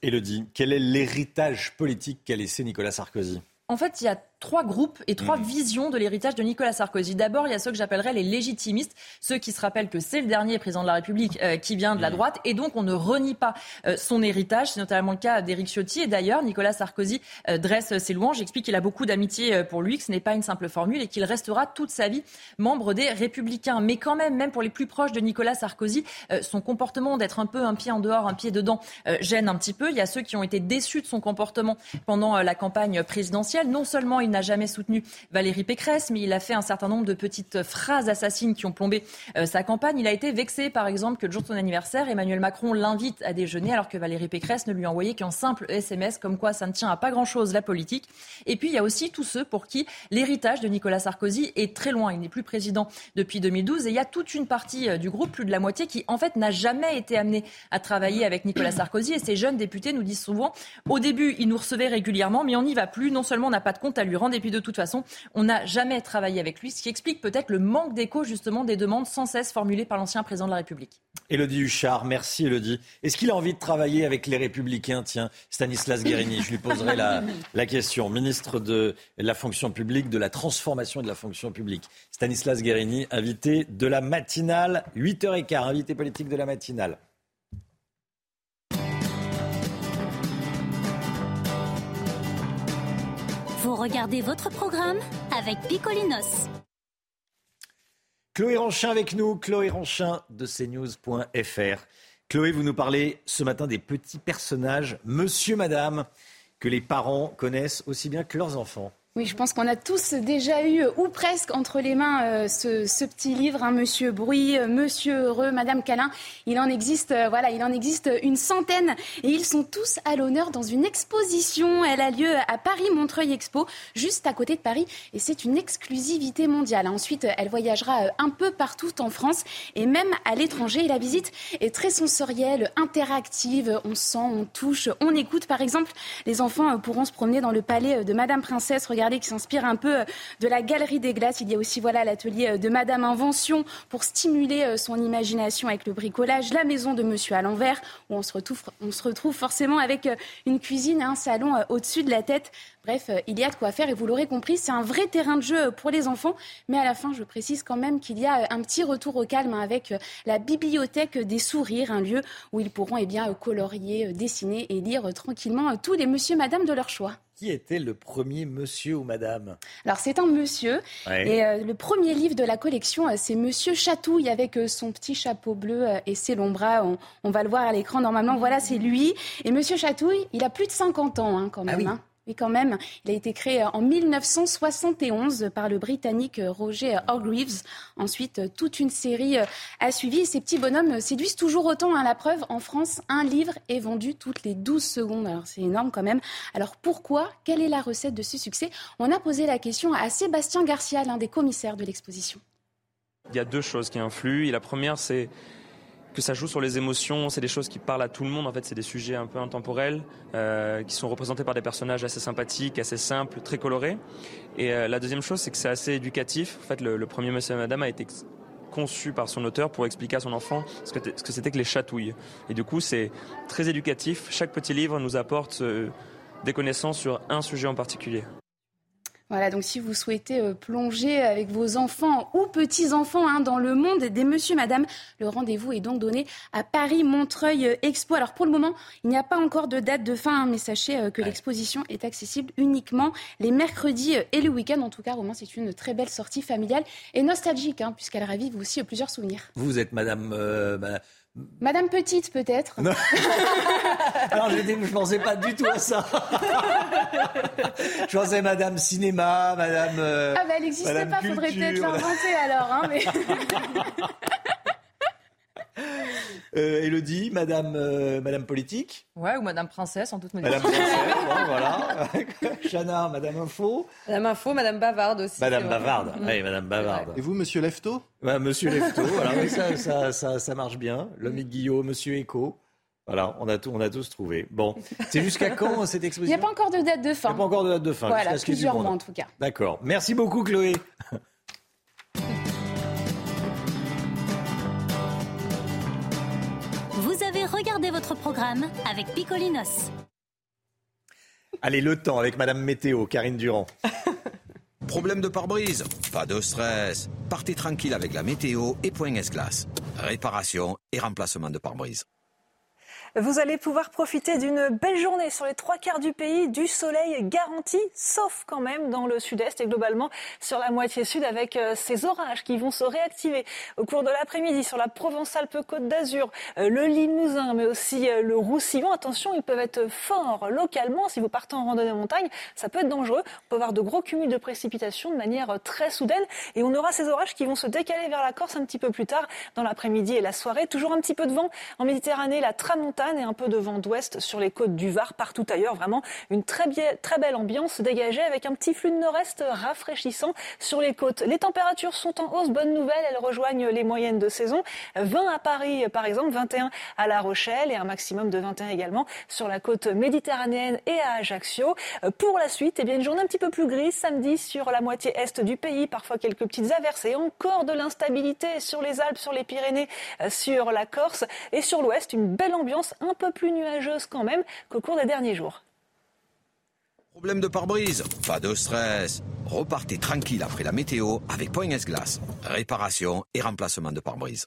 S1: Elodie, quel est l'héritage politique qu'a laissé Nicolas Sarkozy?
S2: En fait, il y a trois groupes et trois mhm. visions de l'héritage de Nicolas Sarkozy. D'abord, il y a ceux que j'appellerais les légitimistes, ceux qui se rappellent que c'est le dernier président de la République euh, qui vient de la mhm. droite et donc on ne renie pas euh, son héritage. C'est notamment le cas d'Éric Ciotti et d'ailleurs Nicolas Sarkozy euh, dresse ses louanges, explique qu'il a beaucoup d'amitié pour lui, que ce n'est pas une simple formule et qu'il restera toute sa vie membre des Républicains. Mais quand même, même pour les plus proches de Nicolas Sarkozy, son comportement d'être un peu un pied en dehors, un pied dedans gêne un petit peu. Il y a ceux qui ont été déçus de son comportement pendant la campagne présidentielle. Non seulement il n'a jamais soutenu Valérie Pécresse, mais il a fait un certain nombre de petites phrases assassines qui ont plombé euh, sa campagne. Il a été vexé, par exemple, que le jour de son anniversaire, Emmanuel Macron l'invite à déjeuner alors que Valérie Pécresse ne lui a envoyé qu'un simple SMS, comme quoi ça ne tient à pas grand-chose la politique. Et puis il y a aussi tous ceux pour qui l'héritage de Nicolas Sarkozy est très loin. Il n'est plus président depuis 2012 et il y a toute une partie euh, du groupe, plus de la moitié, qui en fait n'a jamais été amené à travailler avec Nicolas Sarkozy. Et ces jeunes députés nous disent souvent, au début, ils nous recevaient régulièrement, mais on n'y va plus. Non seulement on n'a pas de compte à lui rendre, et puis de toute façon, on n'a jamais travaillé avec lui, ce qui explique peut-être le manque d'écho justement des demandes sans cesse formulées par l'ancien président de la République.
S1: Élodie Huchard, merci Élodie. Est-ce qu'il a envie de travailler avec les Républicains? Tiens, Stanislas Guérini, je lui poserai la, la, question. Ministre de la fonction publique, de la transformation et de la fonction publique. Stanislas Guérini, invité de la matinale, 8h15, invité politique de la matinale.
S44: Regardez votre programme avec Picolinos.
S1: Chloé Ranchin avec nous, Chloé Ranchin de cnews.fr. Chloé, vous nous parlez ce matin des petits personnages, monsieur, madame, que les parents connaissent aussi bien que leurs enfants.
S54: Oui, je pense qu'on a tous déjà eu, ou presque, entre les mains euh, ce, petit livre, hein, Monsieur Bruit, euh, Monsieur Heureux, Madame Câlin. Il en existe, euh, voilà, il en existe une centaine, et ils sont tous à l'honneur dans une exposition. Elle a lieu à Paris Montreuil Expo, juste à côté de Paris, et c'est une exclusivité mondiale. Ensuite, elle voyagera un peu partout en France et même à l'étranger. La visite est très sensorielle, interactive. On sent, on touche, on écoute. Par exemple, les enfants pourront se promener dans le palais de Madame Princesse. Regarder qui s'inspire un peu euh, de la Galerie des Glaces. Il y a aussi voilà l'atelier euh, de Madame Invention pour stimuler euh, son imagination avec le bricolage, la maison de Monsieur à l'envers où on se retrouve, on se retrouve forcément avec une cuisine, un salon au-dessus de la tête. Bref, il y a de quoi faire et vous l'aurez compris, c'est un vrai terrain de jeu pour les enfants. Mais à la fin, je précise quand même qu'il y a un petit retour au calme avec la bibliothèque des sourires, un lieu où ils pourront eh bien, colorier, dessiner et lire tranquillement tous les monsieur, madame de leur choix
S1: qui était le premier monsieur ou madame?
S54: Alors c'est un monsieur. Et euh, le premier livre de la collection, euh, c'est Monsieur Chatouille avec euh, son petit chapeau bleu et ses longs bras. On, va le voir à l'écran normalement. Voilà, c'est lui. Et Monsieur Chatouille, il a plus de 50 ans hein, quand ah même.
S1: Hein.
S54: Oui, quand même. Il a été créé en 1971 par le Britannique Roger Hargreaves. Ensuite, toute une série a suivi. Ces petits bonhommes séduisent toujours autant. hein. La preuve, en France, un livre est vendu toutes les 12 secondes. Alors, c'est énorme quand même. Alors, pourquoi? Quelle est la recette de ce succès? On a posé la question à Sébastien Garcia, l'un des commissaires de l'exposition.
S55: Il y a deux choses qui influent. Et la première, c'est que ça joue sur les émotions, c'est des choses qui parlent à tout le monde. En fait, c'est des sujets un peu intemporels euh, qui sont représentés par des personnages assez sympathiques, assez simples, très colorés. Et euh, la deuxième chose, c'est que c'est assez éducatif. En fait, le, premier Monsieur et Madame a été conçu par son auteur pour expliquer à son enfant ce que, c'était que les chatouilles. Et du coup, c'est très éducatif. Chaque petit livre nous apporte euh, des connaissances sur un sujet en particulier.
S54: Voilà, donc si vous souhaitez euh, plonger avec vos enfants ou petits-enfants hein, dans le monde des monsieur, madame, le rendez-vous est donc donné à Paris-Montreuil euh, Expo. Alors pour le moment, il n'y a pas encore de date de fin, hein, mais sachez euh, que l'exposition est accessible uniquement les mercredis et le week-end. En tout cas, Romain, c'est une très belle sortie familiale et nostalgique, hein, puisqu'elle ravive aussi plusieurs souvenirs.
S1: Vous êtes madame...
S54: Madame Petite, peut-être
S1: Alors, je ne pensais pas du tout à ça. je pensais Madame Cinéma, Madame.
S54: Euh, ah, bah, elle n'existait pas, faudrait peut-être l'inventer alors. Hein, mais...
S1: Euh, Elodie, Madame, euh, Madame Politique
S2: Ouais, ou Madame Princesse, en toute modestie.
S1: Madame Princesse, bon, voilà. Chana, Madame Info.
S2: Madame Info, Madame Bavarde aussi.
S1: Madame Bavarde, oui, Madame Bavarde.
S22: Et vous, Monsieur Lefto?
S1: Bah, Monsieur Lefto, voilà, oui, ça, ça, ça, ça, marche bien. L'homme Guillaume, Monsieur Echo. Voilà, on a, tout, on a tous trouvé. Bon, c'est jusqu'à quand cette exposition
S54: Il n'y a pas encore de date de fin.
S1: Il n'y a pas encore de date de fin.
S54: Voilà, plusieurs mois en tout cas.
S1: D'accord. Merci beaucoup, Chloé.
S44: Regardé votre programme avec Picolinos.
S1: Allez, le temps avec Madame Météo, Karine Durand.
S25: Problème de pare-brise? Pas de stress. Partez tranquille avec la météo et Point S-Glace. Réparation et remplacement de pare-brise.
S26: Vous allez pouvoir profiter d'une belle journée sur les trois quarts du pays, du soleil garanti, sauf quand même dans le sud-est et globalement sur la moitié sud avec euh, ces orages qui vont se réactiver au cours de l'après-midi sur la Provence-Alpes-Côte d'Azur, euh, le Limousin, mais aussi euh, le Roussillon. Attention, ils peuvent être forts localement. Si vous partez en randonnée en montagne, ça peut être dangereux. On peut avoir de gros cumuls de précipitations de manière très soudaine et on aura ces orages qui vont se décaler vers la Corse un petit peu plus tard dans l'après-midi et la soirée. Toujours un petit peu de vent en Méditerranée, la tramontane et un peu de vent d'ouest sur les côtes du Var, partout ailleurs. Vraiment une très, très belle ambiance dégagée avec un petit flux de nord-est rafraîchissant sur les côtes. Les températures sont en hausse. Bonne nouvelle, elles rejoignent les moyennes de saison. 20 à Paris, par exemple, 21 à La Rochelle et un maximum de 21 également sur la côte méditerranéenne et à Ajaccio. Pour la suite, eh bien, une journée un petit peu plus grise samedi sur la moitié est du pays. Parfois quelques petites averses et encore de l'instabilité sur les Alpes, sur les Pyrénées, sur la Corse et sur l'ouest. Une belle ambiance un peu plus nuageuse quand même qu'au cours des derniers jours.
S25: Problème de pare-brise Pas de stress. Repartez tranquille après la météo avec Point S-Glace. Réparation et remplacement de pare-brise.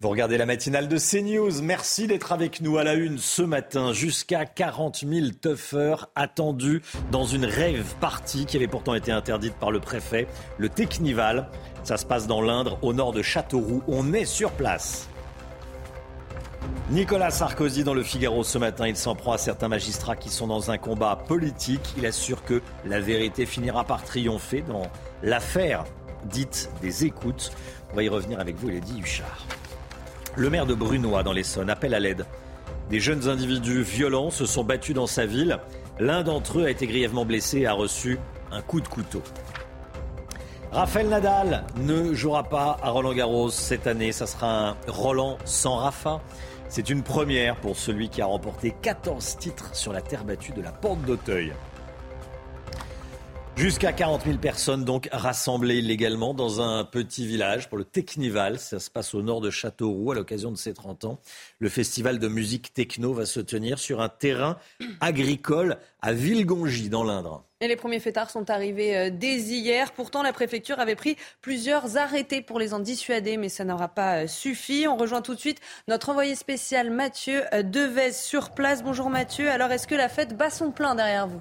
S1: Vous regardez la matinale de CNews. Merci d'être avec nous à la une ce matin. Jusqu'à 40 000 tuffeurs attendus dans une rêve partie qui avait pourtant été interdite par le préfet, le Technival. Ça se passe dans l'Indre, au nord de Châteauroux. On est sur place. Nicolas Sarkozy dans le Figaro ce matin, il s'en prend à certains magistrats qui sont dans un combat politique. Il assure que la vérité finira par triompher dans l'affaire dite des écoutes. On va y revenir avec vous, Lady Huchard. Le maire de Brunois dans l'Essonne appelle à l'aide. Des jeunes individus violents se sont battus dans sa ville. L'un d'entre eux a été grièvement blessé et a reçu un coup de couteau. Raphaël Nadal ne jouera pas à Roland Garros cette année. Ça sera un Roland sans Rafa. C'est une première pour celui qui a remporté 14 titres sur la terre battue de la Porte d'Auteuil. Jusqu'à 40 000 personnes donc rassemblées illégalement dans un petit village pour le Technival. Ça se passe au nord de Châteauroux à l'occasion de ses 30 ans. Le festival de musique techno va se tenir sur un terrain agricole à Villegongy dans l'Indre.
S6: Et les premiers fêtards sont arrivés euh, dès hier. Pourtant, la préfecture avait pris plusieurs arrêtés pour les en dissuader, mais ça n'aura pas euh, suffi. On rejoint tout de suite notre envoyé spécial Mathieu euh, Devez sur place. Bonjour Mathieu. Alors, est-ce que la fête bat son plein derrière vous?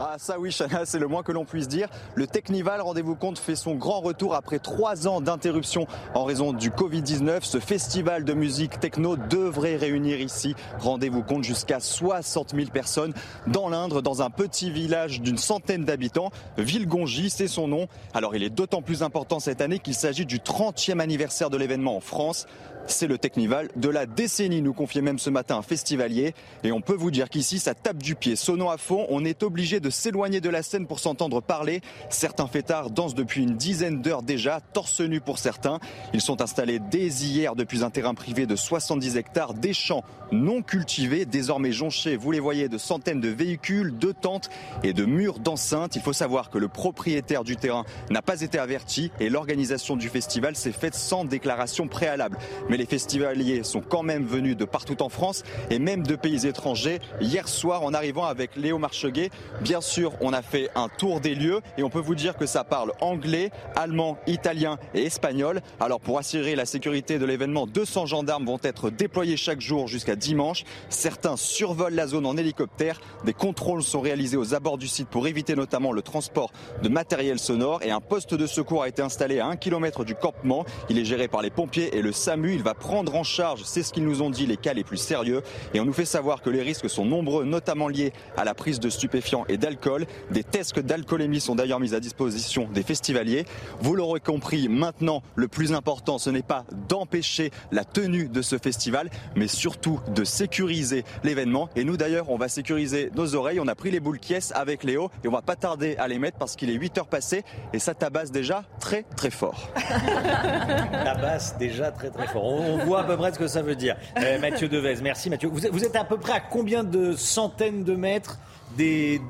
S56: Ah ça oui, Chana, c'est le moins que l'on puisse dire. Le Technival, rendez-vous compte, fait son grand retour après trois ans d'interruption en raison du Covid-19. Ce festival de musique techno devrait réunir ici, rendez-vous compte, jusqu'à 60 000 personnes dans l'Indre, dans un petit village d'une centaine d'habitants. Villegongy, c'est son nom. Alors il est d'autant plus important cette année qu'il s'agit du 30e anniversaire de l'événement en France. C'est le Technival de la décennie, nous confiait même ce matin un festivalier. Et on peut vous dire qu'ici, ça tape du pied. Sonnant à fond, on est obligé de s'éloigner de la scène pour s'entendre parler. Certains fêtards dansent depuis une dizaine d'heures déjà, torse nu pour certains. Ils sont installés dès hier depuis un terrain privé de 70 hectares, des champs non cultivés, désormais jonchés, vous les voyez, de centaines de véhicules, de tentes et de murs d'enceintes. Il faut savoir que le propriétaire du terrain n'a pas été averti et l'organisation du festival s'est faite sans déclaration préalable. Les festivaliers sont quand même venus de partout en France et même de pays étrangers. Hier soir, en arrivant avec Léo Marcheguet, bien sûr, on a fait un tour des lieux et on peut vous dire que ça parle anglais, allemand, italien et espagnol. Alors pour assurer la sécurité de l'événement, 200 gendarmes vont être déployés chaque jour jusqu'à dimanche. Certains survolent la zone en hélicoptère. Des contrôles sont réalisés aux abords du site pour éviter notamment le transport de matériel sonore et un poste de secours a été installé à un kilomètre du campement. Il est géré par les pompiers et le SAMU. Va prendre en charge, c'est ce qu'ils nous ont dit, les cas les plus sérieux. Et on nous fait savoir que les risques sont nombreux, notamment liés à la prise de stupéfiants et d'alcool. Des tests d'alcoolémie sont d'ailleurs mis à disposition des festivaliers. Vous l'aurez compris, maintenant, le plus important, ce n'est pas d'empêcher la tenue de ce festival, mais surtout de sécuriser l'événement. Et nous d'ailleurs, on va sécuriser nos oreilles. On a pris les boules qui avec Léo et on va pas tarder à les mettre parce qu'il est 8 heures passées et ça tabasse déjà très très fort.
S1: tabasse déjà très très fort. On, voit à peu près ce que ça veut dire. Euh, Mathieu Devez, merci Mathieu. Vous, êtes à peu près à combien de centaines de mètres des,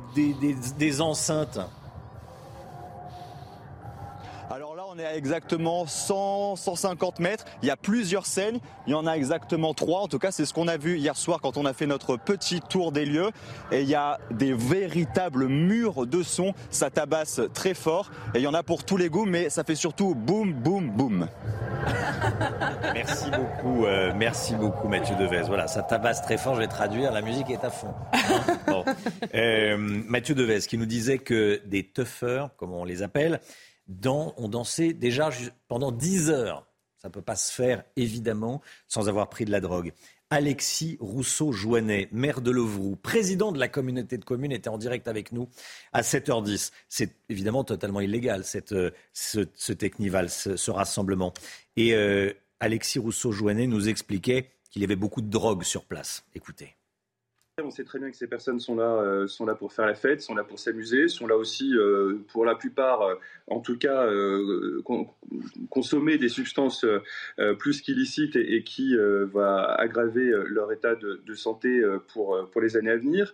S1: des enceintes?
S56: On est à exactement 100, 150 mètres. Il y a plusieurs scènes. Il y en a exactement trois. En tout cas, c'est ce qu'on a vu hier soir quand on a fait notre petit tour des lieux. Et il y a des véritables murs de son. Ça tabasse très fort. Et il y en a pour tous les goûts, mais ça fait surtout boum, boum, boum.
S1: Merci beaucoup, euh, merci beaucoup Mathieu Devez. Voilà, ça tabasse très fort, je vais traduire, la musique est à fond. Euh, Mathieu Devez qui nous disait que des tuffers, comme on les appelle, dans, ont dansé déjà pendant 10 heures. Ça ne peut pas se faire, évidemment, sans avoir pris de la drogue. Alexis Rousseau-Joannet, maire de Levroux, président de la communauté de communes, était en direct avec nous à 7h10. C'est évidemment totalement illégal, cette, euh, ce, Technival, ce, rassemblement. Et euh, Alexis Rousseau-Joannet nous expliquait qu'il y avait beaucoup de drogue sur place. Écoutez.
S5: On sait très bien que ces personnes sont là, euh, sont là pour faire la fête, sont là pour s'amuser, sont là aussi euh, pour la plupart, euh, en tout cas, consommer des substances plus qu'illicites et, qui va aggraver leur état de, santé pour les années à venir.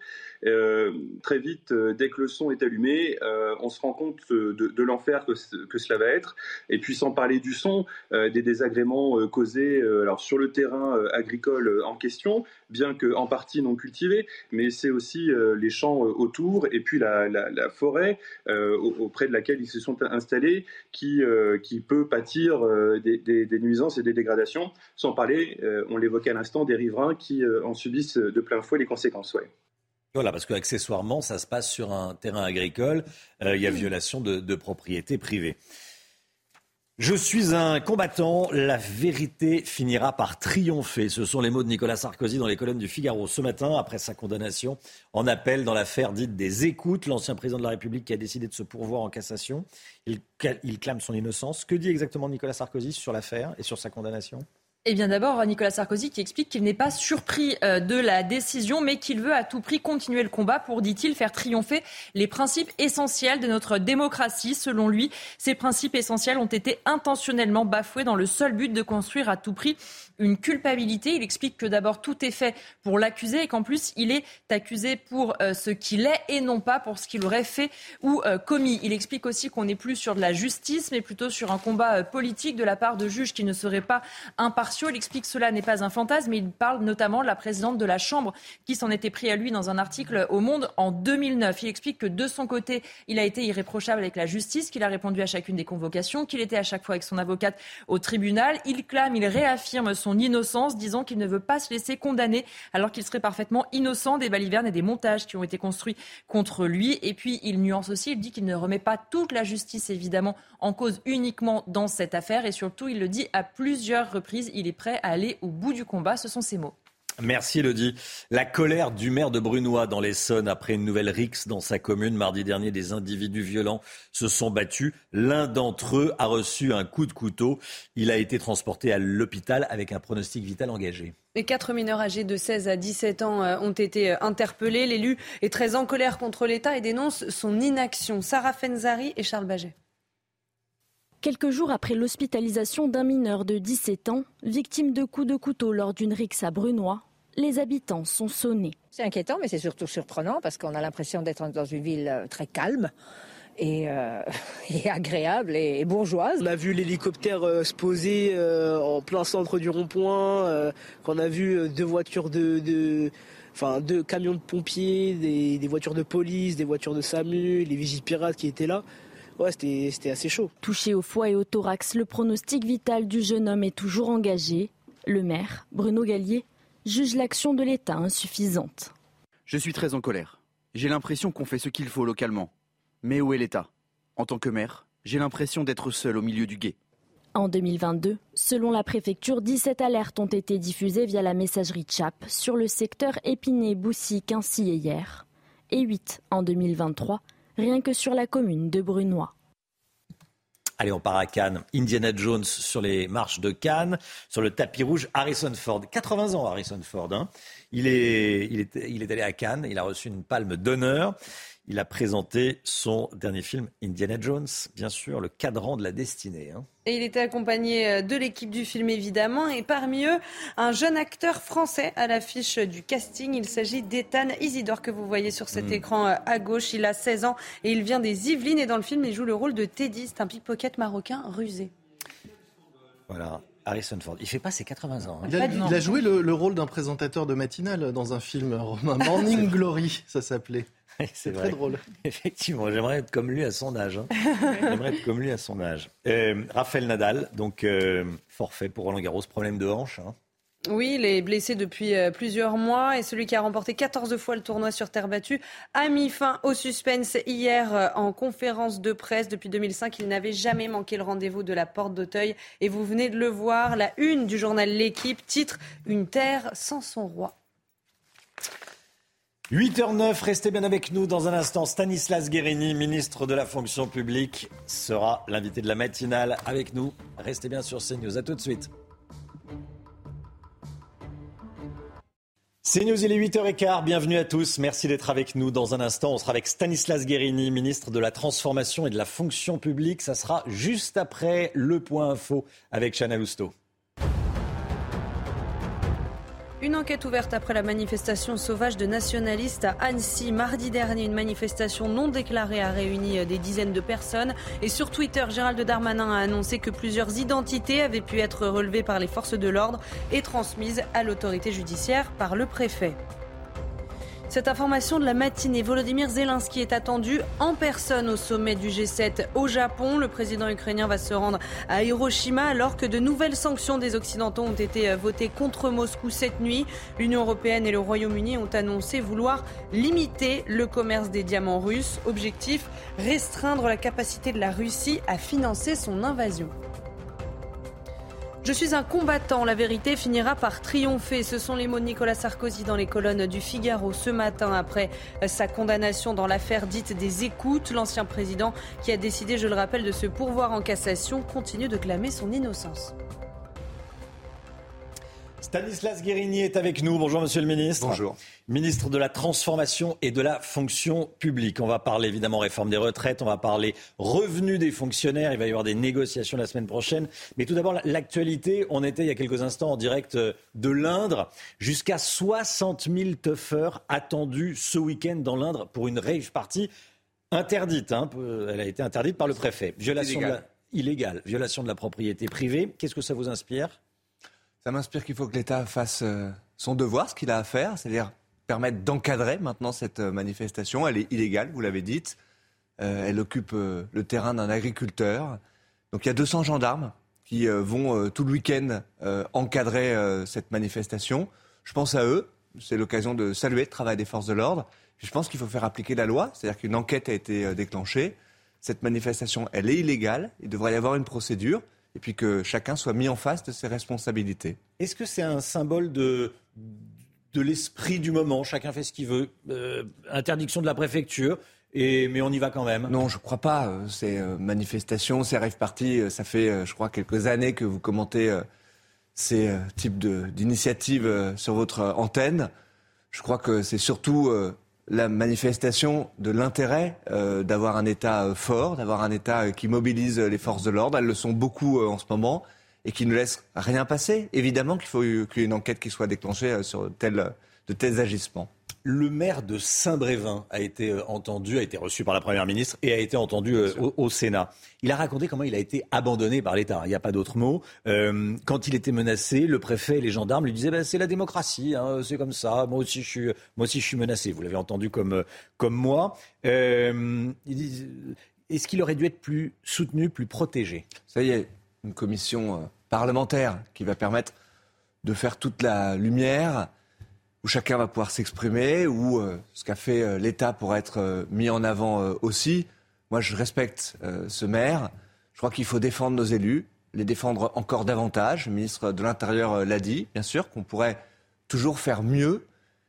S5: Très vite, dès que le son est allumé, on se rend compte de, l'enfer que, cela va être. Et puis, sans parler du son, des désagréments causés alors, sur le terrain agricole en question, bien qu'en partie non cultivé, mais c'est aussi euh, les champs euh, autour et puis la, forêt euh, auprès de laquelle ils se sont installés qui peut pâtir des, nuisances et des dégradations, sans parler, on l'évoquait à l'instant, des riverains qui en subissent de plein fouet les conséquences.
S1: Voilà, parce qu'accessoirement, ça se passe sur un terrain agricole, il y a violation de, de propriété privée. Je suis un combattant, la vérité finira par triompher. Ce sont les mots de Nicolas Sarkozy dans les colonnes du Figaro ce matin, après sa condamnation en appel dans l'affaire dite des écoutes. L'ancien président de la République qui a décidé de se pourvoir en cassation. Il, il clame son innocence. Que dit exactement Nicolas Sarkozy sur l'affaire et sur sa condamnation?
S2: Eh bien d'abord, Nicolas Sarkozy qui explique qu'il n'est pas surpris euh, de la décision, mais qu'il veut à tout prix continuer le combat pour, dit-il, faire triompher les principes essentiels de notre démocratie. Selon lui, ces principes essentiels ont été intentionnellement bafoués dans le seul but de construire à tout prix une culpabilité. Il explique que d'abord tout est fait pour l'accuser et qu'en plus il est accusé pour euh, ce qu'il est et non pas pour ce qu'il aurait fait ou euh, commis. Il explique aussi qu'on n'est plus sur de la justice mais plutôt sur un combat politique de la part de juges qui ne seraient pas impartiaux. Il explique que cela n'est pas un fantasme, mais il parle notamment de la présidente de la Chambre qui s'en était pris à lui dans un article au Monde en 2009. Il explique que de son côté, il a été irréprochable avec la justice, qu'il a répondu à chacune des convocations, qu'il était à chaque fois avec son avocate au tribunal. Il clame, il réaffirme son innocence, disant qu'il ne veut pas se laisser condamner alors qu'il serait parfaitement innocent des balivernes et des montages qui ont été construits contre lui. Et puis, il nuance aussi, il dit qu'il ne remet pas toute la justice, évidemment, en cause uniquement dans cette affaire. Et surtout, il le dit à plusieurs reprises, il est prêt à aller au bout du combat. Ce sont ses mots.
S1: Merci Elodie. La colère du maire de Brunois dans l'Essonne après une nouvelle rixe dans sa commune. Mardi dernier, des individus violents se sont battus. L'un d'entre eux a reçu un coup de couteau. Il a été transporté à l'hôpital avec un pronostic vital engagé.
S6: Les quatre mineurs âgés de 16 à 17 ans euh, ont été euh, interpellés. L'élu est très en colère contre l'État et dénonce son inaction. Sarah Fenzari et Charles Baget.
S57: Quelques jours après l'hospitalisation d'un mineur de 17 ans, victime de coups de couteau lors d'une rixe à Brunois, les habitants sont sonnés.
S58: C'est inquiétant, mais c'est surtout surprenant parce qu'on a l'impression d'être dans une ville euh, très calme. Et, euh, agréable et, bourgeoise.
S59: On a vu l'hélicoptère euh, se poser en plein centre du rond-point, qu'on a vu deux voitures de, enfin deux camions de pompiers, des, des, voitures de police, des voitures de SAMU, les vigiles pirates qui étaient là ouais, c'était assez chaud.
S57: Touché au foie et au thorax, le pronostic vital du jeune homme est toujours engagé. Le maire, Bruno Gallier, juge l'action de l'État insuffisante.
S60: Je suis très en colère. J'ai l'impression qu'on fait ce qu'il faut localement. Mais où est l'État? En tant que maire, j'ai l'impression d'être seul au milieu du guet.
S57: En 2022, selon la préfecture, 17 alertes ont été diffusées via la messagerie CHAP sur le secteur Épinay-Boussy, Quincy et hier, et 8 en 2023 rien que sur la commune de Brunois.
S1: Allez, on part à Cannes. Indiana Jones sur les marches de Cannes, sur le tapis rouge, Harrison Ford. 80 ans, Harrison Ford. Hein. Il, est, il, est, il est allé à Cannes, il a reçu une palme d'honneur il a présenté son dernier film, Indiana Jones, bien sûr, le cadran de la destinée. Hein.
S6: Et il était accompagné euh, de l'équipe du film, évidemment, et parmi eux, un jeune acteur français à l'affiche du casting. Il s'agit d'Ethan Isidore, que vous voyez sur cet hmm. écran euh, à gauche. Il a 16 ans et il vient des Yvelines. Et dans le film, il joue le rôle de Teddy. C'est un pickpocket marocain rusé.
S1: Voilà. Harrison Ford. Il fait pas ses 80 ans.
S22: Hein. Il, a, joué le, le rôle d'un présentateur de matinale dans un film romain, Morning Glory, ça s'appelait. C'est très drôle.
S1: Effectivement, j'aimerais être comme lui à son âge. Hein. j'aimerais être comme lui à son âge. Euh, Raphaël Nadal, donc euh, forfait pour Roland Garros, problème de hanche. Hein.
S6: Oui, il est blessé depuis euh, plusieurs mois et celui qui a remporté 14 fois le tournoi sur terre battue a mis fin au suspense hier en conférence de presse. Depuis 2005, il n'avait jamais manqué le rendez-vous de la porte d'Auteuil et vous venez de le voir, la une du journal L'équipe titre Une terre sans son roi.
S1: 8h09, restez bien avec nous dans un instant. Stanislas Guérini, ministre de la fonction publique, sera l'invité de la matinale avec nous. Restez bien sur CNews. À tout de suite. CNews, il est 8h15. Bienvenue à tous. Merci d'être avec nous. Dans un instant, on sera avec Stanislas Guérini, ministre de la Transformation et de la Fonction publique. Ça sera juste après le point info avec Chana Lousteau.
S6: Une enquête ouverte après la manifestation sauvage de nationalistes à Annecy. Mardi dernier, une manifestation non déclarée a réuni des dizaines de personnes. Et sur Twitter, Gérald Darmanin a annoncé que plusieurs identités avaient pu être relevées par les forces de l'ordre et transmises à l'autorité judiciaire par le préfet. Cette information de la matinée, Volodymyr Zelensky est attendu en personne au sommet du G7 au Japon. Le président ukrainien va se rendre à Hiroshima alors que de nouvelles sanctions des Occidentaux ont été votées contre Moscou cette nuit. L'Union européenne et le Royaume-Uni ont annoncé vouloir limiter le commerce des diamants russes. Objectif, restreindre la capacité de la Russie à financer son invasion. Je suis un combattant, la vérité finira par triompher. Ce sont les mots de Nicolas Sarkozy dans les colonnes du Figaro ce matin après sa condamnation dans l'affaire dite des écoutes. L'ancien président qui a décidé, je le rappelle, de se pourvoir en cassation continue de clamer son innocence.
S1: Stanislas Guérini est avec nous. Bonjour, monsieur le ministre.
S61: Bonjour.
S1: Ministre de la Transformation et de la Fonction publique. On va parler évidemment réforme des retraites, on va parler revenus des fonctionnaires. Il va y avoir des négociations la semaine prochaine. Mais tout d'abord, l'actualité. On était il y a quelques instants en direct euh, de l'Indre. Jusqu'à 60 000 tuffeurs attendus ce week-end dans l'Indre pour une rave party interdite. Hein. Elle a été interdite par le préfet. Violation illégale. Violation de la propriété privée. Qu'est-ce que ça vous inspire?
S61: Ça m'inspire qu'il faut que l'État fasse euh, son devoir, ce qu'il a à faire, c'est-à-dire permettre d'encadrer maintenant cette euh, manifestation. Elle est illégale, vous l'avez dit. Euh, elle occupe le terrain d'un agriculteur. Donc il y a 200 gendarmes qui vont tout le week-end encadrer cette manifestation. Je pense à eux. C'est l'occasion de saluer le travail des forces de l'ordre. Je pense qu'il faut faire appliquer la loi, c'est-à-dire qu'une enquête a été déclenchée. Cette manifestation, elle est illégale. Il devrait y avoir une procédure et puis que chacun soit mis en face de ses responsabilités.
S1: Est-ce que c'est un symbole de, de l'esprit du moment? Chacun fait ce qu'il veut. Euh, interdiction de la préfecture. Et, mais on y va quand même.
S61: Non, je ne crois pas. Euh, ces euh, manifestations, ces rêves parties, ça fait, je crois, quelques années que vous commentez ces types d'initiatives sur votre antenne. Je crois que c'est surtout la manifestation de l'intérêt euh, d'avoir un État euh, fort, d'avoir un État euh, qui mobilise les forces de l'ordre. Elles le sont beaucoup en ce moment et qui ne laisse rien passer. Évidemment qu'il faut qu'il y ait une enquête qui soit déclenchée sur de tels agissements.
S1: Le maire de Saint-Brévin a été euh, entendu, a été reçu par la Première ministre et a été entendu euh, au, Sénat. Il a raconté comment il a été abandonné par l'État. Il n'y a pas d'autre mot. Euh, quand il était menacé, le préfet et les gendarmes lui disaient bah, c'est la démocratie, hein, c'est comme ça. Moi aussi, je suis, moi aussi, je suis menacé. Vous l'avez entendu comme, comme moi. Est-ce qu'il aurait dû être plus soutenu, plus protégé?
S61: Ça y est, une commission parlementaire qui va permettre de faire toute la lumière où chacun va pouvoir s'exprimer, où euh, ce qu'a fait euh, l'État pour être euh, mis en avant aussi. Moi, je respecte ce maire. Je crois qu'il faut défendre nos élus, les défendre encore davantage. Le ministre de l'Intérieur l'a dit, bien sûr, qu'on pourrait toujours faire mieux.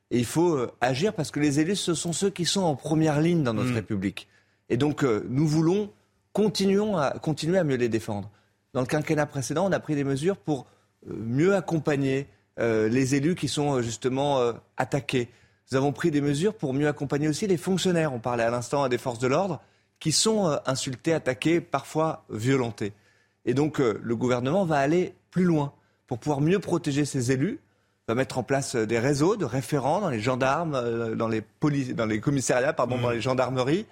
S61: Et il faut agir parce que les élus, ce sont ceux qui sont en première ligne dans notre mmh. République. Et donc, nous voulons continuons à, continuer à mieux les défendre. Dans le quinquennat précédent, on a pris des mesures pour mieux accompagner euh, les élus qui sont euh, justement euh, attaqués. Nous avons pris des mesures pour mieux accompagner aussi les fonctionnaires. On parlait à l'instant des forces de l'ordre qui sont insultés, attaqués, parfois violentés. Et donc le gouvernement va aller plus loin pour pouvoir mieux protéger ces élus, va mettre en place des réseaux de référents dans les gendarmes, dans les, dans les commissariats, pardon, dans mmh. les gendarmeries,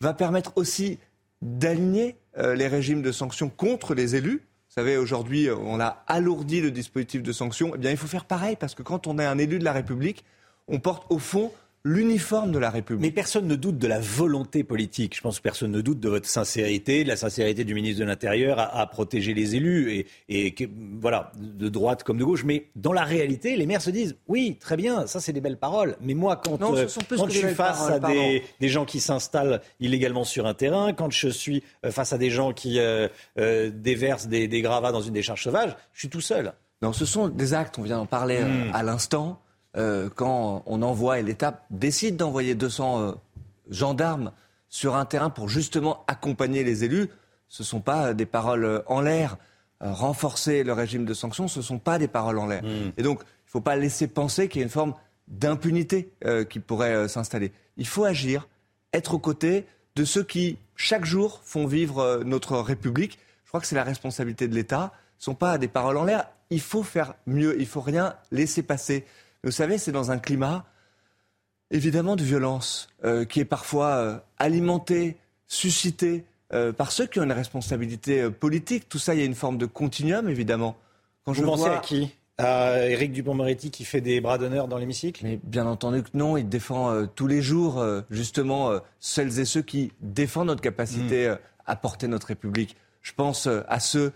S61: va permettre aussi d'aligner les régimes de sanctions contre les élus vous savez, aujourd'hui, on a alourdi le dispositif de sanctions. Eh bien, il faut faire pareil, parce que quand on est un élu de la République, on porte au fond l'uniforme de la République.
S1: Mais personne ne doute de la volonté politique. Je pense que personne ne doute de votre sincérité, de la sincérité du ministre de l'Intérieur à, protéger les élus, et, voilà, de droite comme de gauche. Mais dans la réalité, les maires se disent oui, très bien, ça c'est des belles paroles. Mais moi, quand, euh, quand je suis face à des, gens qui s'installent illégalement sur un terrain, quand je suis euh, face à des gens qui euh, déversent des, gravats dans une décharge sauvage, je suis tout seul.
S61: Non, ce sont des actes, on vient d'en parler hmm. à l'instant. Euh, quand on envoie et l'État décide d'envoyer 200 euh, gendarmes sur un terrain pour justement accompagner les élus, ce ne sont pas des paroles euh, en l'air. renforcer le régime de sanctions, ce ne sont pas des paroles en l'air. Et donc, il ne faut pas laisser penser qu'il y a une forme d'impunité qui pourrait s'installer. Il faut agir, être aux côtés de ceux qui, chaque jour, font vivre notre République. Je crois que c'est la responsabilité de l'État. Ce ne sont pas des paroles en l'air. Il faut faire mieux. Il ne faut rien laisser passer. Vous savez, c'est dans un climat évidemment de violence euh, qui est parfois euh, alimenté, suscité euh, par ceux qui ont une responsabilité politique. Tout ça, il y a une forme de continuum, évidemment.
S1: Quand Vous je pensez à qui? À Éric Dupond-Moretti qui fait des bras d'honneur dans l'hémicycle?
S61: Mais bien entendu que non, il défend tous les jours justement celles et ceux qui défendent notre capacité hmm. à porter notre République. Je pense à ceux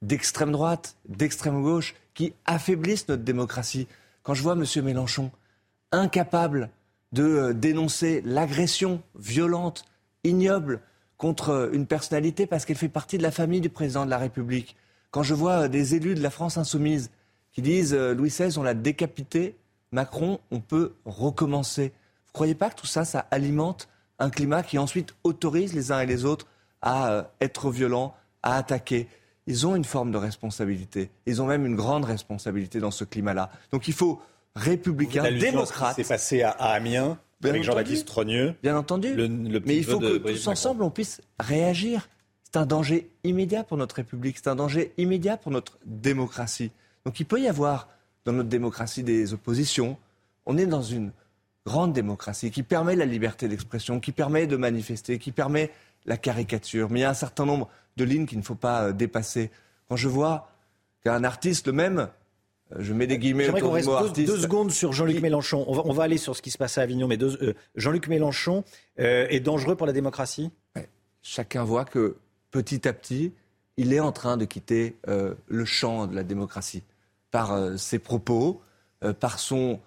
S61: d'extrême droite, d'extrême gauche qui affaiblissent notre démocratie. Quand je vois M. Mélenchon incapable de euh, dénoncer l'agression violente, ignoble contre euh, une personnalité parce qu'elle fait partie de la famille du président de la République, quand je vois euh, des élus de la France insoumise qui disent Louis XVI, on l'a décapité, Macron, on peut recommencer. Vous ne croyez pas que tout ça, ça alimente un climat qui ensuite autorise les uns et les autres à être violents, à attaquer? Ils ont une forme de responsabilité. Ils ont même une grande responsabilité dans ce climat-là. Donc il faut républicain, démocrate.
S1: C'est passé à, Amiens avec Jean-Baptiste Trogneux.
S61: Bien entendu. Mais il faut que tous ensemble on puisse réagir. C'est un danger immédiat pour notre République. C'est un danger immédiat pour notre démocratie. Donc il peut y avoir dans notre démocratie des oppositions. On est dans une grande démocratie qui permet la liberté d'expression, qui permet de manifester, qui permet la caricature. Mais il y a un certain nombre de lignes qu'il ne faut pas euh, dépasser. Quand je vois qu'un artiste, le même, je mets des guillemets autour du mot
S1: deux,
S61: artiste.
S1: deux secondes sur Jean-Luc Mélenchon. On va, on va aller sur ce qui se passe à Avignon, mais euh, Jean-Luc Mélenchon euh, est dangereux pour la démocratie?
S61: Chacun voit que petit à petit, il est en train de quitter euh, le champ de la démocratie par euh, ses propos, euh, par son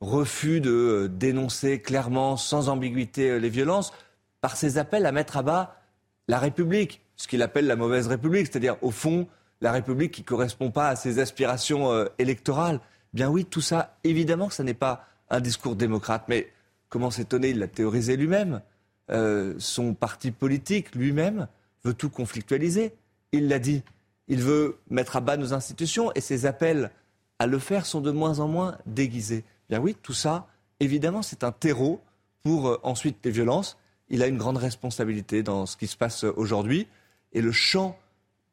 S61: refus de euh, dénoncer clairement, sans ambiguïté, euh, les violences, par ses appels à mettre à bas la République, ce qu'il appelle la mauvaise République, c'est-à-dire au fond la République qui ne correspond pas à ses aspirations euh, électorales. Bien oui, tout ça, évidemment que ce n'est pas un discours démocrate, mais comment s'étonner, il l'a théorisé lui-même. Euh, son parti politique lui-même veut tout conflictualiser. Il l'a dit. Il veut mettre à bas nos institutions et ses appels à le faire sont de moins en moins déguisés. Bien oui, tout ça, évidemment, c'est un terreau pour euh, ensuite les violences. Il a une grande responsabilité dans ce qui se passe aujourd'hui. Et le champ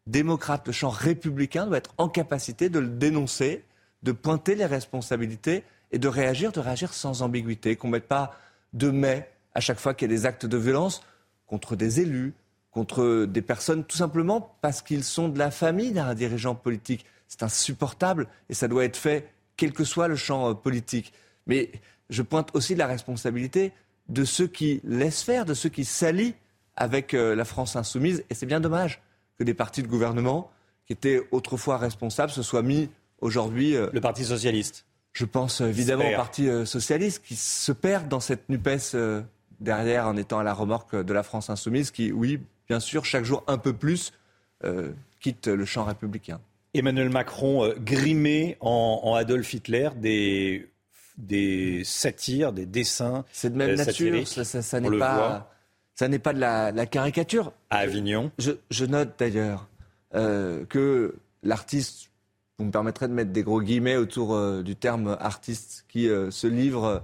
S61: démocrate, le champ républicain doit être en capacité de le dénoncer, de pointer les responsabilités et de réagir, de réagir sans ambiguïté, qu'on ne mette pas de mais à chaque fois qu'il y a des actes de violence contre des élus, contre des personnes, tout simplement parce qu'ils sont de la famille d'un dirigeant politique. C'est insupportable et ça doit être fait quel que soit le champ euh, politique. Mais je pointe aussi la responsabilité de ceux qui laissent faire, de ceux qui s'allient avec euh, la France insoumise. Et c'est bien dommage que des partis de gouvernement qui étaient autrefois responsables se soient mis aujourd'hui.
S1: Le Parti socialiste.
S61: Je pense euh, évidemment au. Parti euh, socialiste qui se perd dans cette NUPES euh, derrière en étant à la remorque de la France insoumise qui, oui, bien sûr, chaque jour un peu plus euh, quitte le champ républicain.
S1: Emmanuel Macron euh, grimé en, en Adolf Hitler des, des satires, des dessins.
S61: C'est de même
S1: euh,
S61: nature, ça, ça- ça
S1: On
S61: n'est pas. Ça n'est pas de la, la caricature.
S1: À Avignon.
S61: Je, je note d'ailleurs euh, que l'artiste, vous me permettrez de mettre des gros guillemets autour euh, du terme artiste, qui euh, se livre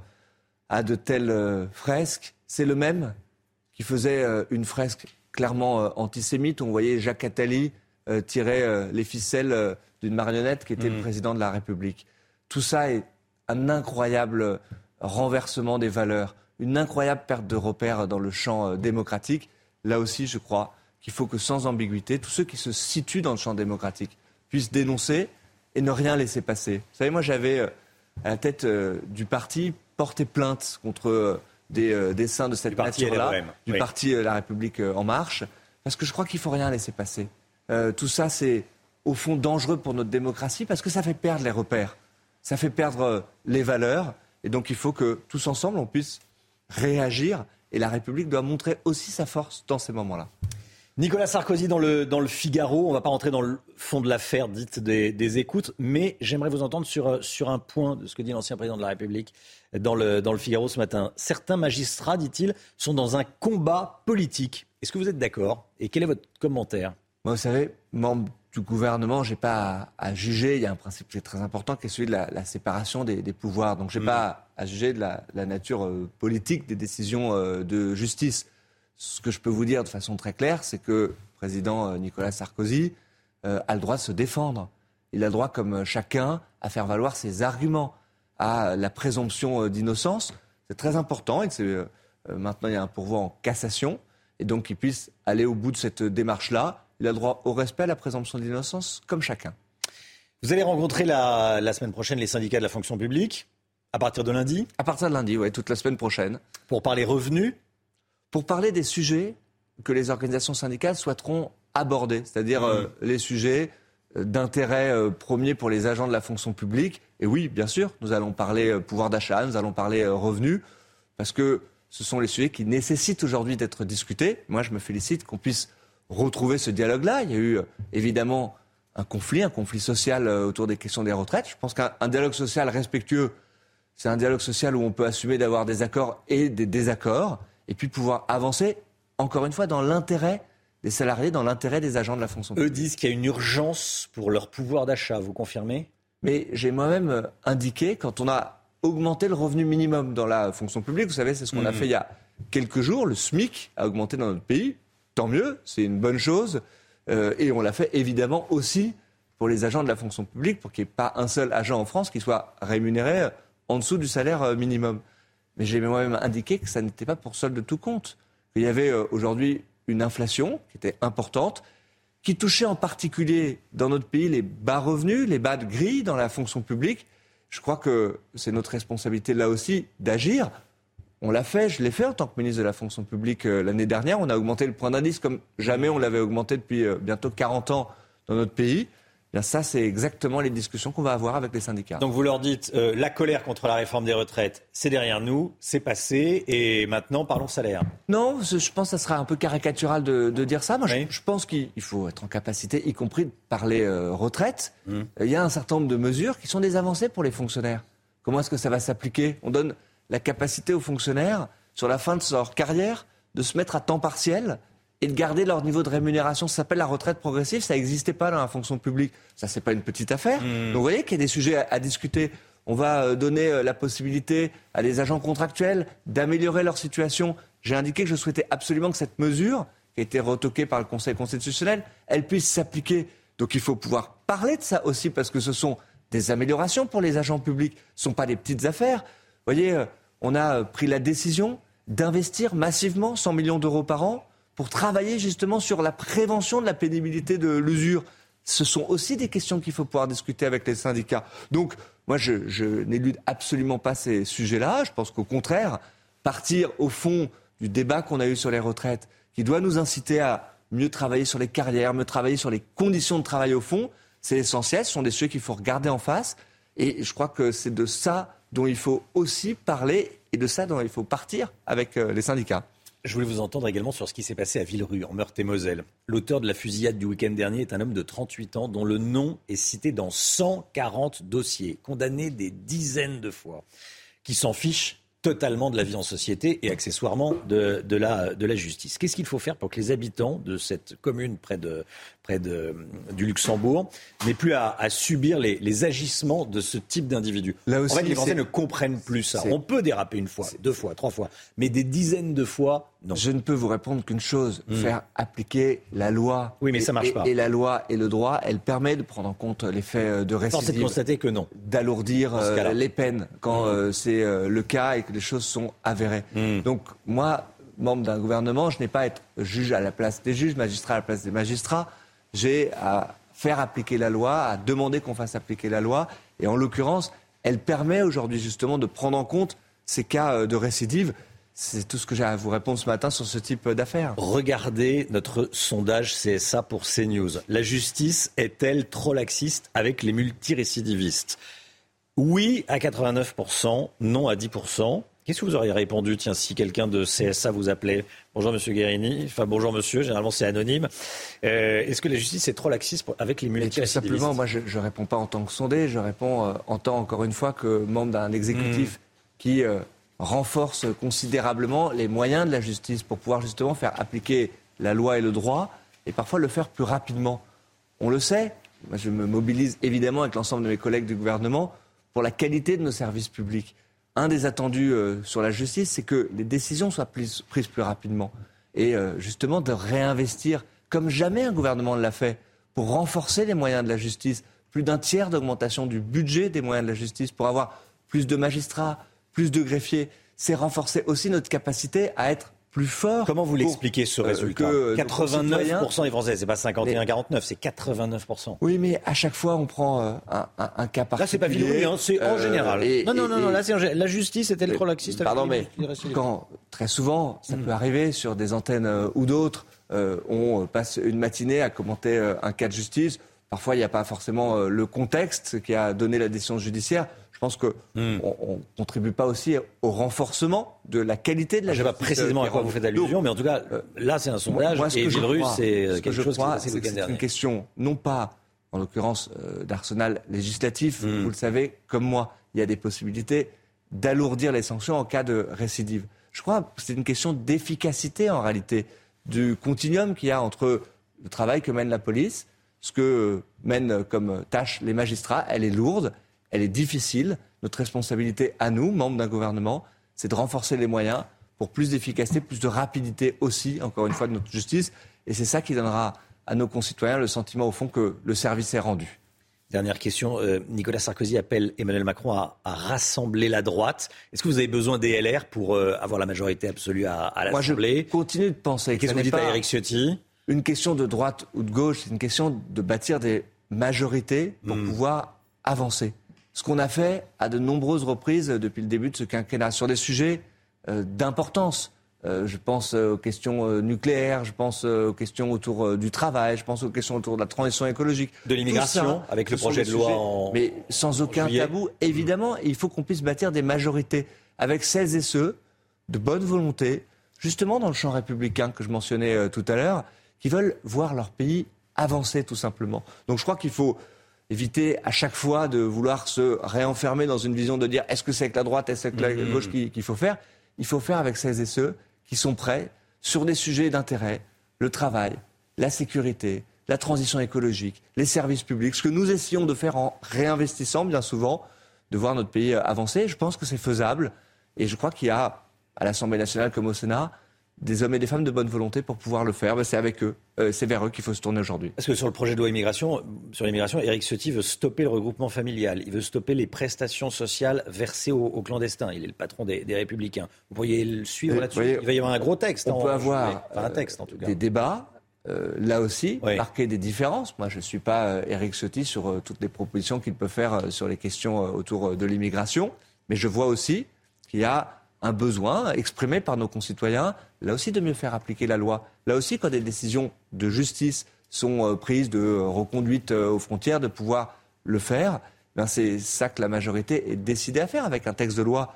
S61: à de telles fresques, c'est le même qui faisait une fresque clairement antisémite. où On voyait Jacques Attali tirer les ficelles d'une marionnette qui était le président de la République. Tout ça est un incroyable renversement des valeurs, une incroyable perte de repères dans le champ euh, démocratique. Là aussi, je crois qu'il faut que sans ambiguïté, tous ceux qui se situent dans le champ démocratique puissent dénoncer et ne rien laisser passer. Vous savez, moi j'avais euh, à la tête euh, du parti porté plainte contre euh, des dessins de cette nature-là, du parti La République En Marche, parce que je crois qu'il faut rien laisser passer. Tout ça, c'est au fond dangereux pour notre démocratie parce que ça fait perdre les repères, ça fait perdre les valeurs, et donc il faut que tous ensemble on puisse réagir, et la République doit montrer aussi sa force dans ces moments-là.
S1: Nicolas Sarkozy dans le, dans le Figaro. On ne va pas rentrer dans le fond de l'affaire dite des, des écoutes, mais j'aimerais vous entendre sur, sur un point de ce que dit l'ancien président de la République dans le, dans le Figaro ce matin. Certains magistrats, dit-il, sont dans un combat politique. Est-ce que vous êtes d'accord? Et quel est votre commentaire?
S61: Moi, vous savez, membre du gouvernement, j'ai pas à, à juger. Il y a un principe qui est très important, qui est celui de la, la séparation des, des pouvoirs. Donc, j'ai pas à, juger de la, la nature euh, politique des décisions euh, de justice. Ce que je peux vous dire de façon très claire, c'est que le président euh, Nicolas Sarkozy a le droit de se défendre. Il a le droit, comme chacun, à faire valoir ses arguments, à la présomption d'innocence. C'est très important. Et c'est, maintenant, il y a un pourvoi en cassation. Et donc, qu'il puisse aller au bout de cette démarche-là. Il a le droit au respect, à la présomption d'innocence, comme chacun.
S1: Vous allez rencontrer la, la semaine prochaine les syndicats de la fonction publique, à partir de lundi
S61: À partir de lundi, oui, toute la semaine prochaine.
S1: Pour parler revenus
S61: Pour parler des sujets que les organisations syndicales souhaiteront aborder, c'est-à-dire euh, les sujets euh, d'intérêt euh, premier pour les agents de la fonction publique. Et oui, bien sûr, nous allons parler euh, pouvoir d'achat, nous allons parler revenus, parce que ce sont les sujets qui nécessitent aujourd'hui d'être discutés. Moi, je me félicite qu'on puisse retrouver ce dialogue-là. Il y a eu euh, évidemment un conflit, un conflit social euh, autour des questions des retraites. Je pense qu'un un dialogue social respectueux, c'est un dialogue social où on peut assumer d'avoir des accords et des désaccords, et puis pouvoir avancer, encore une fois, dans l'intérêt des salariés, dans l'intérêt des agents de la fonction
S1: Eux
S61: publique.
S1: disent qu'il y a une urgence pour leur pouvoir d'achat. Vous confirmez?
S61: Mais j'ai moi-même euh, indiqué, quand on a augmenté le revenu minimum dans la fonction publique, vous savez, c'est ce qu'on a
S1: Mhm.
S61: fait il y a quelques jours, le SMIC a augmenté dans notre pays, tant mieux, c'est une bonne chose, Euh, et on l'a fait évidemment aussi pour les agents de la fonction publique, pour qu'il n'y ait pas un seul agent en France qui soit rémunéré en dessous du salaire euh, minimum. Mais j'ai moi-même indiqué que ça n'était pas pour solde de tout compte, qu'il y avait euh, aujourd'hui une inflation qui était importante, qui touchait en particulier dans notre pays les bas revenus, les bas de gris dans la fonction publique. Je crois que c'est notre responsabilité là aussi d'agir. On l'a fait, je l'ai fait en tant que ministre de la fonction publique euh, l'année dernière. On a augmenté le point d'indice comme jamais on l'avait augmenté depuis euh, bientôt 40 ans dans notre pays. Bien, ça, c'est exactement les discussions qu'on va avoir avec les syndicats.
S1: Donc vous leur dites, euh, la colère contre la réforme des retraites, c'est derrière nous, c'est passé, et maintenant parlons salaire.
S61: Non, je pense que ça sera un peu caricatural de, de dire ça. Moi, je, je pense qu'il il faut être en capacité, y compris de parler retraite.
S1: Mmh.
S61: Il y a un certain nombre de mesures qui sont des avancées pour les fonctionnaires. Comment est-ce que ça va s'appliquer? On donne la capacité aux fonctionnaires, sur la fin de leur carrière, de se mettre à temps partiel et de garder leur niveau de rémunération. Ça s'appelle la retraite progressive. Ça n'existait pas dans la fonction publique. Ça, c'est pas une petite affaire.
S1: Mmh.
S61: Donc, vous voyez qu'il y a des sujets à, à discuter. On va euh, donner euh, la possibilité à des agents contractuels d'améliorer leur situation. J'ai indiqué que je souhaitais absolument que cette mesure, qui a été retoquée par le Conseil constitutionnel, elle puisse s'appliquer. Donc, il faut pouvoir parler de ça aussi, parce que ce sont des améliorations pour les agents publics. Ce ne sont pas des petites affaires. Vous voyez, euh, on a euh, pris la décision d'investir massivement 100 millions d'euros par an pour travailler justement sur la prévention de la pénibilité de l'usure. Ce sont aussi des questions qu'il faut pouvoir discuter avec les syndicats. Donc, moi, je, je n'élude absolument pas ces sujets-là. Je pense qu'au contraire, partir au fond du débat qu'on a eu sur les retraites, qui doit nous inciter à mieux travailler sur les carrières, mieux travailler sur les conditions de travail au fond, c'est essentiel. Ce sont des sujets qu'il faut regarder en face. Et je crois que c'est de ça dont il faut aussi parler et de ça dont il faut partir avec euh, les syndicats.
S1: Je voulais vous entendre également sur ce qui s'est passé à Villerue, en Meurthe-et-Moselle. L'auteur de la fusillade du week-end dernier est un homme de 38 ans dont le nom est cité dans 140 dossiers, condamné des dizaines de fois, qui s'en fiche totalement de la vie en société et accessoirement de, de la, de la justice. Qu'est-ce qu'il faut faire pour que les habitants de cette commune près, de, près de, du Luxembourg n'aient plus à, à subir les, les agissements de ce type d'individu
S61: Là
S1: En fait, les Français ne comprennent plus ça. On peut déraper une fois, deux fois, trois fois, mais des dizaines de fois, non.
S61: Je ne peux vous répondre qu'une chose,
S1: Hmm.
S61: faire appliquer la loi.
S1: Oui, mais ça
S61: Et-
S1: marche
S61: et-
S1: pas.
S61: Et la loi et le droit, elle permet de prendre en compte les faits euh, de
S1: Force est de
S61: récidive.
S1: constater que non.
S61: D'alourdir euh, les peines quand
S1: Mmh.
S61: euh, c'est euh, le cas et que les choses sont avérées.
S1: Mmh.
S61: Donc moi, membre d'un gouvernement, je n'ai pas à être juge à la place des juges, magistrat à la place des magistrats. J'ai à faire appliquer la loi, à demander qu'on fasse appliquer la loi. Et en l'occurrence, elle permet aujourd'hui justement de prendre en compte ces cas euh, de récidive. C'est tout ce que j'ai à vous répondre ce matin sur ce type euh, d'affaires.
S1: Regardez notre sondage CSA pour CNews. La justice est-elle trop laxiste avec les multirécidivistes? Oui à 89%, non à 10%. Qu'est-ce que vous auriez répondu, tiens, si quelqu'un de CSA vous appelait Bonjour Monsieur Guérini, enfin bonjour Monsieur, généralement c'est anonyme. Euh, Est-ce que la justice est trop laxiste pour- avec les multirécidivistes
S61: simplement, moi, je ne réponds pas en tant que sondé, je réponds euh, en tant, encore une fois, que membre d'un exécutif qui euh, renforce considérablement les moyens de la justice pour pouvoir justement faire appliquer la loi et le droit, et parfois le faire plus rapidement. On le sait, moi, je me mobilise évidemment avec l'ensemble de mes collègues du gouvernement pour la qualité de nos services publics. Un des attendus euh, sur la justice, c'est que les décisions soient prises, plus rapidement. Et euh, justement de réinvestir, comme jamais un gouvernement ne l'a fait, pour renforcer les moyens de la justice. Plus d'un tiers d'augmentation du budget des moyens de la justice pour avoir plus de magistrats, plus de greffiers. C'est renforcer aussi notre capacité à être plus fort.
S1: Comment vous l'expliquez ce
S61: euh,
S1: résultat
S61: que nos concitoyens-
S1: 89% des Français, c'est pas 51-49, c'est 89%.
S61: Oui, mais à chaque fois, on prend euh, un, un- un cas particulier.
S1: Là, c'est pas Villeroy, hein, c'est en
S61: Euh,
S1: général.
S61: et-
S1: non, non,
S61: et-
S1: non, non,
S61: et-
S1: là, c'est la justice est-elle trop laxiste avec
S61: Pardon, mais quand très souvent, ça peut arriver sur des antennes euh, ou d'autres, euh, on passe une matinée à commenter euh, un cas de justice. Parfois, il n'y a pas forcément euh, le contexte qui a donné la décision judiciaire. Je pense qu'on ne contribue pas aussi au renforcement de la qualité de la
S1: Je ne sais
S61: justice.
S1: pas précisément
S61: euh,
S1: à quoi vous faites allusion, mais en tout cas, là, c'est un sondage.
S61: Moi, ce
S1: et
S61: que crois-
S1: c'est
S61: ce
S1: euh,
S61: que
S1: quelque
S61: je
S1: chose
S61: crois, c'est que
S1: dernier.
S61: une question, non pas, en l'occurrence, euh, d'arsenal législatif.
S1: Hmm.
S61: Vous le savez, comme moi, il y a des possibilités d'alourdir les sanctions en cas de récidive. Je crois que c'est une question d'efficacité, en réalité, du continuum qu'il y a entre le travail que mène la police, ce que mènent comme tâche les magistrats. Elle est lourde, elle est difficile. Notre responsabilité à nous, membres d'un gouvernement, c'est de renforcer les moyens pour plus d'efficacité, plus de rapidité aussi, encore une fois, de notre justice. Et c'est ça qui donnera à nos concitoyens le sentiment, au fond, que le service est rendu.
S1: Dernière question. euh, Nicolas Sarkozy appelle Emmanuel Macron à, à rassembler la droite. Est-ce que vous avez besoin des LR pour euh, avoir la majorité absolue à, à
S61: Moi, je
S1: l'Assemblée?
S61: continue de penser que
S1: Qu'est-ce
S61: ce
S1: que vous
S61: n'est
S1: dites à
S61: pas
S1: Eric Ciotti?
S61: une question de droite ou de gauche, c'est une question de bâtir des majorités pour
S1: Hmm.
S61: pouvoir avancer. Ce qu'on a fait à de nombreuses reprises depuis le début de ce quinquennat sur des sujets euh, d'importance. Euh, je pense euh, aux questions euh, nucléaires, je pense aux questions autour du travail, je pense aux questions autour de la transition écologique.
S1: De l'immigration, avec le projet de loi
S61: sujets,
S1: en-
S61: Mais sans aucun tabou, évidemment, il faut qu'on puisse bâtir des majorités avec celles et ceux de bonne volonté, justement dans le champ républicain que je mentionnais tout à l'heure, qui veulent voir leur pays avancer tout simplement. Donc je crois qu'il faut éviter à chaque fois de vouloir se réenfermer dans une vision de dire est-ce que c'est avec la droite, est-ce que c'est avec la
S1: Mhm.
S61: gauche qu'il qu'il faut faire? Il faut faire avec celles et ceux qui sont prêts sur des sujets d'intérêt, le travail, la sécurité, la transition écologique, les services publics, ce que nous essayons de faire en réinvestissant bien souvent, de voir notre pays avancer. Je pense que c'est faisable et je crois qu'il y a à l'Assemblée nationale comme au Sénat des hommes et des femmes de bonne volonté pour pouvoir le faire. Ben, c'est avec eux, euh, c'est vers eux qu'il faut se tourner aujourd'hui.
S1: Parce que sur le projet de loi immigration, sur l'immigration, Éric Ciotti veut stopper le regroupement familial. Il veut stopper les prestations sociales versées aux, aux clandestins. Il est le patron des, des Républicains. Vous pourriez le suivre
S61: Euh,
S1: là-dessus.
S61: voyez,
S1: Il va y avoir un gros texte.
S61: On
S1: en-
S61: peut avoir.
S1: Enfin, un texte en tout cas.
S61: des débats, euh, là aussi, marquer des différences. Moi, je ne suis pas euh, Éric Ciotti sur euh, toutes les propositions qu'il peut faire euh, sur les questions euh, autour euh, de l'immigration, mais je vois aussi qu'il y a un besoin exprimé par nos concitoyens, là aussi, de mieux faire appliquer la loi. Là aussi, quand des décisions de justice sont euh, prises de reconduite euh, aux frontières, de pouvoir le faire, ben c'est ça que la majorité est décidée à faire avec un texte de loi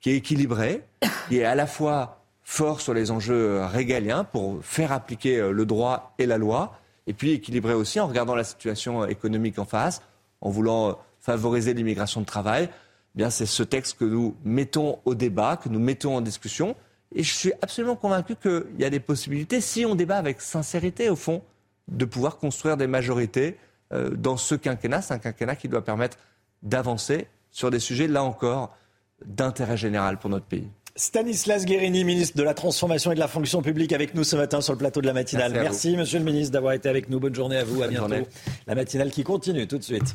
S61: qui est équilibré, qui est à la fois fort sur les enjeux euh, régaliens pour faire appliquer le droit et la loi, et puis équilibré aussi en regardant la situation économique en face, en voulant favoriser l'immigration de travail. Bien, c'est ce texte que nous mettons au débat, que nous mettons en discussion, et je suis absolument convaincu qu'il y a des possibilités, si on débat avec sincérité, au fond, de pouvoir construire des majorités euh, dans ce quinquennat. C'est un quinquennat qui doit permettre d'avancer sur des sujets, là encore, d'intérêt général pour notre pays.
S1: Stanislas Guérini, ministre de la Transformation et de la Fonction publique, avec nous ce matin sur le plateau de la matinale.
S61: Merci
S1: monsieur le ministre, d'avoir été avec nous. Bonne journée à vous. À bientôt.
S61: journée.
S1: La matinale qui continue tout de suite.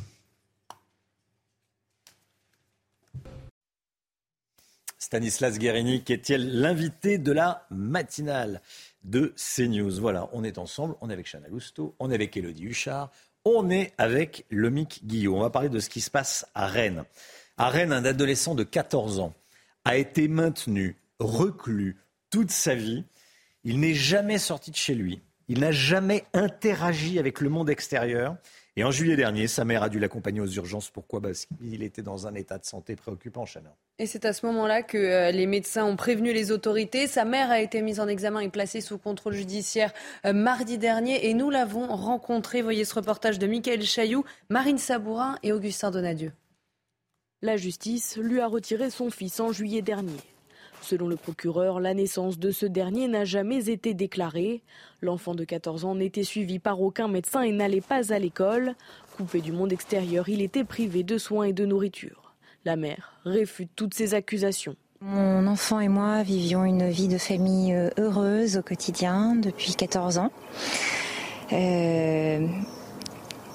S1: Stanislas Guérini, qui est l'invité de la matinale de CNews. Voilà, on est ensemble, on est avec Chana Lousteau, on est avec Elodie Huchard, on est avec Lomic Guillot. On va parler de ce qui se passe à Rennes. À Rennes, un adolescent de 14 ans a été maintenu, reclus toute sa vie. Il n'est jamais sorti de chez lui. Il n'a jamais interagi avec le monde extérieur. Et en juillet dernier, sa mère a dû l'accompagner aux urgences. Pourquoi? Parce qu'il était dans un état de santé préoccupant, Chana.
S6: Et c'est à ce moment-là que euh, les médecins ont prévenu les autorités. Sa mère a été mise en examen et placée sous contrôle judiciaire euh, mardi dernier. Et nous l'avons rencontré. Voyez ce reportage de Michael Chailloux, Marine Sabourin et Augustin Donadieu.
S3: La justice lui a retiré son fils en juillet dernier. Selon le procureur, la naissance de ce dernier n'a jamais été déclarée. L'enfant de 14 ans n'était suivi par aucun médecin et n'allait pas à l'école. Coupé du monde extérieur, il était privé de soins et de nourriture. La mère réfute toutes ces accusations.
S27: Mon enfant et moi vivions une vie de famille euh, heureuse au quotidien depuis 14 ans. Euh,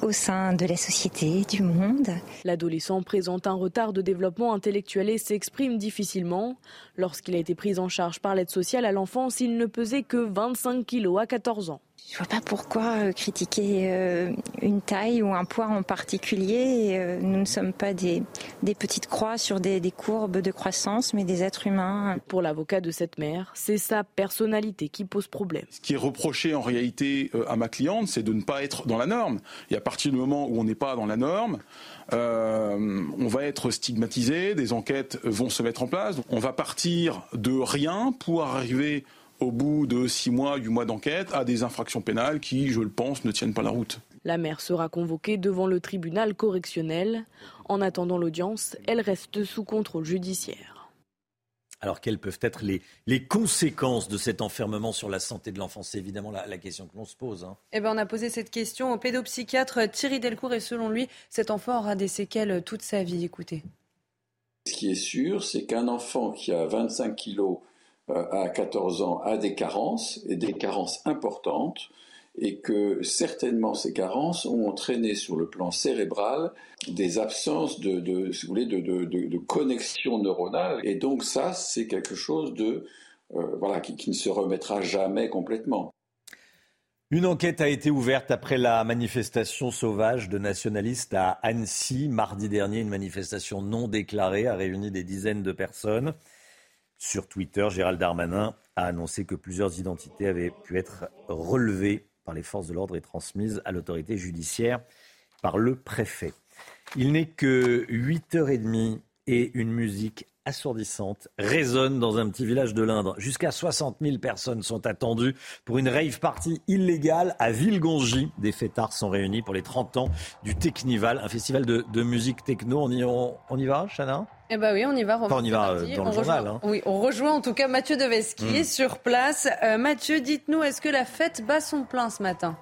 S27: au sein de la société, du monde.
S3: L'adolescent présente un retard de développement intellectuel et s'exprime difficilement. Lorsqu'il a été pris en charge par l'aide sociale à l'enfance, il ne pesait que 25 kilos à 14 ans.
S27: Je vois pas pourquoi euh, critiquer euh, une taille ou un poids en particulier. Euh, nous ne sommes pas des, des petites croix sur des, des courbes de croissance, mais des êtres humains.
S3: Pour l'avocat de cette mère, c'est sa personnalité qui pose problème.
S36: Ce qui est reproché en réalité à ma cliente, c'est de ne pas être dans la norme. Et à partir du moment où on n'est pas dans la norme, euh, on va être stigmatisé, des enquêtes vont se mettre en place. On va partir de rien pour arriver au bout de six mois, huit mois d'enquête, à des infractions pénales qui, je le pense, ne tiennent pas la route.
S3: La mère sera convoquée devant le tribunal correctionnel. En attendant l'audience, elle reste sous contrôle judiciaire.
S1: Alors, quelles peuvent être les, les conséquences de cet enfermement sur la santé de l'enfant? C'est évidemment la, la, question que l'on se pose. Hein.
S6: Eh ben, on a posé cette question au pédopsychiatre Thierry Delcourt et selon lui, cet enfant aura des séquelles toute sa vie. Écoutez.
S29: Ce qui est sûr, c'est qu'un enfant qui a 25 kilos à 14 ans a des carences, et des carences importantes, et que certainement ces carences ont entraîné sur le plan cérébral des absences de, si vous voulez, de, de, connexion neuronale. Et donc ça, c'est quelque chose de, euh, voilà, qui, qui, ne se remettra jamais complètement.
S1: Une enquête a été ouverte après la manifestation sauvage de nationalistes à Annecy. Mardi dernier, une manifestation non déclarée a réuni des dizaines de personnes. Sur Twitter, Gérald Darmanin a annoncé que plusieurs identités avaient pu être relevées par les forces de l'ordre et transmises à l'autorité judiciaire par le préfet. Il n'est que 8h30 et une musique assourdissante résonne dans un petit village de l'Indre. Jusqu'à 60 000 personnes sont attendues pour une rave party illégale à Villegongy. Des fêtards sont réunis pour les 30 ans du Technival, un festival de, musique techno. On y, on, y va, Chana?
S6: Eh ben oui, on y va.
S1: on y va euh, dans le journal. Hein.
S6: Oui, on rejoint en tout cas Mathieu Deves qui est hmm. sur place. Euh, Mathieu, dites-nous, est-ce que la fête bat son plein ce matin?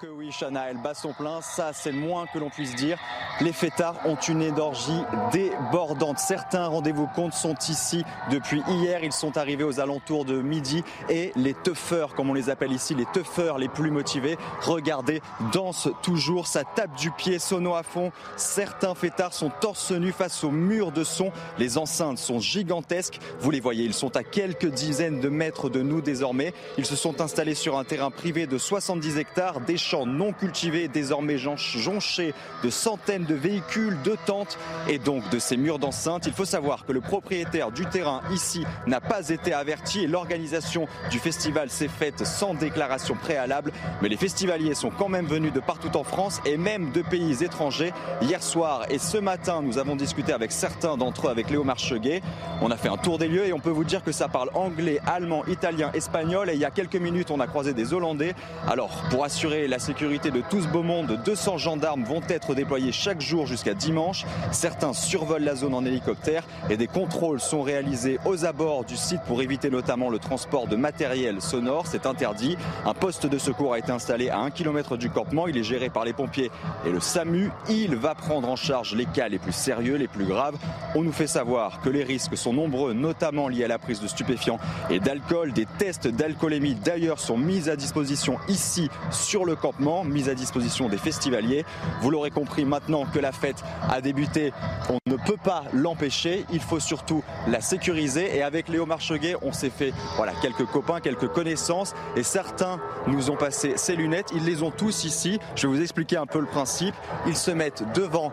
S56: Que oui, Chana, elle bat son plein. Ça, c'est le moins que l'on puisse dire. Les fêtards ont une énergie débordante. Certains rendez-vous compte sont ici depuis hier. Ils sont arrivés aux alentours de midi. Et les tuffeurs, comme on les appelle ici, les tuffeurs les plus motivés, regardez, dansent toujours. Ça tape du pied, sono à fond. Certains fêtards sont torse nu face au mur de son. Les enceintes sont gigantesques. Vous les voyez, ils sont à quelques dizaines de mètres de nous désormais. Ils se sont installés sur un terrain privé de 70 hectares. Non cultivés, désormais jonchés de centaines de véhicules, de tentes et donc de ces murs d'enceinte. Il faut savoir que le propriétaire du terrain ici n'a pas été averti et l'organisation du festival s'est faite sans déclaration préalable. Mais les festivaliers sont quand même venus de partout en France et même de pays étrangers. Hier soir et ce matin, nous avons discuté avec certains d'entre eux, avec Léo Marcheguet. On a fait un tour des lieux et on peut vous dire que ça parle anglais, allemand, italien, espagnol. Et il y a quelques minutes, on a croisé des Hollandais. Alors, pour assurer la sécurité de tout ce beau monde, 200 gendarmes vont être déployés chaque jour jusqu'à dimanche. Certains survolent la zone en hélicoptère et des contrôles sont réalisés aux abords du site pour éviter notamment le transport de matériel sonore. C'est interdit. Un poste de secours a été installé à un kilomètre du campement. Il est géré par les pompiers et le SAMU. Il va prendre en charge les cas les plus sérieux, les plus graves. On nous fait savoir que les risques sont nombreux, notamment liés à la prise de stupéfiants et d'alcool. Des tests d'alcoolémie d'ailleurs sont mis à disposition ici sur le campement mise à disposition des festivaliers. Vous l'aurez compris maintenant que la fête a débuté, on ne peut pas l'empêcher, il faut surtout la sécuriser et avec Léo Marcheguet, on s'est fait voilà, quelques copains, quelques connaissances et certains nous ont passé ces lunettes, ils les ont tous ici. Je vais vous expliquer un peu le principe. Ils se mettent devant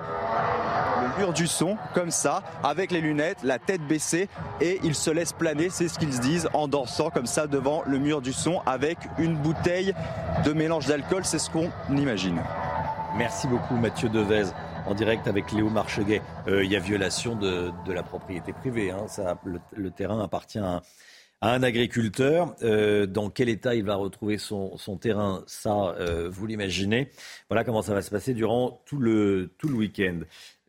S56: le mur du son, comme ça, avec les lunettes, la tête baissée, et ils se laissent planer, c'est ce qu'ils se disent, en dansant comme ça devant le mur du son, avec une bouteille de mélange d'alcool, c'est ce qu'on imagine.
S1: Merci beaucoup Mathieu Devez en direct avec Léo Marcheguet. Euh, il y a violation de, la propriété privée. Hein. Le, terrain appartient à, un agriculteur. Euh, dans quel état il va retrouver son, terrain, ça, euh, vous l'imaginez. Voilà comment ça va se passer durant tout le, tout le week-end.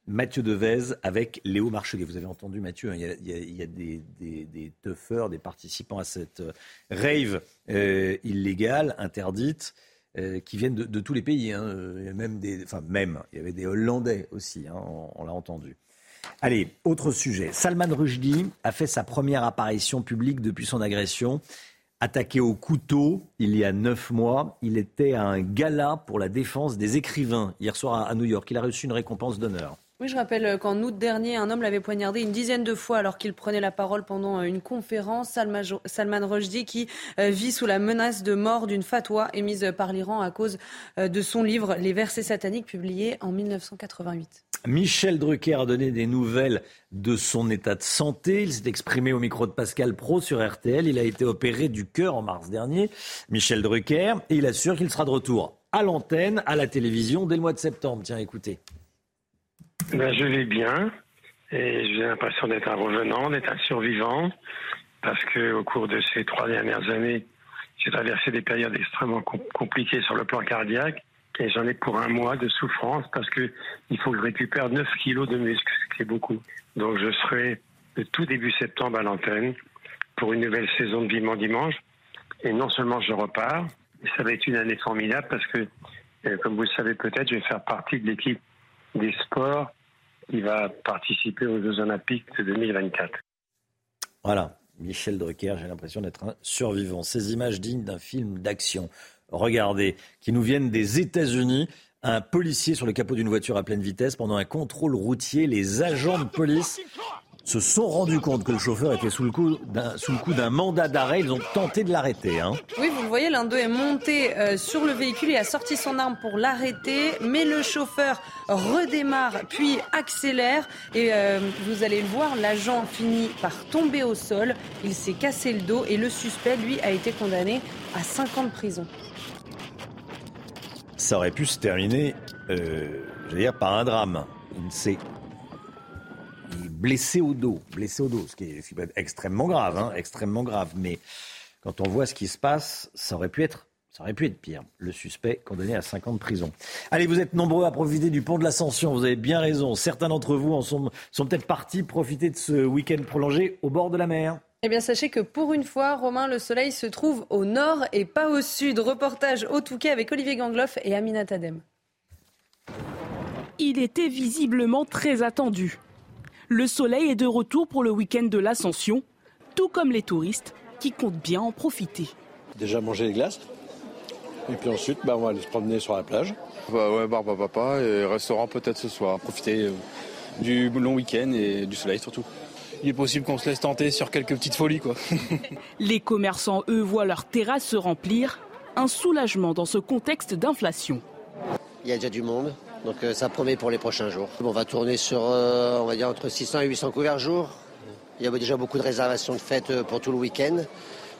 S1: Mathieu Devez avec Léo Marcheguet. Vous avez entendu Mathieu, hein, il, y a, des, des, des des participants à cette rave illégale, interdite, euh, qui viennent de, tous les pays. Hein. même des, enfin même, il y avait des Hollandais aussi, hein, on, l'a entendu. Allez, autre sujet. Salman Rushdie a fait sa première apparition publique depuis son agression. Attaqué au couteau il y a neuf mois, il était à un gala pour la défense des écrivains hier soir à New York. Il a reçu une récompense d'honneur.
S6: Oui, je rappelle euh, qu'en août dernier, un homme l'avait poignardé une dizaine de fois alors qu'il prenait la parole pendant euh, une conférence. Salman Rushdie, qui euh, vit sous la menace de mort d'une fatwa émise par l'Iran à cause de son livre Les versets sataniques, publié en 1988.
S1: Michel Drucker a donné des nouvelles de son état de santé. Il s'est exprimé au micro de Pascal Pro sur RTL. Il a été opéré du cœur en mars dernier. Michel Drucker, et il assure qu'il sera de retour à l'antenne, à la télévision, dès le mois de septembre. Tiens, écoutez.
S62: Ben, je vais bien et j'ai l'impression d'être un revenant, d'être un survivant, parce que au cours de ces trois dernières années, j'ai traversé des périodes extrêmement compliquées sur le plan cardiaque et j'en ai pour un mois de souffrance parce que il faut que je récupère 9 kilos de muscles, ce qui est beaucoup. Donc je serai le tout début septembre à l'antenne pour une nouvelle saison de Vivement Dimanche. Et non seulement je repars, ça va être une année formidable parce que, euh, comme vous le savez peut-être, je vais faire partie de l'équipe des sports qui va participer aux Jeux Olympiques de 2024.
S1: Voilà, Michel Drucker, j'ai l'impression d'être un survivant. Ces images dignes d'un film d'action, regardez, qui nous viennent des États-Unis. Un policier sur le capot d'une voiture à pleine vitesse pendant un contrôle routier. Les agents de police se sont rendus compte que le chauffeur était sous le coup d'un, sous le coup d'un mandat d'arrêt. Ils ont tenté de l'arrêter. Hein.
S6: Oui, vous le voyez, l'un d'eux est monté euh, sur le véhicule et a sorti son arme pour l'arrêter. Mais le chauffeur redémarre puis accélère. Et euh, vous allez le voir, l'agent finit par tomber au sol. Il s'est cassé le dos et le suspect, lui, a été condamné à 5 ans de prison.
S1: Ça aurait pu se terminer, euh, je veux dire, par un drame. Il s'est blessé au dos, blessé au dos, ce qui est, ce qui peut être extrêmement grave, hein, extrêmement grave. Mais quand on voit ce qui se passe, ça aurait pu être ça aurait pu être pire. Le suspect condamné à 5 ans de prison. Allez, vous êtes nombreux à profiter du pont de l'Ascension. Vous avez bien raison. Certains d'entre vous en sont, sont peut-être partis profiter de ce week-end prolongé au bord de la mer.
S6: Eh bien, sachez que pour une fois, Romain, le soleil se trouve au nord et pas au sud. Reportage au Touquet avec Olivier Gangloff et Amina Tadem.
S63: Il était visiblement très attendu. Le soleil est de retour pour le week-end de l'Ascension, tout comme les touristes qui comptent bien en profiter.
S64: Déjà manger les glaces, et puis ensuite bah, on va aller se promener sur la plage.
S65: Bah ouais, bar, papa, et restaurant peut-être ce soir. Profiter euh, du long week-end et du soleil surtout.
S66: Il est possible qu'on se laisse tenter sur quelques petites folies quoi.
S63: les commerçants, eux, voient leurs terrasses se remplir. Un soulagement dans ce contexte d'inflation.
S67: Il y a déjà du monde, donc euh, ça promet pour les prochains jours. On va tourner sur, euh, on va dire, entre 600 et 800 couverts jour. Il y a déjà beaucoup de réservations de fêtes euh, pour tout le week-end.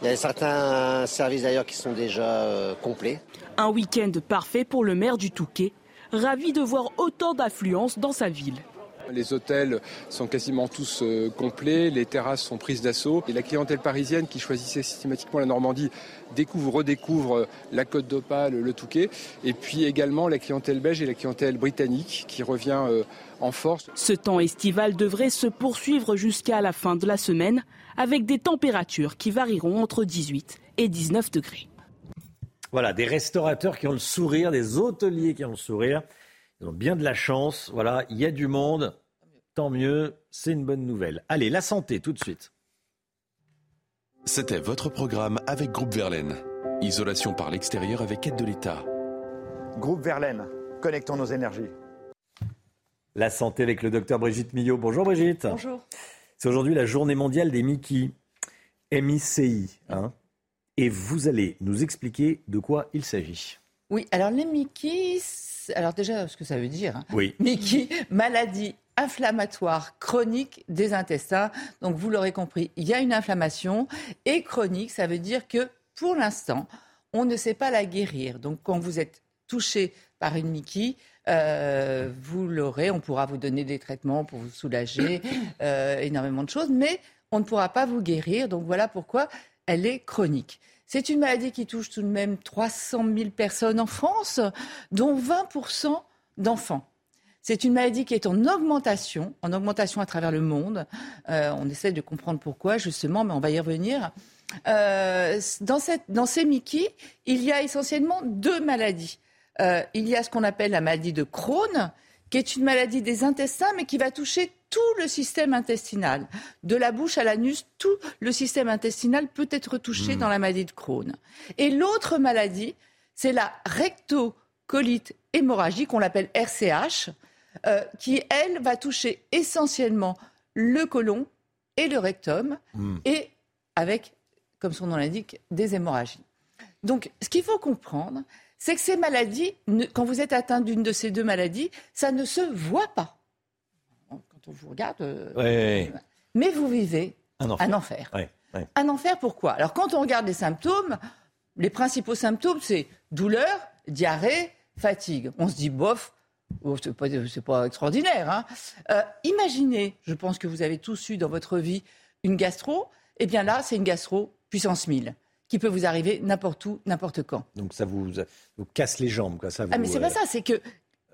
S67: Il y a certains services d'ailleurs qui sont déjà complets.
S63: Un week-end parfait pour le maire du Touquet, ravi de voir autant d'affluence dans sa ville.
S68: Les hôtels sont quasiment tous euh, complets, les terrasses sont prises d'assaut et la clientèle parisienne qui choisissait systématiquement la Normandie découvre, redécouvre euh, la Côte d'Opale, le Touquet et puis également la clientèle belge et la clientèle britannique qui revient euh, en force.
S63: Ce temps estival devrait se poursuivre jusqu'à la fin de la semaine avec des températures qui varieront entre 18 et 19 degrés.
S1: Voilà, des restaurateurs qui ont le sourire, des hôteliers qui ont le sourire. Ils ont bien de la chance. Voilà, il y a du monde. Tant mieux, c'est une bonne nouvelle. Allez, la santé tout de suite.
S69: C'était votre programme avec Groupe Verlaine. Isolation par l'extérieur avec aide de l'État.
S70: Groupe Verlaine, connectons nos énergies.
S1: La santé avec le docteur Brigitte Millot. Bonjour Brigitte.
S71: Bonjour.
S1: C'est aujourd'hui la journée mondiale des Mickey, MICI. Hein et vous allez nous expliquer de quoi il s'agit.
S71: Oui, alors les Mickey, alors déjà, ce que ça veut dire. Hein.
S1: Oui.
S71: Mickey, maladie inflammatoire chronique des intestins. Donc vous l'aurez compris, il y a une inflammation et chronique, ça veut dire que pour l'instant, on ne sait pas la guérir. Donc quand vous êtes touché par une Mickey, euh, vous l'aurez, on pourra vous donner des traitements pour vous soulager, euh, énormément de choses, mais on ne pourra pas vous guérir. Donc voilà pourquoi elle est chronique. C'est une maladie qui touche tout de même 300 000 personnes en France, dont 20% d'enfants. C'est une maladie qui est en augmentation, en augmentation à travers le monde. Euh, on essaie de comprendre pourquoi, justement, mais on va y revenir. Euh, dans, ces Mickey, il y a essentiellement deux maladies. Euh, il y a ce qu'on appelle la maladie de Crohn, qui est une maladie des intestins, mais qui va toucher tout le système intestinal. De la bouche à l'anus, tout le système intestinal peut être touché hmm. dans la maladie de Crohn. Et l'autre maladie, c'est la rectocolite hémorragique, qu'on l'appelle RCH, euh, qui, elle, va toucher essentiellement le côlon et le rectum, hmm. et avec, comme son nom l'indique, des hémorragies. Donc, ce qu'il faut comprendre, c'est que ces maladies, quand vous êtes atteint d'une de ces deux maladies, ça ne se voit pas. On vous regarde, euh, mais vous vivez un enfer. Un enfer. pourquoi? Alors quand on regarde les symptômes, les principaux symptômes, c'est douleur, diarrhée, fatigue. On se dit bof, oh, c'est pas, pas, extraordinaire. Hein. Euh, imaginez, je pense que vous avez tous eu dans votre vie une gastro. Eh bien là, c'est une gastro puissance 1000 qui peut vous arriver n'importe où, n'importe quand.
S1: Donc ça vous, vous casse les jambes, quoi. Ça
S71: ah, mais c'est pas euh, ça, c'est que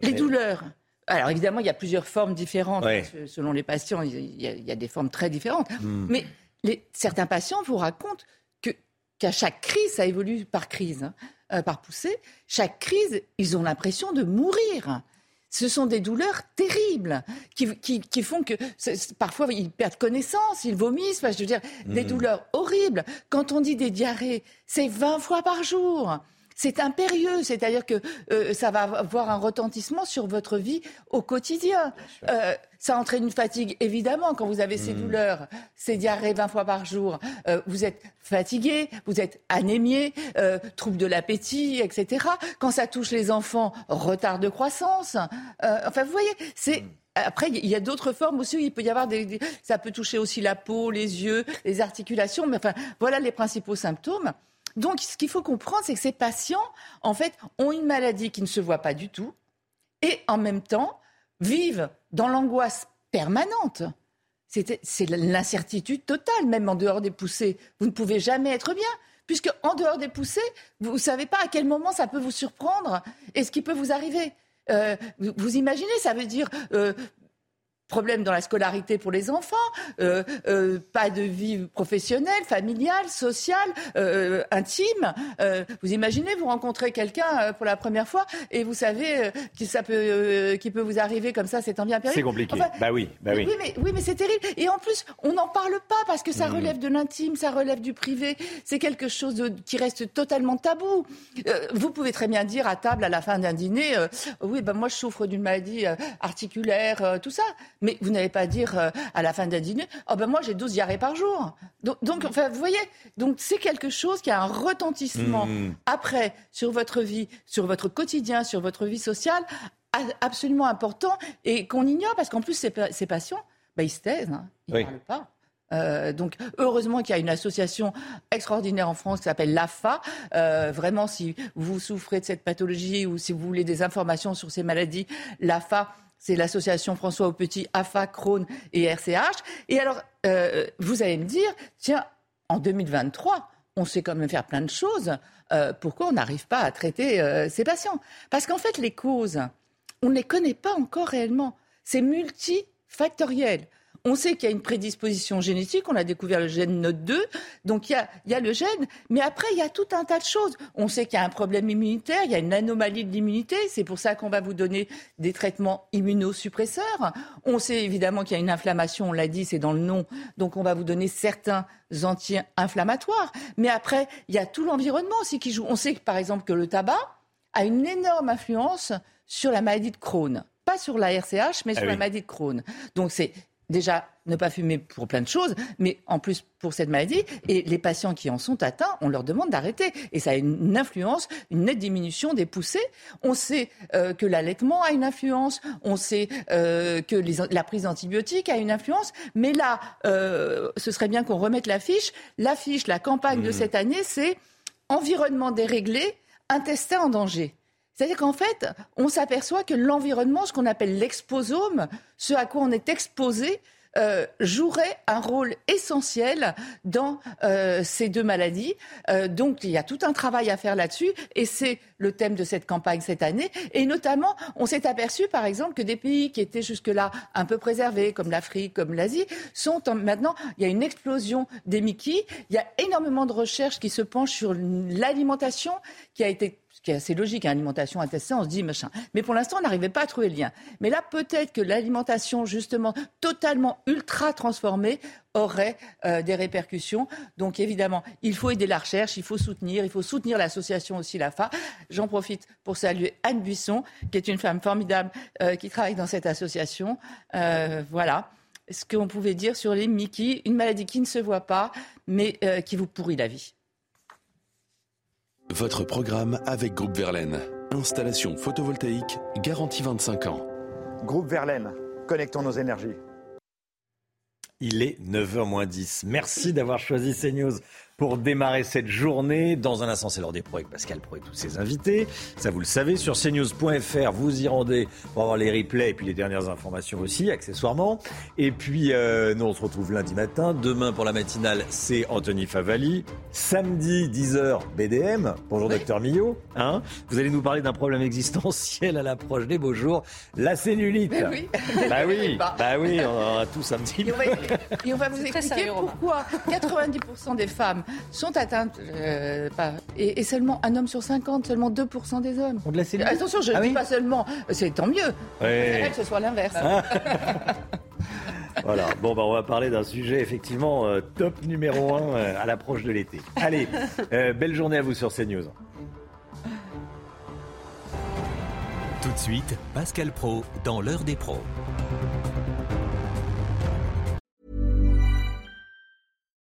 S71: les douleurs. Alors évidemment, il y a plusieurs formes différentes selon les patients. Il y, a, des formes très différentes. Hmm. Mais les, certains patients vous racontent que qu'à chaque crise, ça évolue par crise, hein, euh, par poussée. Chaque crise, ils ont l'impression de mourir ce sont des douleurs terribles qui, font que parfois ils perdent connaissance, ils vomissent, je veux dire, des mmh. douleurs horribles. Quand on dit des diarrhées, c'est 20 fois par jour. C'est impérieux, c'est-à-dire que euh, ça va avoir un retentissement sur votre vie au quotidien. Euh, ça entraîne une fatigue, évidemment, quand vous avez ces
S1: Hmm.
S71: douleurs, ces diarrhées 20 fois par jour. Euh, vous êtes fatigué, vous êtes anémié, trouble de l'appétit, etc. Quand ça touche les enfants, retard de croissance. Enfin, vous voyez, c'est...
S1: Hmm.
S71: Après, il y a d'autres formes aussi. Il peut y avoir des, des- ça peut toucher aussi la peau, les yeux, les articulations. Mais enfin, voilà les principaux symptômes. Donc, ce qu'il faut comprendre, c'est que ces patients, en fait, ont une maladie qui ne se voit pas du tout et en même temps vivent dans l'angoisse permanente. C'est l'incertitude totale, même en dehors des poussées. Vous ne pouvez jamais être bien, puisque en dehors des poussées, vous ne savez pas à quel moment ça peut vous surprendre et ce qui peut vous arriver. Euh, vous, vous imaginez, ça veut dire euh, problème dans la scolarité pour les enfants, euh, euh, pas de vie professionnelle, familiale, sociale, euh, intime. Vous imaginez, vous rencontrez quelqu'un pour la première fois et vous savez que ça peut, qui peut vous arriver comme ça, c'est en bien péril.
S1: C'est compliqué.
S71: Enfin,
S1: bah oui, bah oui.
S71: oui, mais, oui, mais c'est terrible. Et en plus, on n'en parle pas parce que ça
S1: Mhm.
S71: relève de l'intime, ça relève du privé. C'est quelque chose de- qui reste totalement tabou. Vous pouvez très bien dire à table à la fin d'un dîner, oui, ben moi je souffre d'une maladie articulaire, tout ça. Mais vous n'allez pas dire euh, à la fin d'un dîner, oh ben moi j'ai 12 diarrhées par jour. Donc, donc, enfin, vous voyez, donc c'est quelque chose qui a un retentissement
S1: Mhm.
S71: après sur votre vie, sur votre quotidien, sur votre vie sociale, absolument important et qu'on ignore parce qu'en plus ces, pa- ces patients, bah, ils se taisent, hein. ils ne
S1: Oui.
S71: parlent pas. Euh, donc heureusement qu'il y a une association extraordinaire en France qui s'appelle l'AFA. Euh, vraiment, si vous souffrez de cette pathologie ou si vous voulez des informations sur ces maladies, l'AFA, c'est l'association François Aupetit, AFA, Crohn et RCH. Et alors, euh, vous allez me dire, tiens, en 2023, on sait quand même faire plein de choses. Euh, pourquoi on n'arrive pas à traiter euh, ces patients? Parce qu'en fait, les causes, on ne les connaît pas encore réellement. C'est multifactoriel. On sait qu'il y a une prédisposition génétique, on a découvert le gène NOT2, donc il y, a, il y a le gène, mais après il y a tout un tas de choses. On sait qu'il y a un problème immunitaire, il y a une anomalie de l'immunité, c'est pour ça qu'on va vous donner des traitements immunosuppresseurs. On sait évidemment qu'il y a une inflammation, on l'a dit, c'est dans le nom, donc on va vous donner certains anti-inflammatoires. Mais après, il y a tout l'environnement aussi qui joue. On sait par exemple que le tabac a une énorme influence sur la maladie de Crohn. Pas sur la RCH, mais
S1: Ah
S71: sur la maladie de Crohn. Donc c'est déjà ne pas fumer pour plein de choses, mais en plus pour cette maladie. Et les patients qui en sont atteints, on leur demande d'arrêter. Et ça a une influence, une nette diminution des poussées. On sait euh, que l'allaitement a une influence, on sait euh, que les- la prise d'antibiotiques a une influence. Mais là, euh, ce serait bien qu'on remette l'affiche. L'affiche, la campagne de
S1: Mhm.
S71: cette année, c'est environnement déréglé, intestin en danger. C'est-à-dire qu'en fait, on s'aperçoit que l'environnement, ce qu'on appelle l'exposome, ce à quoi on est exposé, euh, jouerait un rôle essentiel dans euh, ces deux maladies. Euh, donc il y a tout un travail à faire là-dessus et c'est le thème de cette campagne cette année. Et notamment, on s'est aperçu par exemple que des pays qui étaient jusque-là un peu préservés, comme l'Afrique, comme l'Asie, sont en- maintenant, il y a une explosion des Mickey. Il y a énormément de recherches qui se penchent sur l'alimentation qui a été qui est assez logique, hein, alimentation, intestin, on se dit machin. Mais pour l'instant, on n'arrivait pas à trouver le lien. Mais là, peut-être que l'alimentation, justement, totalement ultra transformée, aurait euh, des répercussions. Donc, évidemment, il faut aider la recherche, il faut soutenir, il faut soutenir l'association aussi, l'AFA. J'en profite pour saluer Anne Buisson, qui est une femme formidable euh, qui travaille dans cette association. Euh, voilà ce qu'on pouvait dire sur les Mickey, une maladie qui ne se voit pas, mais qui vous pourrit la vie.
S69: Votre programme avec Groupe Verlaine. Installation photovoltaïque garantie 25 ans.
S70: Groupe Verlaine, connectons nos énergies.
S1: Il est 9h moins 10. Merci d'avoir choisi CNews pour démarrer cette journée. Dans un instant, c'est l'heure des pros avec Pascal Pro et tous ses invités. Ça, vous le savez, sur cnews.fr, vous y rendez pour avoir les replays et puis les dernières informations aussi, accessoirement. Et puis, euh, nous, on se retrouve lundi matin. Demain, pour la matinale, c'est Anthony Favali. Samedi, 10h, BDM. Bonjour, docteur Millot. Hein? Vous allez nous parler d'un problème existentiel à l'approche des beaux jours, la cellulite.
S71: Mais oui.
S1: Bah oui,
S71: Bah.
S1: bah oui, on en a tous un petit
S71: Et on va, et on va vous expliquer pourquoi 90% des femmes sont atteintes, euh, et, seulement un homme sur 50, seulement 2% des hommes.
S1: De la
S71: Attention, je ne dis pas seulement, c'est tant mieux.
S1: Ouais.
S71: Que ce soit l'inverse. Ah.
S1: Voilà, bon, bah, on va parler d'un sujet effectivement euh, top numéro 1 euh, à l'approche de l'été. Allez, belle journée à vous sur CNews.
S61: Tout de suite, Pascal Pro dans l'heure des pros.